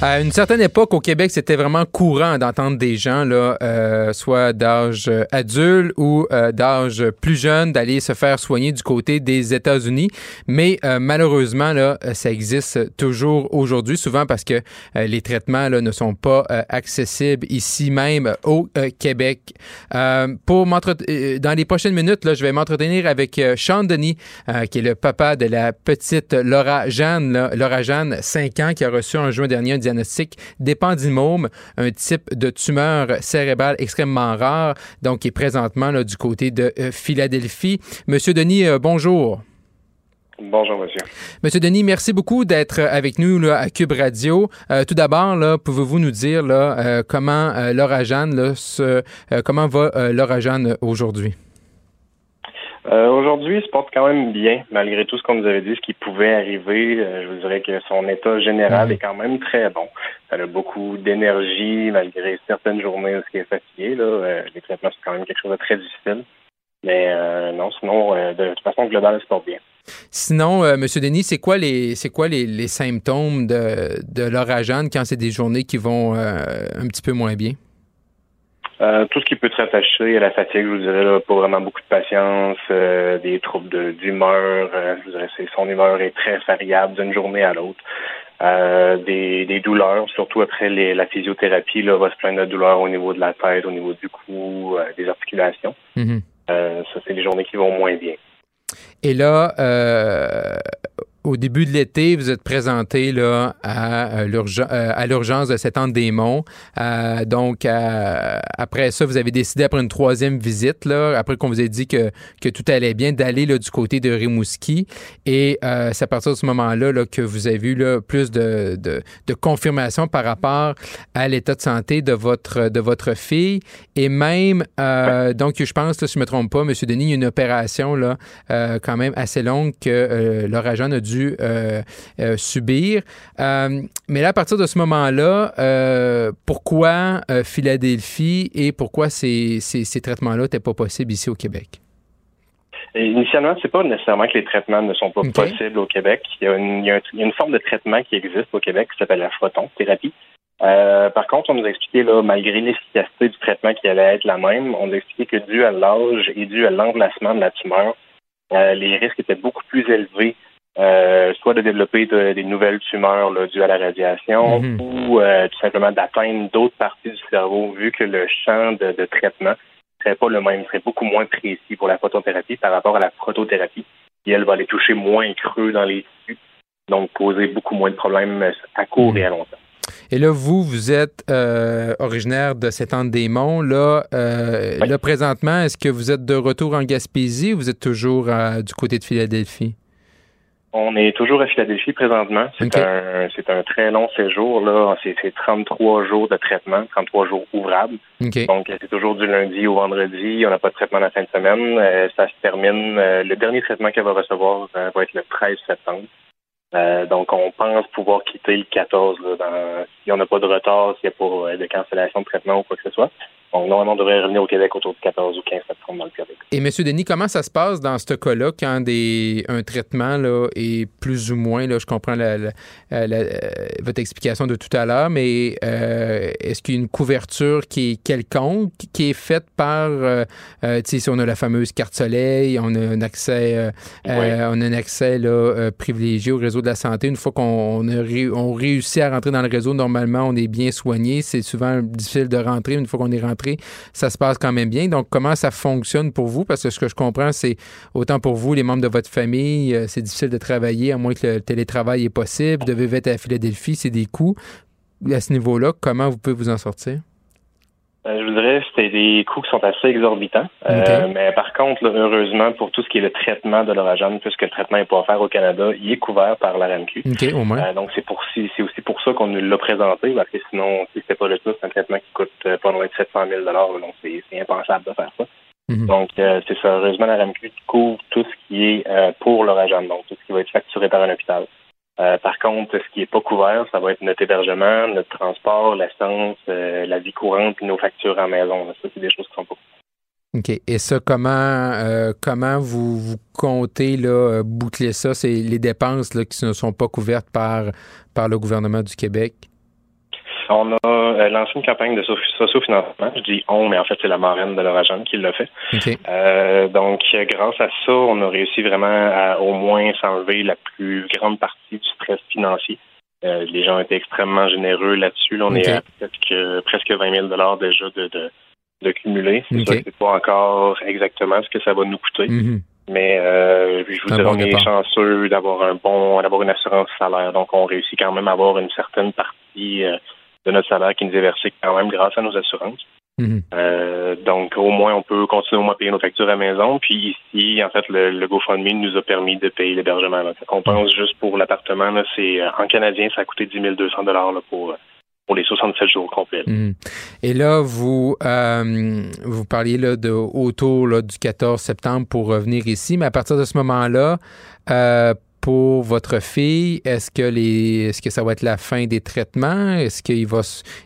[SPEAKER 5] À une certaine époque, au Québec, c'était vraiment courant d'entendre des gens, là, euh, soit d'âge adulte ou euh, d'âge plus jeune, d'aller se faire soigner du côté des États-Unis. Mais euh, malheureusement, là, ça existe toujours aujourd'hui, souvent parce que les traitements là, ne sont pas accessibles ici même au Québec. pour dans les prochaines minutes, là, je vais m'entretenir avec Sean Denis, qui est le papa de la petite Laura Jeanne, là, Laura Jeanne, 5 ans, qui a reçu en juin dernier un diagnostic d'épendymome, un type de tumeur cérébrale extrêmement rare, donc qui est présentement là, du côté de euh, Philadelphie. Monsieur Denis, euh, bonjour.
[SPEAKER 13] Bonjour, monsieur.
[SPEAKER 5] Monsieur Denis, merci beaucoup d'être avec nous là, à Cube Radio. Euh, tout d'abord, pouvez-vous nous dire là, comment Laura Jeanne, comment va Laura Jeanne aujourd'hui?
[SPEAKER 13] Euh, aujourd'hui, il se porte quand même bien, malgré tout ce qu'on nous avait dit, ce qui pouvait arriver. Euh, je vous dirais que son état général mhm. est quand même très bon. Elle a beaucoup d'énergie, malgré certaines journées où elle est fatiguée. Là. Euh, les traitements, c'est quand même quelque chose de très difficile. Mais non, sinon, de, toute façon, global, elle se porte bien.
[SPEAKER 5] Sinon, M. Denis, c'est quoi les c'est quoi les, symptômes de, de l'oragane quand c'est des journées qui vont un petit peu moins bien?
[SPEAKER 13] Euh, tout ce qui peut être attaché à la fatigue, je vous dirais, là, pas vraiment beaucoup de patience, euh, des troubles d'humeur, euh, je vous dirais, son humeur est très variable d'une journée à l'autre. des, des douleurs, surtout après les, la physiothérapie, là, va se plaindre de douleurs au niveau de la tête, au niveau du cou, des articulations. Mm-hmm. ça, c'est des journées qui vont moins bien.
[SPEAKER 5] Et là, au début de l'été, vous êtes présenté là, à, euh, euh, à l'urgence de cet anne des monts. Euh, donc, après ça, vous avez décidé, après une troisième visite, là, après qu'on vous ait dit que, tout allait bien, d'aller du côté de Rimouski. Et c'est à partir de ce moment-là là, que vous avez eu là, plus de, de, confirmation par rapport à l'état de santé de votre, fille. Et même, donc, je pense, si je ne me trompe pas, M. Denis, il y a une opération là, quand même assez longue que leur agent a dû euh, euh, subir. Euh, mais là, à partir de ce moment-là, pourquoi Philadelphie et pourquoi ces, ces, traitements-là n'étaient pas possibles ici au Québec?
[SPEAKER 13] Initialement, c'est pas nécessairement que les traitements ne sont pas possibles au Québec. Il y, a une, forme de traitement qui existe au Québec qui s'appelle la photon-thérapie. par contre, on nous a expliqué, là, malgré l'efficacité du traitement qui allait être la même, on nous a expliqué que dû à l'âge et dû à l'emplacement de la tumeur, les risques étaient beaucoup plus élevés euh, soit de développer des nouvelles tumeurs là, dues à la radiation mhm. ou euh, tout simplement d'atteindre d'autres parties du cerveau, vu que le champ de, de traitement serait pas le même, serait beaucoup moins précis pour la photothérapie par rapport à la protothérapie, qui elle va aller toucher moins creux dans les tissus, donc poser beaucoup moins de problèmes à court et à long terme.
[SPEAKER 5] Et là, vous, vous êtes euh, originaire de cet des monts Là, là, présentement, est-ce que vous êtes de retour en Gaspésie ou vous êtes toujours du côté de Philadelphie?
[SPEAKER 13] On est toujours à Philadelphie présentement. C'est un c'est un très long séjour là. C'est 33 jours de traitement, 33 jours ouvrables. Donc c'est toujours du lundi au vendredi. On n'a pas de traitement la fin de semaine. Euh, ça se termine. Euh, le dernier traitement qu'elle va recevoir euh, va être le 13 septembre. donc on pense pouvoir quitter le 14 là, si on n'a pas de retard, s'il n'y a pas de cancellation de traitement ou quoi que ce soit. Donc, normalement, on devrait revenir au Québec autour de 14 ou 15 septembre dans le Québec.
[SPEAKER 5] Et M. Denis, comment ça se passe dans ce cas-là quand des, un traitement là, est plus ou moins, là, je comprends la, euh, votre explication de tout à l'heure, mais euh, est-ce qu'il y a une couverture qui est quelconque, qui est faite par, euh, tu sais, si on a la fameuse carte soleil, on a un accès, on a un accès là, privilégié au réseau de la santé. Une fois qu'on on réussit à rentrer dans le réseau, normalement, on est bien soigné. C'est souvent difficile de rentrer. Une fois qu'on est rentré, ça se passe quand même bien. Donc, comment ça fonctionne pour vous? Parce que ce que je comprends, c'est autant pour vous, les membres de votre famille, euh, c'est difficile de travailler, à moins que le télétravail est possible. Vous devez être à Philadelphie, c'est des coûts. À ce niveau-là, comment vous pouvez vous en sortir?
[SPEAKER 13] Euh, je vous dirais c'était des coûts qui sont assez exorbitants. Euh, mais par contre, heureusement, pour tout ce qui est le traitement de l'oragène, puisque le traitement n'est pas offert au Canada, il est couvert par la RAMQ.
[SPEAKER 5] Euh,
[SPEAKER 13] donc c'est pour c'est aussi pour ça qu'on nous l'a présenté, parce que sinon, si c'était pas le cas, c'est un traitement qui coûte pas loin de 700 000 donc c'est impensable de faire ça. Mhm. Donc, c'est ça. Heureusement, la RAMQ couvre tout ce qui est pour l'oragène, donc tout ce qui va être facturé par un hôpital. Euh, par contre, ce qui n'est pas couvert, ça va être notre hébergement, notre transport, l'essence, euh, la vie courante, puis nos factures en maison. Ça, c'est des choses qui sont pas
[SPEAKER 5] OK. Et ça, comment euh, comment vous, vous comptez là, boucler ça? C'est les dépenses là, qui ne sont pas couvertes par, par le gouvernement du Québec?
[SPEAKER 13] On a euh, lancé une campagne de socio-financement. Je dis on, mais en fait, c'est la marraine de leur agent qui l'a fait. Euh, donc, grâce à ça, on a réussi vraiment à au moins s'enlever la plus grande partie du stress financier. Euh, les gens ont été extrêmement généreux là-dessus. on est à presque, presque 20 000 déjà de, de, de cumuler. C'est okay. c'est pas encore exactement ce que ça va nous coûter. Mm-hmm. Mais euh, je vous dirais, on est chanceux d'avoir un bon, d'avoir une assurance salaire. Donc, on réussit quand même à avoir une certaine partie euh, de notre salaire qui nous est versé quand même grâce à nos assurances. Mhm. euh, donc, au moins, on peut continuer au moins à payer nos factures à la maison. Puis ici, en fait, le, le GoFundMe nous a permis de payer l'hébergement. On pense juste pour l'appartement, c'est en canadien, ça a coûté 10 200 dollars pour pour les 67 jours complets.
[SPEAKER 5] Mhm. Et là, vous euh, vous parliez là, de, autour là, du 14 septembre pour revenir ici, mais à partir de ce moment-là, euh, pour votre fille, est-ce que les est-ce que ça va être la fin des traitements? Est-ce qu'il va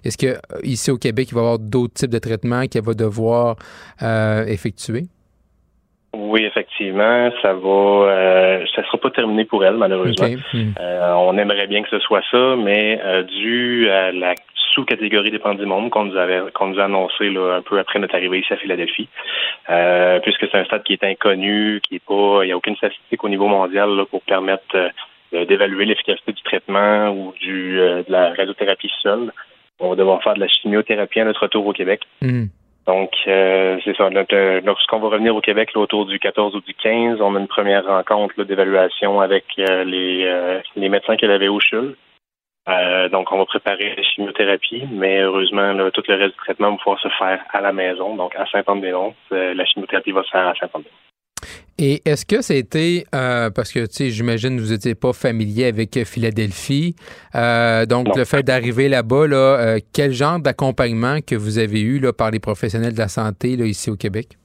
[SPEAKER 5] est-ce que ici au Québec, il va y avoir d'autres types de traitements qu'elle va devoir euh, effectuer?
[SPEAKER 13] Oui, effectivement, ça va. Euh, ça sera pas terminé pour elle, malheureusement. Hmm. Euh, on aimerait bien que ce soit ça, mais euh, dû à la sous-catégorie des monde qu'on nous avait qu'on nous a annoncé là, un peu après notre arrivée ici à Philadelphie, euh, puisque c'est un stade qui est inconnu, qui est pas, il n'y a aucune statistique au niveau mondial là, pour permettre d'évaluer l'efficacité du traitement ou du de la radiothérapie seule. On va devoir faire de la chimiothérapie à notre retour au Québec. Hmm. Donc, euh, c'est ça. Lorsqu'on va revenir au Québec autour du 14 ou du 15, on a une première rencontre d'évaluation avec euh, les, euh, les médecins qu'elle avait au CHUL. Donc, on va préparer la chimiothérapie, mais heureusement, tout le reste du traitement va pouvoir se faire à la maison, donc à Saint-Anne-des-Monts. la chimiothérapie va se faire à Saint-Anne-des-Monts.
[SPEAKER 5] Et est-ce que c'était euh, parce que tu sais, j'imagine que vous n'étiez pas familier avec Philadelphie, euh, donc le fait d'arriver là-bas, là, euh, quel genre d'accompagnement que vous avez eu là, par les professionnels de la santé là, ici au Québec?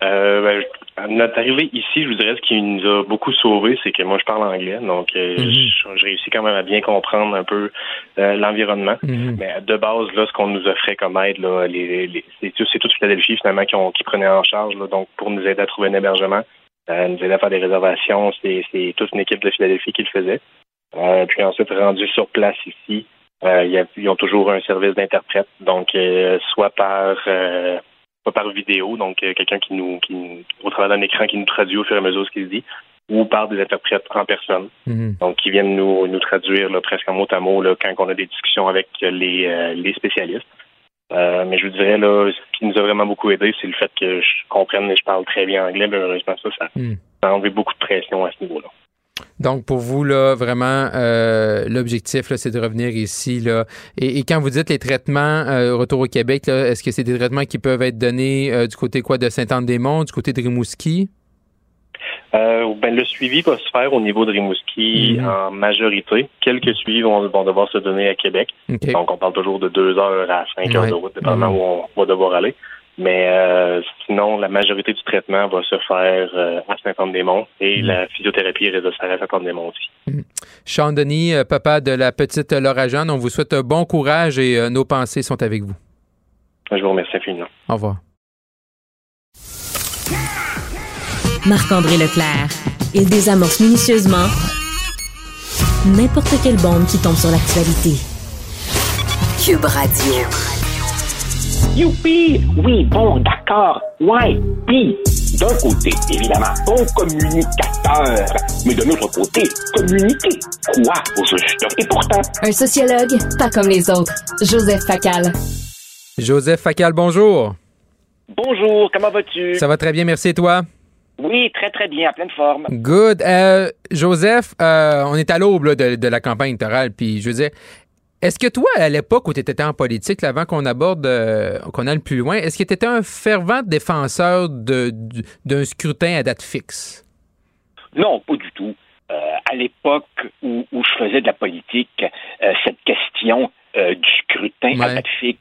[SPEAKER 13] Ben, notre arrivée ici, je vous dirais, ce qui nous a beaucoup sauvé, c'est que moi, je parle anglais, donc euh, mhm. je, réussis quand même à bien comprendre un peu euh, l'environnement. Mhm. Mais de base, là, ce qu'on nous offrait comme aide, là, les, les, c'est toute Philadelphie, finalement, qui, ont, qui prenaient en charge, là, donc pour nous aider à trouver un hébergement, euh, nous aider à faire des réservations, c'est, toute une équipe de Philadelphie qui le faisait. puis ensuite, rendu sur place ici, y ils ont toujours un service d'interprète, donc soit par pas par vidéo, donc euh, quelqu'un qui nous, qui, au travers d'un écran qui nous traduit au fur et à mesure ce qu'il dit, ou par des interprètes en personne, mhm. donc qui viennent nous, nous traduire là, presque en mot à mot là, quand on a des discussions avec les, euh, les spécialistes. Euh, mais je vous dirais, là, ce qui nous a vraiment beaucoup aidé, c'est le fait que je comprenne et je parle très bien anglais. Heureusement, ça, ça, mhm. ça a enlevé beaucoup de pression à ce niveau-là.
[SPEAKER 5] Donc, pour vous, là, vraiment, euh, l'objectif, c'est de revenir ici. Là. Et, quand vous dites les traitements euh, retour au Québec, est-ce que c'est des traitements qui peuvent être donnés euh, du côté quoi de Saint-Anne-des-Monts, du côté de Rimouski?
[SPEAKER 13] ben, le suivi va se faire au niveau de Rimouski mhm. en majorité. Quelques suivis vont, devoir se donner à Québec. Donc, on parle toujours de deux heures à cinq heures de route, dépendamment mhm. où on va devoir aller. Mais euh, sinon, la majorité du traitement va se faire euh, à Saint-Anne-des-Monts et mm. la physiothérapie reste à Saint-Anne-des-Monts aussi.
[SPEAKER 5] Mm. Sean Denis, euh, papa de la petite Laura Jeanne, on vous souhaite bon courage et nos pensées sont avec vous.
[SPEAKER 13] Je vous remercie infiniment.
[SPEAKER 5] Au revoir.
[SPEAKER 2] Marc-André Leclerc. Il désamorce minutieusement n'importe quelle bombe qui tombe sur l'actualité.
[SPEAKER 3] Cube Radio.
[SPEAKER 14] Youpi! Oui, bon, d'accord. Ouais, puis, d'un côté, évidemment, bon communicateur, mais de l'autre côté, communiquer quoi au juste? Et pourtant...
[SPEAKER 2] Un sociologue, pas comme les autres. Joseph Facal.
[SPEAKER 5] Joseph Facal, bonjour.
[SPEAKER 14] Bonjour, comment vas-tu?
[SPEAKER 5] Ça va très bien, merci et toi?
[SPEAKER 14] Oui, très très bien, à pleine forme.
[SPEAKER 5] Good. Euh, Joseph, euh, on est à l'aube de, de, la campagne électorale, puis je veux dire, est-ce que toi, à l'époque où tu étais en politique, avant qu'on aborde, euh, qu'on aille plus loin, est-ce que tu étais un fervent défenseur d'un scrutin à date fixe?
[SPEAKER 14] Non, pas du tout. Euh, à l'époque où, je faisais de la politique, euh, cette question du scrutin à date fixe,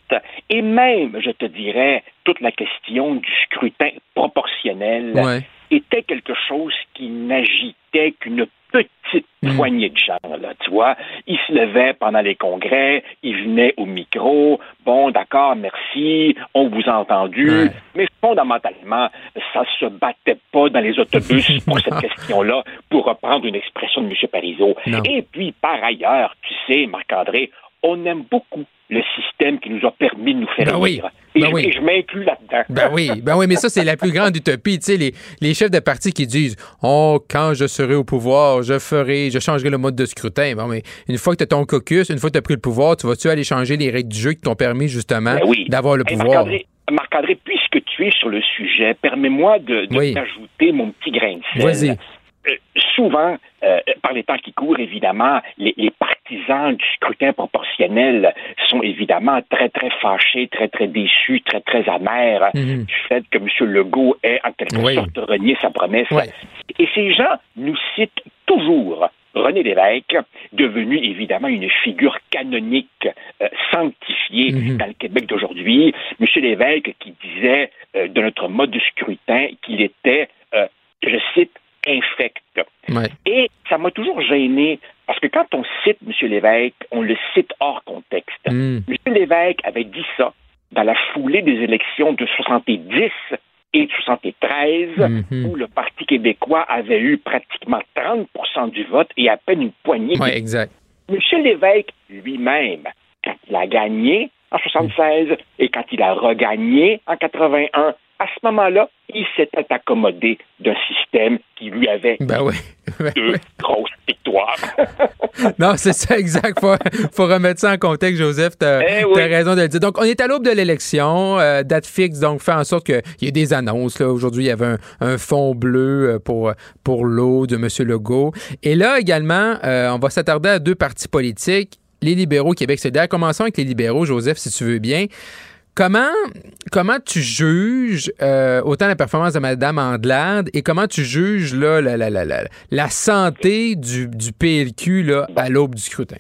[SPEAKER 14] et même, je te dirais, toute la question du scrutin proportionnel était quelque chose qui n'agitait qu'une petite hmm. poignée de gens, là, tu vois. Ils se levaient pendant les congrès, ils venaient au micro, bon, d'accord, merci, on vous a entendu, mais fondamentalement, ça se battait pas dans les autobus *laughs* pour cette question-là, pour reprendre une expression de M. Parizeau. Et puis, par ailleurs, tu sais, Marc-André, on aime beaucoup le système qui nous a permis de nous faire
[SPEAKER 5] ben vivre.
[SPEAKER 14] Et,
[SPEAKER 5] ben
[SPEAKER 14] je,
[SPEAKER 5] oui.
[SPEAKER 14] je m'inclus là-dedans.
[SPEAKER 5] Ben oui, ben oui, mais ça, c'est la plus grande utopie. Tu sais, les, les chefs de parti qui disent Oh, quand je serai au pouvoir, je ferai, je changerai le mode de scrutin. Bon, mais une fois que tu as ton caucus, une fois que tu as pris le pouvoir, tu vas-tu aller changer les règles du jeu qui t'ont permis justement
[SPEAKER 14] Ben oui.
[SPEAKER 5] d'avoir le
[SPEAKER 14] Hey,
[SPEAKER 5] pouvoir?
[SPEAKER 14] Marc-André, Marc-André, puisque tu es sur le sujet, permets-moi de, t'ajouter mon petit grain de sel.
[SPEAKER 5] Vas-y.
[SPEAKER 14] Euh, souvent, euh, par les temps qui courent, évidemment, les, les partisans du scrutin proportionnel sont évidemment très, très fâchés, très, très déçus, très, très amers
[SPEAKER 5] Mhm.
[SPEAKER 14] du fait que M. Legault ait en quelque
[SPEAKER 5] Oui.
[SPEAKER 14] sorte renié sa promesse. Et ces gens nous citent toujours René Lévesque, devenu évidemment une figure canonique, euh, sanctifiée
[SPEAKER 5] Mhm.
[SPEAKER 14] dans le Québec d'aujourd'hui. M. Lévesque qui disait euh, de notre mode de scrutin qu'il était, euh, je cite, infect.
[SPEAKER 5] Ouais.
[SPEAKER 14] Et ça m'a toujours gêné parce que quand on cite M. Lévesque, on le cite hors contexte.
[SPEAKER 5] Mm.
[SPEAKER 14] M. Lévesque avait dit ça dans la foulée des élections de 70 et de 73,
[SPEAKER 5] Mhm.
[SPEAKER 14] où le Parti québécois avait eu pratiquement 30% du vote et à peine une poignée.
[SPEAKER 5] Exact.
[SPEAKER 14] M. Lévesque lui-même, quand il a gagné en 76 et quand il a regagné en 81, à ce moment-là, il s'était accommodé d'un système qui lui avait
[SPEAKER 5] Ben oui. *laughs*
[SPEAKER 14] deux grosses victoires. *laughs*
[SPEAKER 5] Non, c'est ça, exact. Faut, faut remettre ça en contexte, Joseph. T'as
[SPEAKER 14] Eh oui.
[SPEAKER 5] raison de le dire. Donc, on est à l'aube de l'élection. euh, date fixe, donc, fait en sorte qu'il y ait des annonces. Aujourd'hui, il y avait un, un fond bleu euh, pour, pour l'eau de M. Legault. Et là, également, euh, on va s'attarder à deux partis politiques. Les libéraux Québec solidaire. Commençons avec les libéraux, Joseph, si tu veux bien. Comment, comment tu juges euh, autant la performance de Mme Andelade et comment tu juges là, la, la, la, la, la santé du, du PLQ là, à l'aube du scrutin?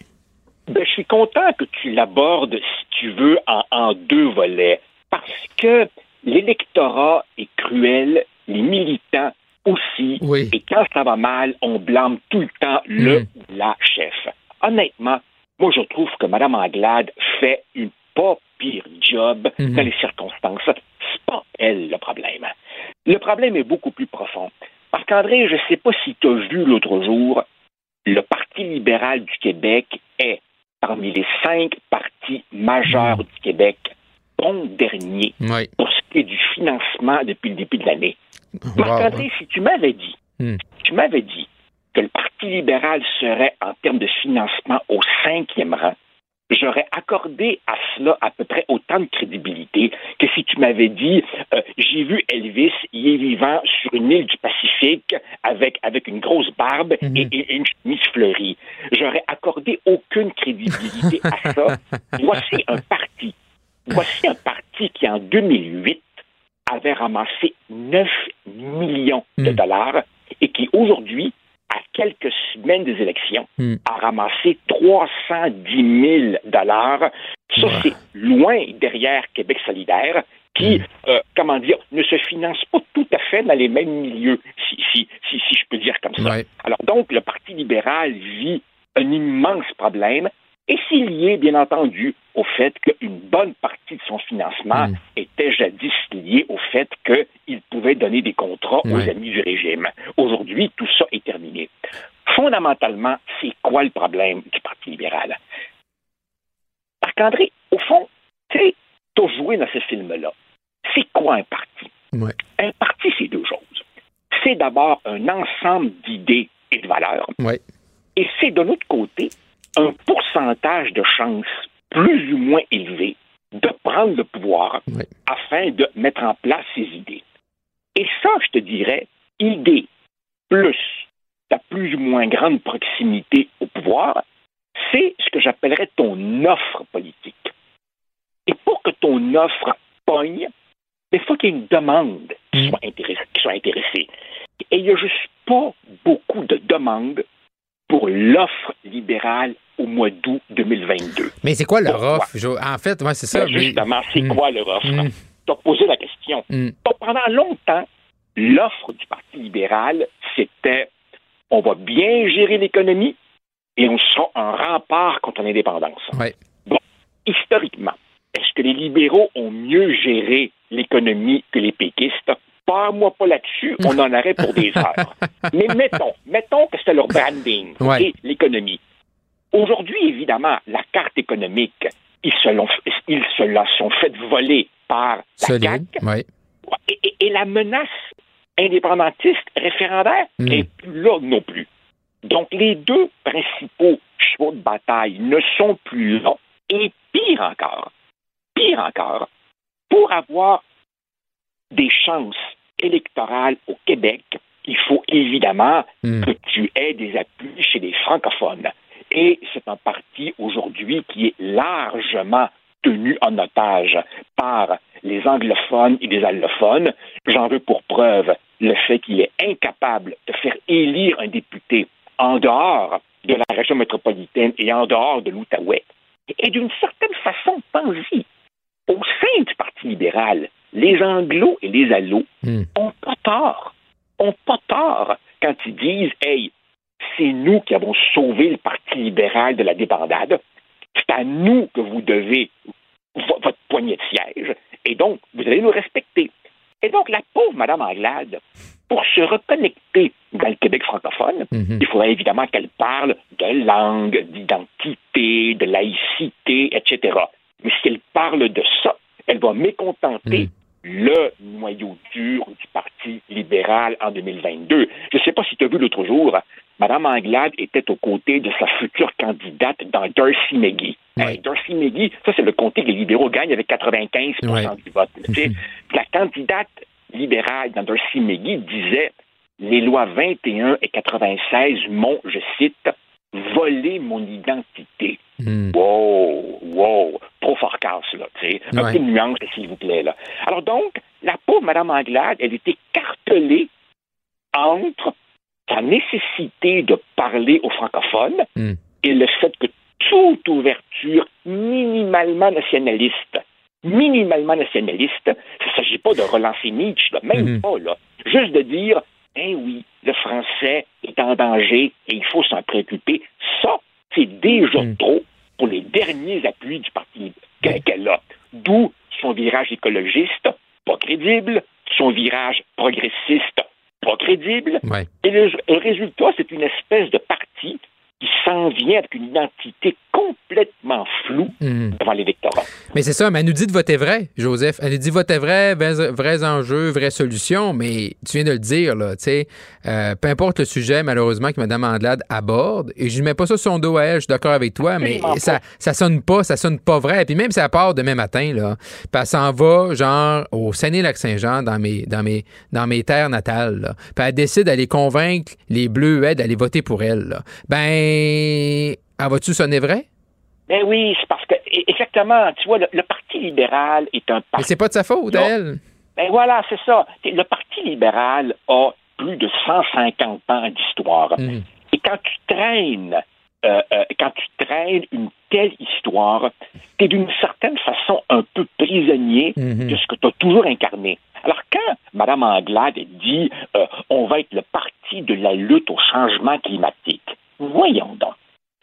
[SPEAKER 14] Ben, je suis content que tu l'abordes, si tu veux, en, en deux volets. Parce que l'électorat est cruel, les militants aussi.
[SPEAKER 5] Oui.
[SPEAKER 14] Et quand ça va mal, on blâme tout le temps le
[SPEAKER 5] Mm.
[SPEAKER 14] ou la chef. Honnêtement, moi, je trouve que Mme Anglade fait une pas pire job
[SPEAKER 5] Mhm.
[SPEAKER 14] dans les circonstances. C'est pas elle le problème. Le problème est beaucoup plus profond. Parce qu'André, je ne sais pas si tu as vu l'autre jour, le Parti libéral du Québec est parmi les cinq partis majeurs du Québec, bon dernier
[SPEAKER 5] Oui.
[SPEAKER 14] pour ce qui est du financement depuis le début de l'année.
[SPEAKER 5] Wow.
[SPEAKER 14] Marc-André, si tu m'avais dit,
[SPEAKER 5] Hmm.
[SPEAKER 14] tu m'avais dit que le Parti libéral serait en termes de financement au cinquième rang, j'aurais accordé à cela à peu près autant de crédibilité que si tu m'avais dit euh, j'ai vu Elvis, il est vivant sur une île du Pacifique avec, avec une grosse barbe
[SPEAKER 5] Mhm.
[SPEAKER 14] et, et une chemise fleurie. J'aurais accordé aucune crédibilité à ça. *laughs* Voici un parti. Voici un parti qui, en 2008, avait ramassé 9 millions de
[SPEAKER 5] Mm.
[SPEAKER 14] dollars et qui, aujourd'hui, quelques semaines des élections,
[SPEAKER 5] Mm.
[SPEAKER 14] a ramassé 310 000 dollars. Ça,
[SPEAKER 5] Ouais.
[SPEAKER 14] c'est loin derrière Québec solidaire, qui,
[SPEAKER 5] Mm.
[SPEAKER 14] euh, comment dire, ne se finance pas tout à fait dans les mêmes milieux, si, si, si, si je peux dire comme ça.
[SPEAKER 5] Ouais.
[SPEAKER 14] Alors donc, le Parti libéral vit un immense problème et c'est lié, bien entendu, au fait qu'une bonne partie de son financement
[SPEAKER 5] Mm.
[SPEAKER 14] était jadis lié au fait qu'il pouvait donner des contrats aux amis du régime. Aujourd'hui, tout ça est terminé. Fondamentalement, c'est quoi le problème du Parti libéral? Marc-André, au fond, tu sais, t'as joué dans ce film-là. C'est quoi un parti? Un parti, c'est deux choses. C'est d'abord un ensemble d'idées et de valeurs. Et c'est de l'autre côté un pourcentage de chances plus ou moins élevé de prendre le pouvoir afin de mettre en place ces idées. Et ça, je te dirais, idée plus ta plus ou moins grande proximité au pouvoir, c'est ce que j'appellerais ton offre politique. Et pour que ton offre pogne, il faut qu'il y ait une demande qui
[SPEAKER 5] Mm.
[SPEAKER 14] soit. Qui soit intéressée. Et il n'y a juste pas beaucoup de demandes pour l'offre libérale au mois d'août 2022.
[SPEAKER 5] Mais c'est quoi leur offre? En fait, ouais, c'est ça.
[SPEAKER 14] Ben,
[SPEAKER 5] mais-
[SPEAKER 14] justement, c'est
[SPEAKER 5] Mm.
[SPEAKER 14] quoi leur offre?
[SPEAKER 5] Mm.
[SPEAKER 14] Tu as posé la question.
[SPEAKER 5] Mm.
[SPEAKER 14] Pendant longtemps, l'offre du Parti libéral, c'était on va bien gérer l'économie et on sera un rempart contre l'indépendance.
[SPEAKER 5] Ouais.
[SPEAKER 14] Bon, historiquement, est-ce que les libéraux ont mieux géré l'économie que les péquistes? Pas moi pas là-dessus, *laughs* on en aurait pour des heures. Mais mettons, mettons que c'était leur branding,
[SPEAKER 5] Ouais.
[SPEAKER 14] ok, l'économie. Aujourd'hui, évidemment, la carte économique, ils se, ils se la sont fait voler par la CAQ. Et, et, la menace indépendantiste référendaire n'est hmm. plus là non plus. Donc, les deux principaux chevaux de bataille ne sont plus là. Et pire encore, pire encore, pour avoir des chances électorales au Québec, il faut évidemment hmm. que tu aies des appuis chez les francophones. Et c'est un parti aujourd'hui qui est largement tenu en otage par les anglophones et les allophones. J'en veux pour preuve le fait qu'il est incapable de faire élire un député en dehors de la région métropolitaine et en dehors de l'Outaouais. Et d'une certaine façon, pensez au sein du Parti libéral, les anglos et les allos hmm. ont pas tort. Ont pas tort quand ils disent Hey, c'est nous qui avons sauvé le Parti libéral de la débandade. C'est à nous que vous devez votre poignée de siège. Et donc, vous allez nous respecter. Et donc, la pauvre Mme Anglade, pour se reconnecter dans le Québec francophone, mhm. il faudrait évidemment qu'elle parle de langue, d'identité, de laïcité, etc. Mais si elle parle de ça, elle va mécontenter mhm. Le noyau dur du Parti libéral en 2022. Je ne sais pas si tu as vu l'autre jour, Mme Anglade était aux côtés de sa future candidate dans Darcy McGee. Darcy McGee, ça c'est le comté que les libéraux gagnent avec 95% du vote. La candidate libérale dans Darcy McGee disait les lois 21 et 96 m'ont, je cite, volé mon identité. Hmm. Wow, wow, trop fort casse, là, tu sais. Un peu de nuance, s'il vous plaît, là. Alors donc, la pauvre Mme Anglade, elle était cartelée entre sa nécessité de parler aux francophones hmm. et le fait que toute ouverture minimalement nationaliste, minimalement nationaliste, il ne s'agit pas de relancer Nietzsche, même hmm. pas, là. Juste de dire, eh oui, le français est en danger et il faut s'en préoccuper. Ça, c'est déjà hmm. trop pour les derniers appuis du parti qu'elle a. D'où son virage écologiste, pas crédible, son virage progressiste, pas crédible. Et le, résultat, c'est une espèce de parti qui s'en vient avec une identité complètement floue mhm. devant l'électorat.
[SPEAKER 5] Mais c'est ça, mais elle nous dit de voter vrai, Joseph. Elle nous dit voter vrai, vrais, enjeux, vraies solutions, mais tu viens de le dire, là, tu sais, euh, peu importe le sujet, malheureusement, que Mme Andelade aborde, et je ne mets pas ça sur son dos à elle, je suis d'accord avec toi, mais ça, ça sonne pas, ça sonne pas vrai. Et puis même si elle part demain matin, là, puis elle s'en va, genre, au Saguenay-Lac-Saint-Jean, dans mes, dans, mes, dans mes terres natales, là, puis elle décide d'aller convaincre les Bleus d'aller voter pour elle, là. ben, elle va-tu sonner vrai?
[SPEAKER 14] Ben oui, c'est parce que, exactement, tu vois, le, Parti libéral est un parti.
[SPEAKER 5] Mais c'est pas de sa faute, elle.
[SPEAKER 14] Ben voilà, c'est ça. Le Parti libéral a plus de 150 ans d'histoire. Mhm. Et quand tu traînes, euh, euh, quand tu traînes une telle histoire, tu es d'une certaine façon un peu prisonnier mhm. de ce que tu as toujours incarné. Alors, quand Mme Anglade dit euh, on va être le parti de la lutte au changement climatique, voyons donc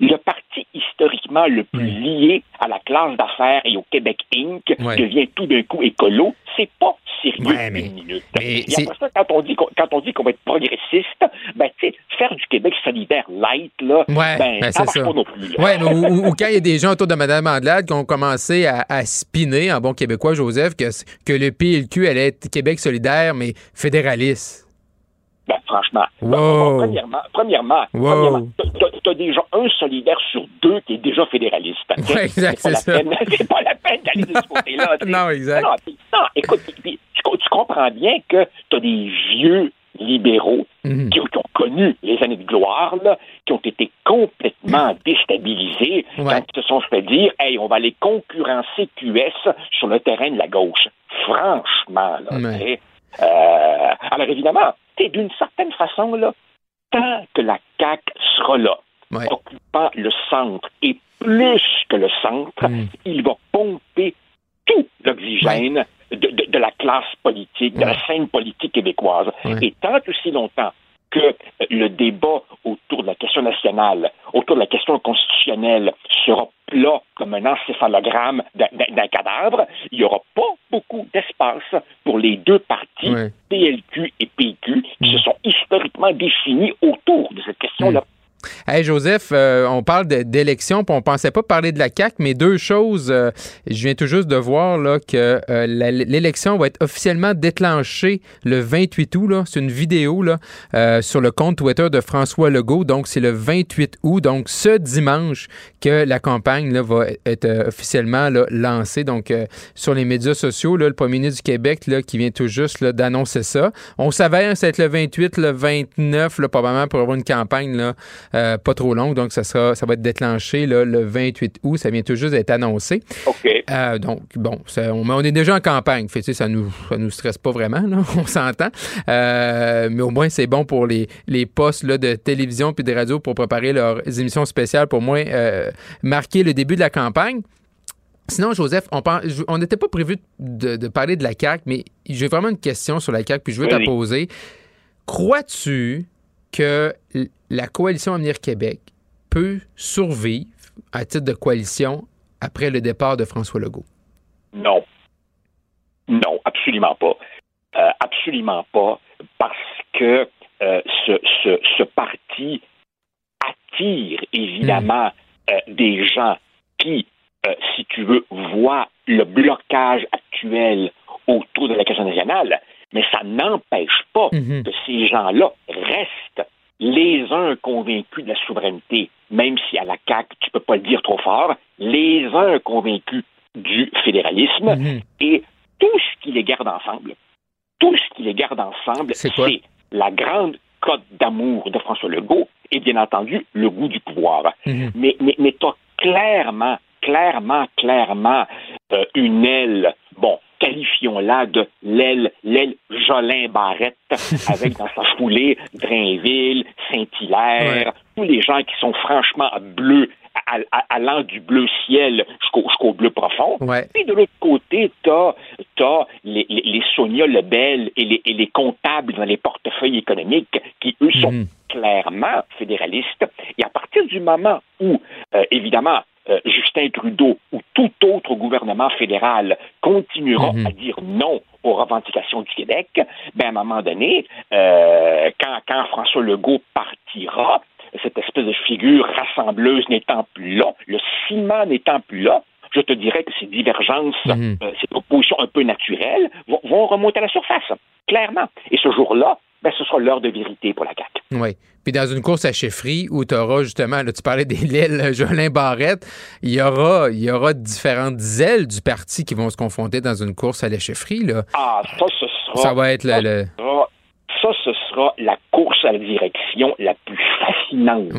[SPEAKER 14] le parti historiquement le plus lié à la classe d'affaires et au Québec Inc. devient tout d'un coup écolo, c'est pas sérieux mais, une minute. et après ça, quand on dit qu'on va être progressiste, ben tu sais, faire du Québec solidaire light là,
[SPEAKER 5] ouais, ben, ben, ça marche pas non plus. Ouais, ou, quand il y a des gens autour de Mme Andelade qui ont commencé à, spinner en bon québécois, Joseph, que, que le PLQ allait être Québec solidaire mais fédéraliste.
[SPEAKER 14] Ben, franchement. premièrement, premièrement, premièrement tu as déjà un solidaire sur deux qui est déjà fédéraliste.
[SPEAKER 5] exact, c'est ça. *laughs*
[SPEAKER 14] C'est pas la peine d'aller de ce côté-là. *laughs*
[SPEAKER 5] non, exact.
[SPEAKER 14] Non, écoute, tu, comprends bien que tu as des vieux libéraux mhm. qui, ont connu les années de gloire, qui ont été complètement déstabilisés quand ils se sont fait dire Hey, on va aller concurrencer QS sur le terrain de la gauche. Franchement, là, euh, alors évidemment, d'une certaine façon, là, tant que la CAQ sera là, occupant le centre et plus que le centre, mm. il va pomper tout l'oxygène de, la classe politique, de la scène politique québécoise. Et tant aussi longtemps que le débat autour de la question nationale, autour de la question constitutionnelle sera plat comme un encéphalogramme d'un cadavre, il n'y aura pas beaucoup d'espace pour les deux partis, PLQ et PQ, qui se sont historiquement définis autour de cette question-là.
[SPEAKER 5] Hey Joseph, euh, on parle d'élection, puis on pensait pas parler de la CAC, mais deux choses. Euh, je viens tout juste de voir là que euh, l'élection va être officiellement déclenchée le 28 août. C'est une vidéo là sur le compte Twitter de François Legault. Donc c'est le 28 août, donc ce dimanche que la campagne là, va être officiellement là, lancée. Donc sur les médias sociaux, là, le premier ministre du Québec là, qui vient tout juste d'annoncer ça. On savait c'est le 28, le 29, là, probablement pour avoir une campagne là. Euh, pas trop longue, donc ça sera, ça va être déclenché le 28 août. Ça vient tout juste d'être annoncé.
[SPEAKER 14] OK.
[SPEAKER 5] Euh, donc, bon, on, est déjà en campagne. Fait, ça nous, ça nous stresse pas vraiment, *laughs* on s'entend. Euh, mais au moins, c'est bon pour les, les postes là, de télévision puis de radio pour préparer leurs émissions spéciales, pour moins marquer le début de la campagne. Sinon, Joseph, on n'était pas prévu de, parler de la CAQ, mais j'ai vraiment une question sur la CAQ, puis je veux te poser. Crois-tu que la coalition Avenir Québec peut survivre à titre de coalition après le départ de François Legault?
[SPEAKER 14] Non. Non, absolument pas. Euh, absolument pas, parce que euh, ce, parti attire évidemment hmm. euh, des gens qui, si tu veux, voient le blocage actuel autour de la question nationale, mais ça n'empêche pas hmm. que ces gens-là restent les uns convaincus de la souveraineté, même si à la CAQ, tu ne peux pas le dire trop fort, les uns convaincus du fédéralisme, mhm. et tout ce qui les garde ensemble, tout ce qui les garde ensemble, c'est la grande cote d'amour de François Legault et bien entendu le goût du pouvoir. Mhm. Mais, mais, mais tu as clairement, clairement, clairement euh, une aile, bon, qualifions-la de l'aile, l'aile Jolin Barrette, *laughs* avec dans sa foulée Drainville, Saint-Hilaire, tous les gens qui sont franchement bleus, allant du bleu ciel jusqu'au bleu profond. Et de l'autre côté, tu as, les, les, Sonia Lebel et les, et les comptables dans les portefeuilles économiques qui, eux, sont mhm. clairement fédéralistes. Et à partir du moment où, euh, évidemment, euh, Justin Trudeau ou tout autre gouvernement fédéral continuera mhm. à dire non aux revendications du Québec, ben à un moment donné, euh, quand, quand François Legault partira, cette espèce de figure rassembleuse n'étant plus là, le ciment n'étant plus là, je te dirais que ces divergences, mhm. euh, ces propositions un peu naturelles vont, vont remonter à la surface, clairement. Et ce jour-là, ben, ce sera l'heure de vérité pour la CAQ.
[SPEAKER 5] Oui. Puis dans une course à chefferie où tu auras justement, là, tu parlais des ailes *laughs* Jolin Barrette, il y aura, il y aura différentes ailes du parti qui vont se confronter dans une course à la chefferie. Là.
[SPEAKER 14] Ah, ça, ce sera.
[SPEAKER 5] Ça va être le.
[SPEAKER 14] Ça, ce sera la course à la direction la plus fascinante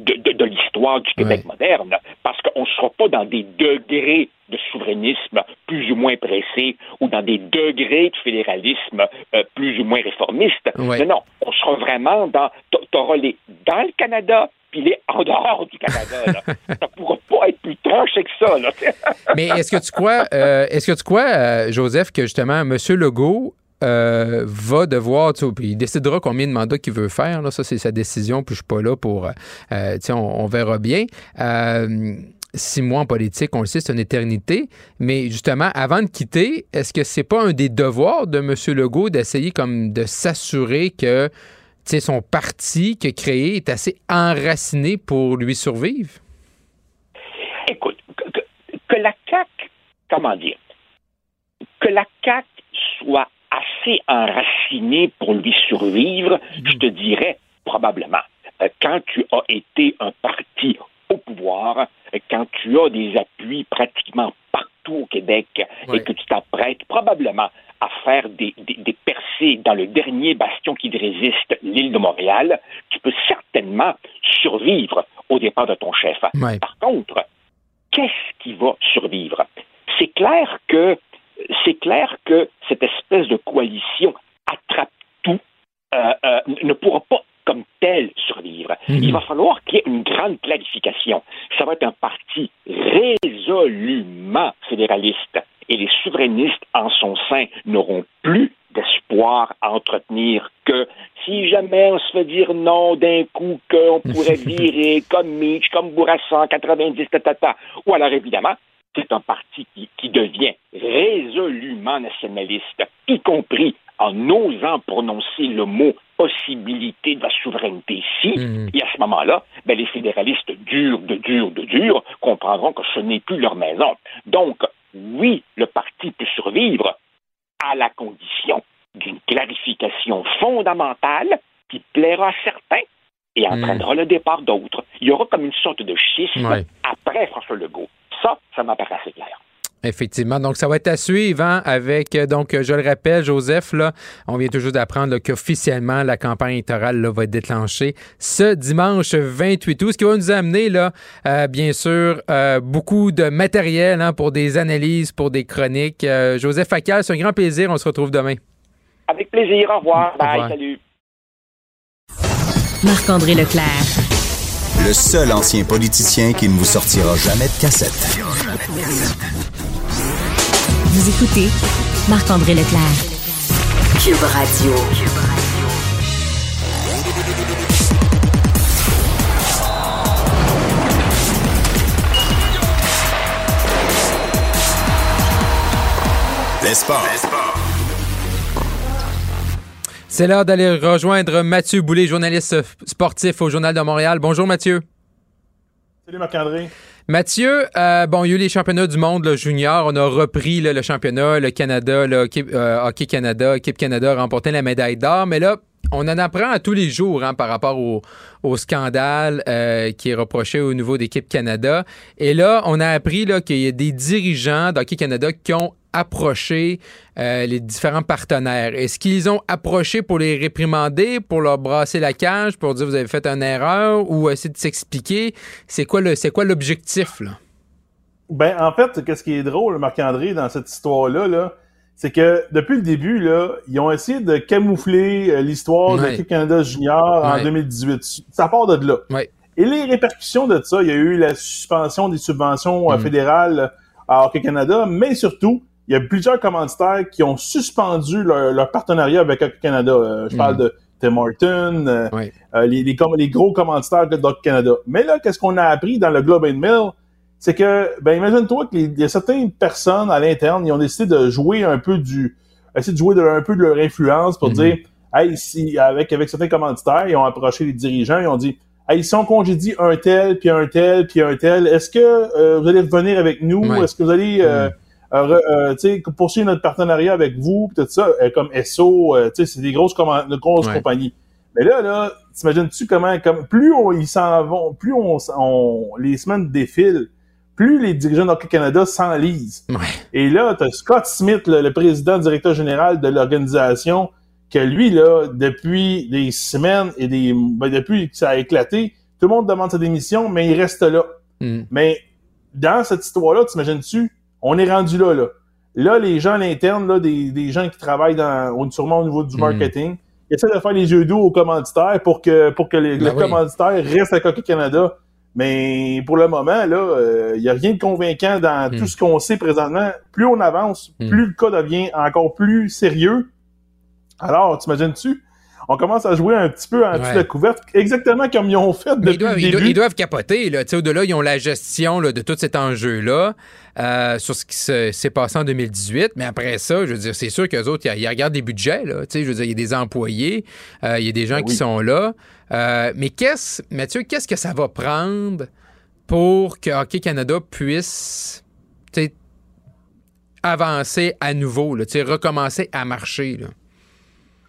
[SPEAKER 14] de, l'histoire du Québec moderne, parce qu'on ne sera pas dans des degrés de souverainisme plus ou moins pressés ou dans des degrés de fédéralisme euh, plus ou moins réformistes. Non, non, on sera vraiment dans, t'auras les dans le Canada, puis les en dehors du Canada. *laughs* ça ne pourra pas être plus tranché que ça. *laughs*
[SPEAKER 5] Mais est-ce que tu crois, euh, est-ce que tu crois, euh, Joseph, que justement M. Legault euh, va devoir, il décidera combien de mandats qu'il veut faire. Là, ça, c'est sa décision, puis je suis pas là pour. Euh, on, on, verra bien. Euh, six mois en politique, on le sait, c'est une éternité. Mais justement, avant de quitter, est-ce que c'est pas un des devoirs de M. Legault d'essayer comme de s'assurer que son parti qu'il a créé est assez enraciné pour lui survivre?
[SPEAKER 14] Écoute, que, que la CAQ, comment dire, que la CAQ soit assez enraciné pour lui survivre, je te dirais probablement. Euh, quand tu as été un parti au pouvoir, quand tu as des appuis pratiquement partout au Québec et que tu t'apprêtes probablement à faire des, des, percées dans le dernier bastion qui résiste, l'île de Montréal, tu peux certainement survivre au départ de ton chef. Par contre, qu'est-ce qui va survivre? C'est clair que c'est clair que cette espèce de coalition attrape tout euh, euh, ne pourra pas comme tel survivre. Mhm. Il va falloir qu'il y ait une grande clarification. Ça va être un parti résolument fédéraliste et les souverainistes en son sein n'auront plus d'espoir à entretenir que si jamais on se fait dire non d'un coup qu'on pourrait *laughs* virer comme Mitch, comme Bourassa 90, tata, ou alors évidemment c'est un parti qui, devient résolument nationaliste, y compris en osant prononcer le mot possibilité de la souveraineté ici, mmh. et à ce moment-là, ben, les fédéralistes durs, de durs, de durs comprendront que ce n'est plus leur maison. Donc, oui, le parti peut survivre à la condition d'une clarification fondamentale qui plaira à certains et entraînera le départ d'autres. Il y aura comme une sorte de schisme après François Legault. Ça, ça m'apparaît assez clair.
[SPEAKER 5] Effectivement. Donc, ça va être à suivre hein, avec, euh, donc, je le rappelle, Joseph, là, on vient toujours d'apprendre qu'officiellement, la campagne électorale là, va être déclenchée ce dimanche 28 août, ce qui va nous amener, là, euh, bien sûr, euh, beaucoup de matériel hein, pour des analyses, pour des chroniques. Joseph Facal, c'est un grand plaisir. On se retrouve demain.
[SPEAKER 14] Avec plaisir. Au revoir. Bye. Salut.
[SPEAKER 2] Marc-André Leclerc.
[SPEAKER 4] Le seul ancien politicien qui ne vous sortira jamais de cassette.
[SPEAKER 2] Vous écoutez Marc-André Leclerc.
[SPEAKER 3] Cube Radio.
[SPEAKER 4] L'espace.
[SPEAKER 5] C'est l'heure d'aller rejoindre Mathieu Boulay, journaliste sportif au Journal de Montréal. Bonjour Mathieu.
[SPEAKER 15] Salut Marc-André.
[SPEAKER 5] Mathieu, euh, bon, il y a eu les championnats du monde le junior. On a repris le championnat, le Canada, le euh, Hockey Canada, équipe Canada a remporté la médaille d'or. Mais là, on en apprend à tous les jours hein, par rapport au, scandale euh, qui est reproché au niveau d'équipe Canada. Et là, on a appris qu'il y a des dirigeants d'Hockey Canada qui ont approché euh, les différents partenaires? Est-ce qu'ils ont approché pour les réprimander, pour leur brasser la cage, pour dire vous avez fait une erreur ou essayer de s'expliquer? C'est quoi le c'est quoi l'objectif là?
[SPEAKER 15] Ben en fait, qu'est-ce qui est drôle, Marc-André, dans cette histoire-là, -là, c'est que depuis le début, là, ils ont essayé de camoufler euh, l'histoire de l'équipe Canada Junior en 2018. Ça part de là. Et les répercussions de ça, il y a eu la suspension des subventions euh, mm. fédérales à Hockey Canada, mais surtout, il y a plusieurs commanditaires qui ont suspendu leur, partenariat avec Hockey Canada. Euh, je parle mm. de Tim Horton, euh, euh, les, les, gros commanditaires de Hockey Canada. Mais là, qu'est-ce qu'on a appris dans le Globe and Mail? C'est que, ben imagine-toi qu'il y a certaines personnes à l'interne, ils ont décidé de jouer un peu du, essayer de jouer de, un peu de leur influence pour mm-hmm. dire, hey, si, avec, avec certains commanditaires, ils ont approché les dirigeants, ils ont dit, hey, si on congédie un tel, puis un tel, puis un tel, est-ce que vous allez revenir avec nous? Est-ce que vous allez mm. Euh, euh, poursuivre notre partenariat avec vous, tout ça, euh, comme SO, euh, c'est des grosses, de grosses compagnies. Mais là, là, t'imagines-tu comment, comme, plus on, ils s'en vont, plus on, on, les semaines défilent, plus les dirigeants d'Hockey Canada s'enlisent. Et là, t'as Scott Smith, le, président directeur général de l'organisation, que lui, là, depuis des semaines et des, ben, depuis que ça a éclaté, tout le monde demande sa démission, mais il reste là. Mm. Mais dans cette histoire-là, t'imagines-tu, on est rendu là, là. Là, les gens à l'interne, là, des, des, gens qui travaillent dans, sûrement au niveau du hmm. marketing, ils essaient de faire les yeux doux aux commanditaires pour que, pour que les, ben commanditaires restent à Coca Canada. Mais pour le moment, là, il euh, n'y a rien de convaincant dans hmm. tout ce qu'on sait présentement. Plus on avance, hmm. plus le cas devient encore plus sérieux. Alors, t'imagines-tu? On commence à jouer un petit peu en dessous de la couverte, exactement comme ils ont fait depuis
[SPEAKER 5] ils doivent,
[SPEAKER 15] le début.
[SPEAKER 5] Ils doivent, capoter. Là. Au-delà, ils ont la gestion de tout cet enjeu-là euh, sur ce qui s'est passé en 2018. Mais après ça, je veux dire, c'est sûr qu'eux autres, ils, regardent des budgets. Là. Je veux dire, il y a des employés, euh, il y a des gens ben qui sont là. Euh, mais qu'est-ce, Mathieu, qu'est-ce que ça va prendre pour que Hockey Canada puisse avancer à nouveau, là, recommencer à marcher? Là?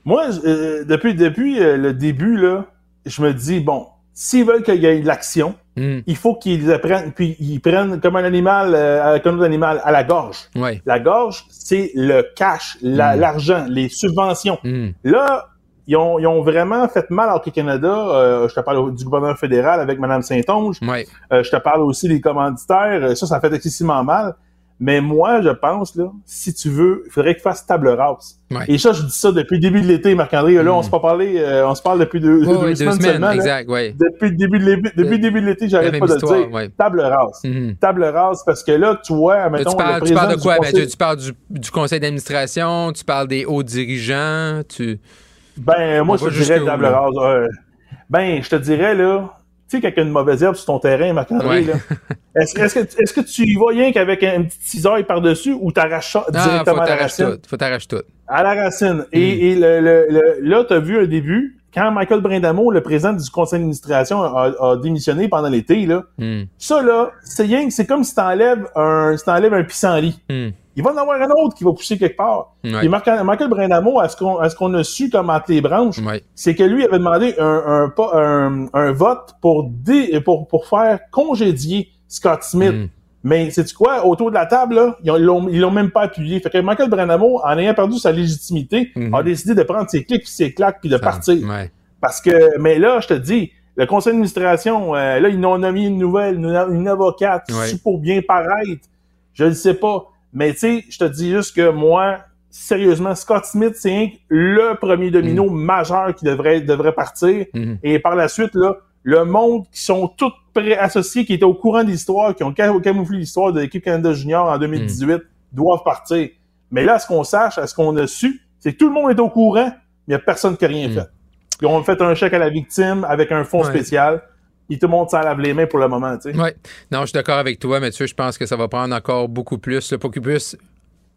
[SPEAKER 15] Moi, euh, depuis, depuis euh, le début, là, je me dis, bon, s'ils veulent qu'il y ait de l'action, hmm. il faut qu'ils apprennent, puis ils prennent comme un animal, euh, comme un autre animal, à la gorge. La gorge, c'est le cash, hmm. l'argent, les subventions. Hmm. Là, ils ont, ils ont, vraiment fait mal au Canada. je te parle du gouvernement fédéral avec Mme Saint-Onge. je te parle aussi des commanditaires. Ça, ça fait excessivement mal. Mais moi, je pense, là, si tu veux, il faudrait qu'il fasse table rase. Et ça, je dis ça depuis le début de l'été, Marc-André. Là, on mm. se pas parlé, euh, on se parle depuis deux,
[SPEAKER 5] deux, semaines, seulement. Exact,
[SPEAKER 15] Depuis le début de l'été, depuis le début de l'été, j'arrête pas de le dire. Table rase. Mm-hmm. Table rase, parce que là, tu vois, mettons,
[SPEAKER 5] tu parles, tu parles de quoi? Ben, tu parles du, du conseil d'administration, tu parles des hauts dirigeants, tu...
[SPEAKER 15] Ben, moi, je te dirais table rase. ben, je te dirais, là, tu sais, quand une mauvaise herbe sur ton terrain, Marc-André, là, est-ce est que, est que, tu y vas rien qu'avec un, petit cisaille par-dessus ou t'arraches ça directement à la racine?
[SPEAKER 5] Tout. Faut t'arracher tout.
[SPEAKER 15] À la racine. Et, hmm. et le, le, là, tu as vu un début, quand Michael Brindamo, le président du conseil d'administration, a, démissionné pendant l'été, là, hmm. ça, là, c'est rien c'est comme si t'enlèves un, si t'enlèves un pissenlit. Mm. Il va en avoir un autre qui va pousser quelque part. Et Michael Brindamo, à ce qu'on, a su comme entre les branches, c'est que lui avait demandé un, un, un, vote pour, dé, pour, pour faire congédier Scott Smith. Hmm. Mais c'est quoi? Autour de la table, là, ils l'ont, même pas appuyé. Fait que Michael Brandamo, en ayant perdu sa légitimité, a mhm. décidé de prendre ses clics puis ses claques puis de partir. Parce que, mais là, je te dis, le conseil d'administration, euh, là, ils ont nommé une nouvelle, une, avocate, pour bien paraître. Je ne sais pas. Mais tu sais, je te dis juste que moi, sérieusement, Scott Smith, c'est le premier domino mhm. majeur qui devrait, devrait partir. Mhm. Et par la suite, là, le monde qui sont tous associés, qui étaient au courant de l'histoire, qui ont camouflé l'histoire de l'équipe Canada Junior en 2018, hmm. doivent partir. Mais là, ce qu'on sache, à ce qu'on a su, c'est que tout le monde est au courant, mais il n'y a personne qui a rien hmm. fait. Ils ont fait un chèque à la victime avec un fonds spécial. Et tout le monde s'en lave les mains pour le moment, tu sais.
[SPEAKER 5] Oui. Non, je suis d'accord avec toi, Mathieu. Je pense que ça va prendre encore beaucoup plus qu'ils puissent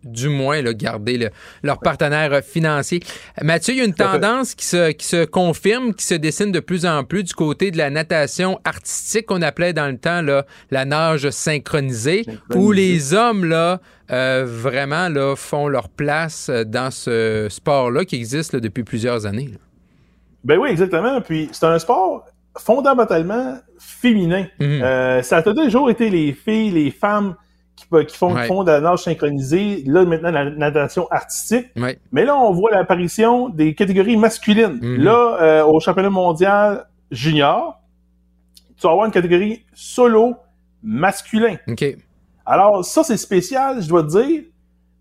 [SPEAKER 5] du moins là, garder leur partenaire financier. Mathieu, il y a une tendance qui se, qui se confirme, qui se dessine de plus en plus du côté de la natation artistique qu'on appelait dans le temps là, la nage synchronisée, où les hommes là, euh, vraiment là, font leur place dans ce sport-là qui existe depuis plusieurs années.
[SPEAKER 15] Ben oui, exactement. Puis c'est un sport fondamentalement féminin. Mhm. Euh, ça a toujours été les filles, les femmes qui, font, font de la nage synchronisée, là maintenant la natation artistique. Mais là, on voit l'apparition des catégories masculines. Mm-hmm. Là, euh, au championnat mondial junior, tu vas avoir une catégorie solo masculin. Alors, ça, c'est spécial, je dois te dire.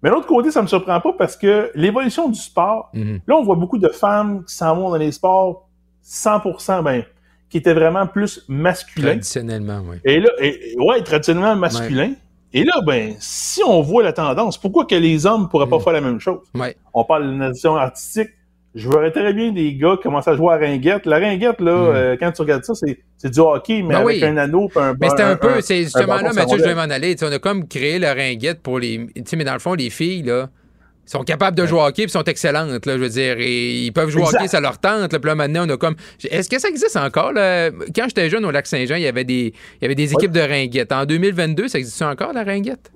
[SPEAKER 15] Mais de l'autre côté, ça me surprend pas parce que l'évolution du sport, mm-hmm. là, on voit beaucoup de femmes qui s'en vont dans les sports 100%, ben, qui étaient vraiment plus masculins.
[SPEAKER 5] Traditionnellement, oui.
[SPEAKER 15] Et là, ouais, traditionnellement masculin. Et là, ben, si on voit la tendance, pourquoi que les hommes ne pourraient pas mm. faire la même chose? On parle de nation artistique. Je verrais très bien des gars commencer à jouer à ringuette. La ringuette, là, mm. euh, quand tu regardes ça, c'est du hockey, mais ben avec un anneau un
[SPEAKER 5] Mais c'était un, peu, c'est justement là, Mathieu, je vais m'en aller. on a comme créé la ringuette pour les. Tu sais, mais dans le fond, les filles, là sont capables de jouer au hockey et sont excellentes, là, je veux dire. Et ils peuvent jouer au hockey, ça leur tente. Là, puis là, maintenant, on a comme. Est-ce que ça existe encore? Là? Quand j'étais jeune au Lac-Saint-Jean, il y avait des, il y avait des équipes de ringuettes. En 2022, ça existe encore, la ringuette?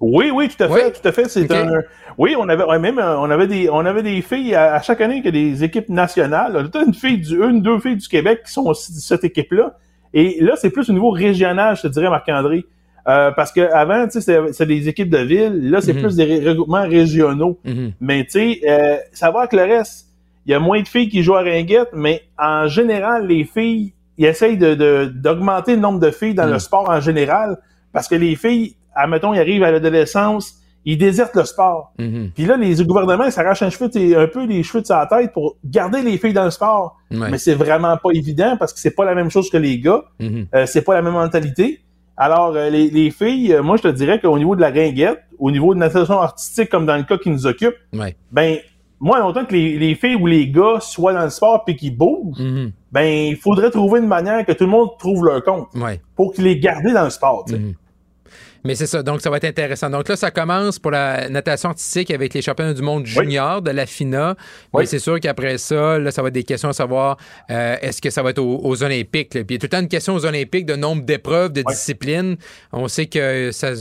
[SPEAKER 15] Oui, oui, tout à fait, tout à fait. C'est un. Oui, on avait même on avait des on avait des filles à, chaque année qui a des équipes nationales. a une fille du une, deux filles du Québec qui sont aussi de cette équipe-là. Et là, c'est plus au niveau régional, je te dirais, Marc-André. Euh, parce que avant, tu sais, c'est des équipes de ville. Là, c'est mhm. plus des regroupements régionaux. Mhm. Mais tu sais, euh, ça va avec le reste. Il y a moins de filles qui jouent à ringuette, mais en général, les filles, ils essayent de d'augmenter le nombre de filles dans le mhm. sport en général, parce que les filles, admettons, ils arrivent à l'adolescence, ils désertent le sport. Puis là, les gouvernements s'arrachent un, cheveu, un peu les cheveux de sa tête pour garder les filles dans le sport. Mais c'est vraiment pas évident parce que c'est pas la même chose que les gars. Euh, c'est pas la même mentalité. Alors, euh, les, filles, euh, moi, je te dirais qu'au niveau de la ringuette, au niveau de natation artistique, comme dans le cas qui nous occupe, ben, moi, longtemps que les, filles ou les gars soient dans le sport et qu'ils bougent, mm-hmm. ben, il faudrait trouver une manière que tout le monde trouve leur compte pour qu'ils les gardent dans le sport. Mm-hmm.
[SPEAKER 5] Mais c'est ça, donc ça va être intéressant. Donc là, ça commence pour la natation artistique avec les championnats du monde junior de la FINA. Mais c'est sûr qu'après ça, là, ça va être des questions à savoir euh, est-ce que ça va être aux, Olympiques. Puis il y a tout le temps une question aux Olympiques de nombre d'épreuves, de disciplines. On sait que ça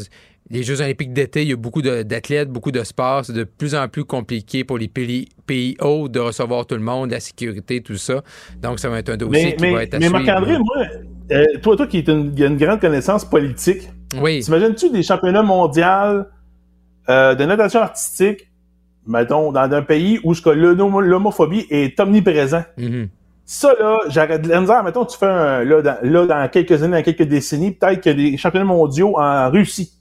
[SPEAKER 5] les Jeux olympiques d'été, il y a beaucoup d'athlètes, beaucoup de sports. C'est de plus en plus compliqué pour les pays, pays hauts de recevoir tout le monde, la sécurité, tout ça. Donc, ça va être un dossier qui va être à
[SPEAKER 15] Mais Marc-André, moi, euh, toi, toi qui as une, une grande connaissance politique,
[SPEAKER 5] oui.
[SPEAKER 15] T'imagines-tu des championnats mondiaux euh, de natation artistique, mettons, dans un pays où l'homophobie est omniprésent? Mm-hmm. Ça, là, j'arrête de la misère. Mettons, tu fais un, là, dans, là, dans quelques années, dans quelques décennies, peut-être qu'il y a des championnats mondiaux en Russie.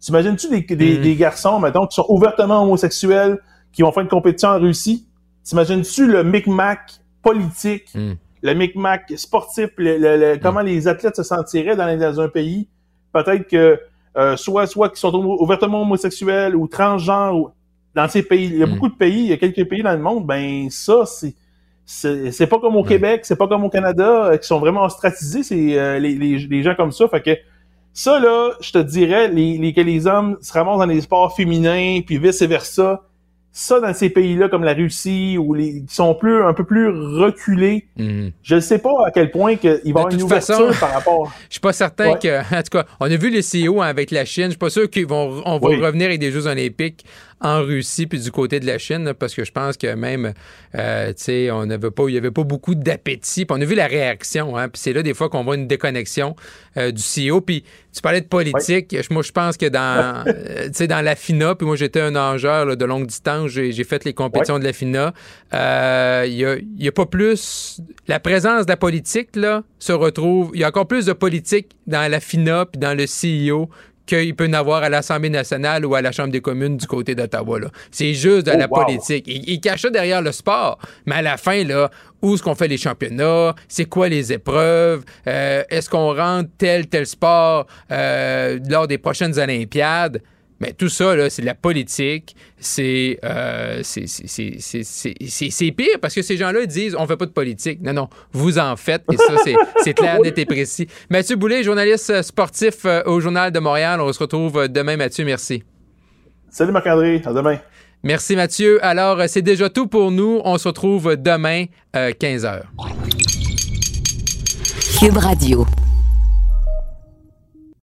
[SPEAKER 15] T'imagines-tu des, des, mm. des, garçons, mettons, qui sont ouvertement homosexuels, qui vont faire une compétition en Russie? T'imagines-tu le micmac politique, mm. Le micmac sportif, le, comment mm. les athlètes se sentiraient dans, dans un pays peut-être que euh, soit soit qui sont ouvertement homosexuels ou transgenres ou dans ces pays, il y a hmm. beaucoup de pays, il y a quelques pays dans le monde, ben ça c'est c'est pas comme au Québec, c'est pas comme au Canada, qui sont vraiment ostracisés, c'est les, les, gens comme ça. Fait que ça, là, je te dirais, les, les, que les hommes se ramassent dans les sports féminins, puis vice-versa, ça dans ces pays-là comme la Russie ou les qui sont plus un peu plus reculés, mhm. je ne sais pas à quel point il va y avoir une ouverture par rapport. *laughs*
[SPEAKER 5] Je suis pas certain que en tout cas, on a vu les CEO avec la Chine, je suis pas sûr qu'ils vont on va revenir avec des Jeux olympiques en Russie puis du côté de la Chine parce que je pense que même euh, tu sais on n'avait pas il y avait pas beaucoup d'appétit puis on a vu la réaction hein, puis c'est là des fois qu'on voit une déconnexion euh, du CEO puis tu parlais de politique. Moi je pense que dans euh, tu sais dans la FINA puis moi j'étais un nageur de longue distance j'ai fait les compétitions de la FINA. Il y a, y, a, pas plus la présence de la politique là se retrouve il y a encore plus de politique dans la FINA puis dans le CEO qu'il peut y avoir à l'Assemblée nationale ou à la Chambre des communes du côté d'Ottawa. C'est juste de oh, la politique. Il, cache ça derrière le sport. Mais à la fin, là, où est-ce qu'on fait les championnats? C'est quoi les épreuves? Euh, est-ce qu'on rentre tel, tel sport euh, lors des prochaines Olympiades? Mais tout ça, là, c'est de la politique. C'est, euh, c'est, pire parce que ces gens-là disent on fait pas de politique. Non, non, vous en faites. Et ça, c'est, *laughs* clair, net et précis. Mathieu Boulet, journaliste sportif euh, au Journal de Montréal. On se retrouve euh, demain, Mathieu. Merci.
[SPEAKER 15] Salut Marc-André. À demain.
[SPEAKER 5] Merci, Mathieu. Alors, c'est déjà tout pour nous. On se retrouve demain, 15h.
[SPEAKER 3] Cube Radio.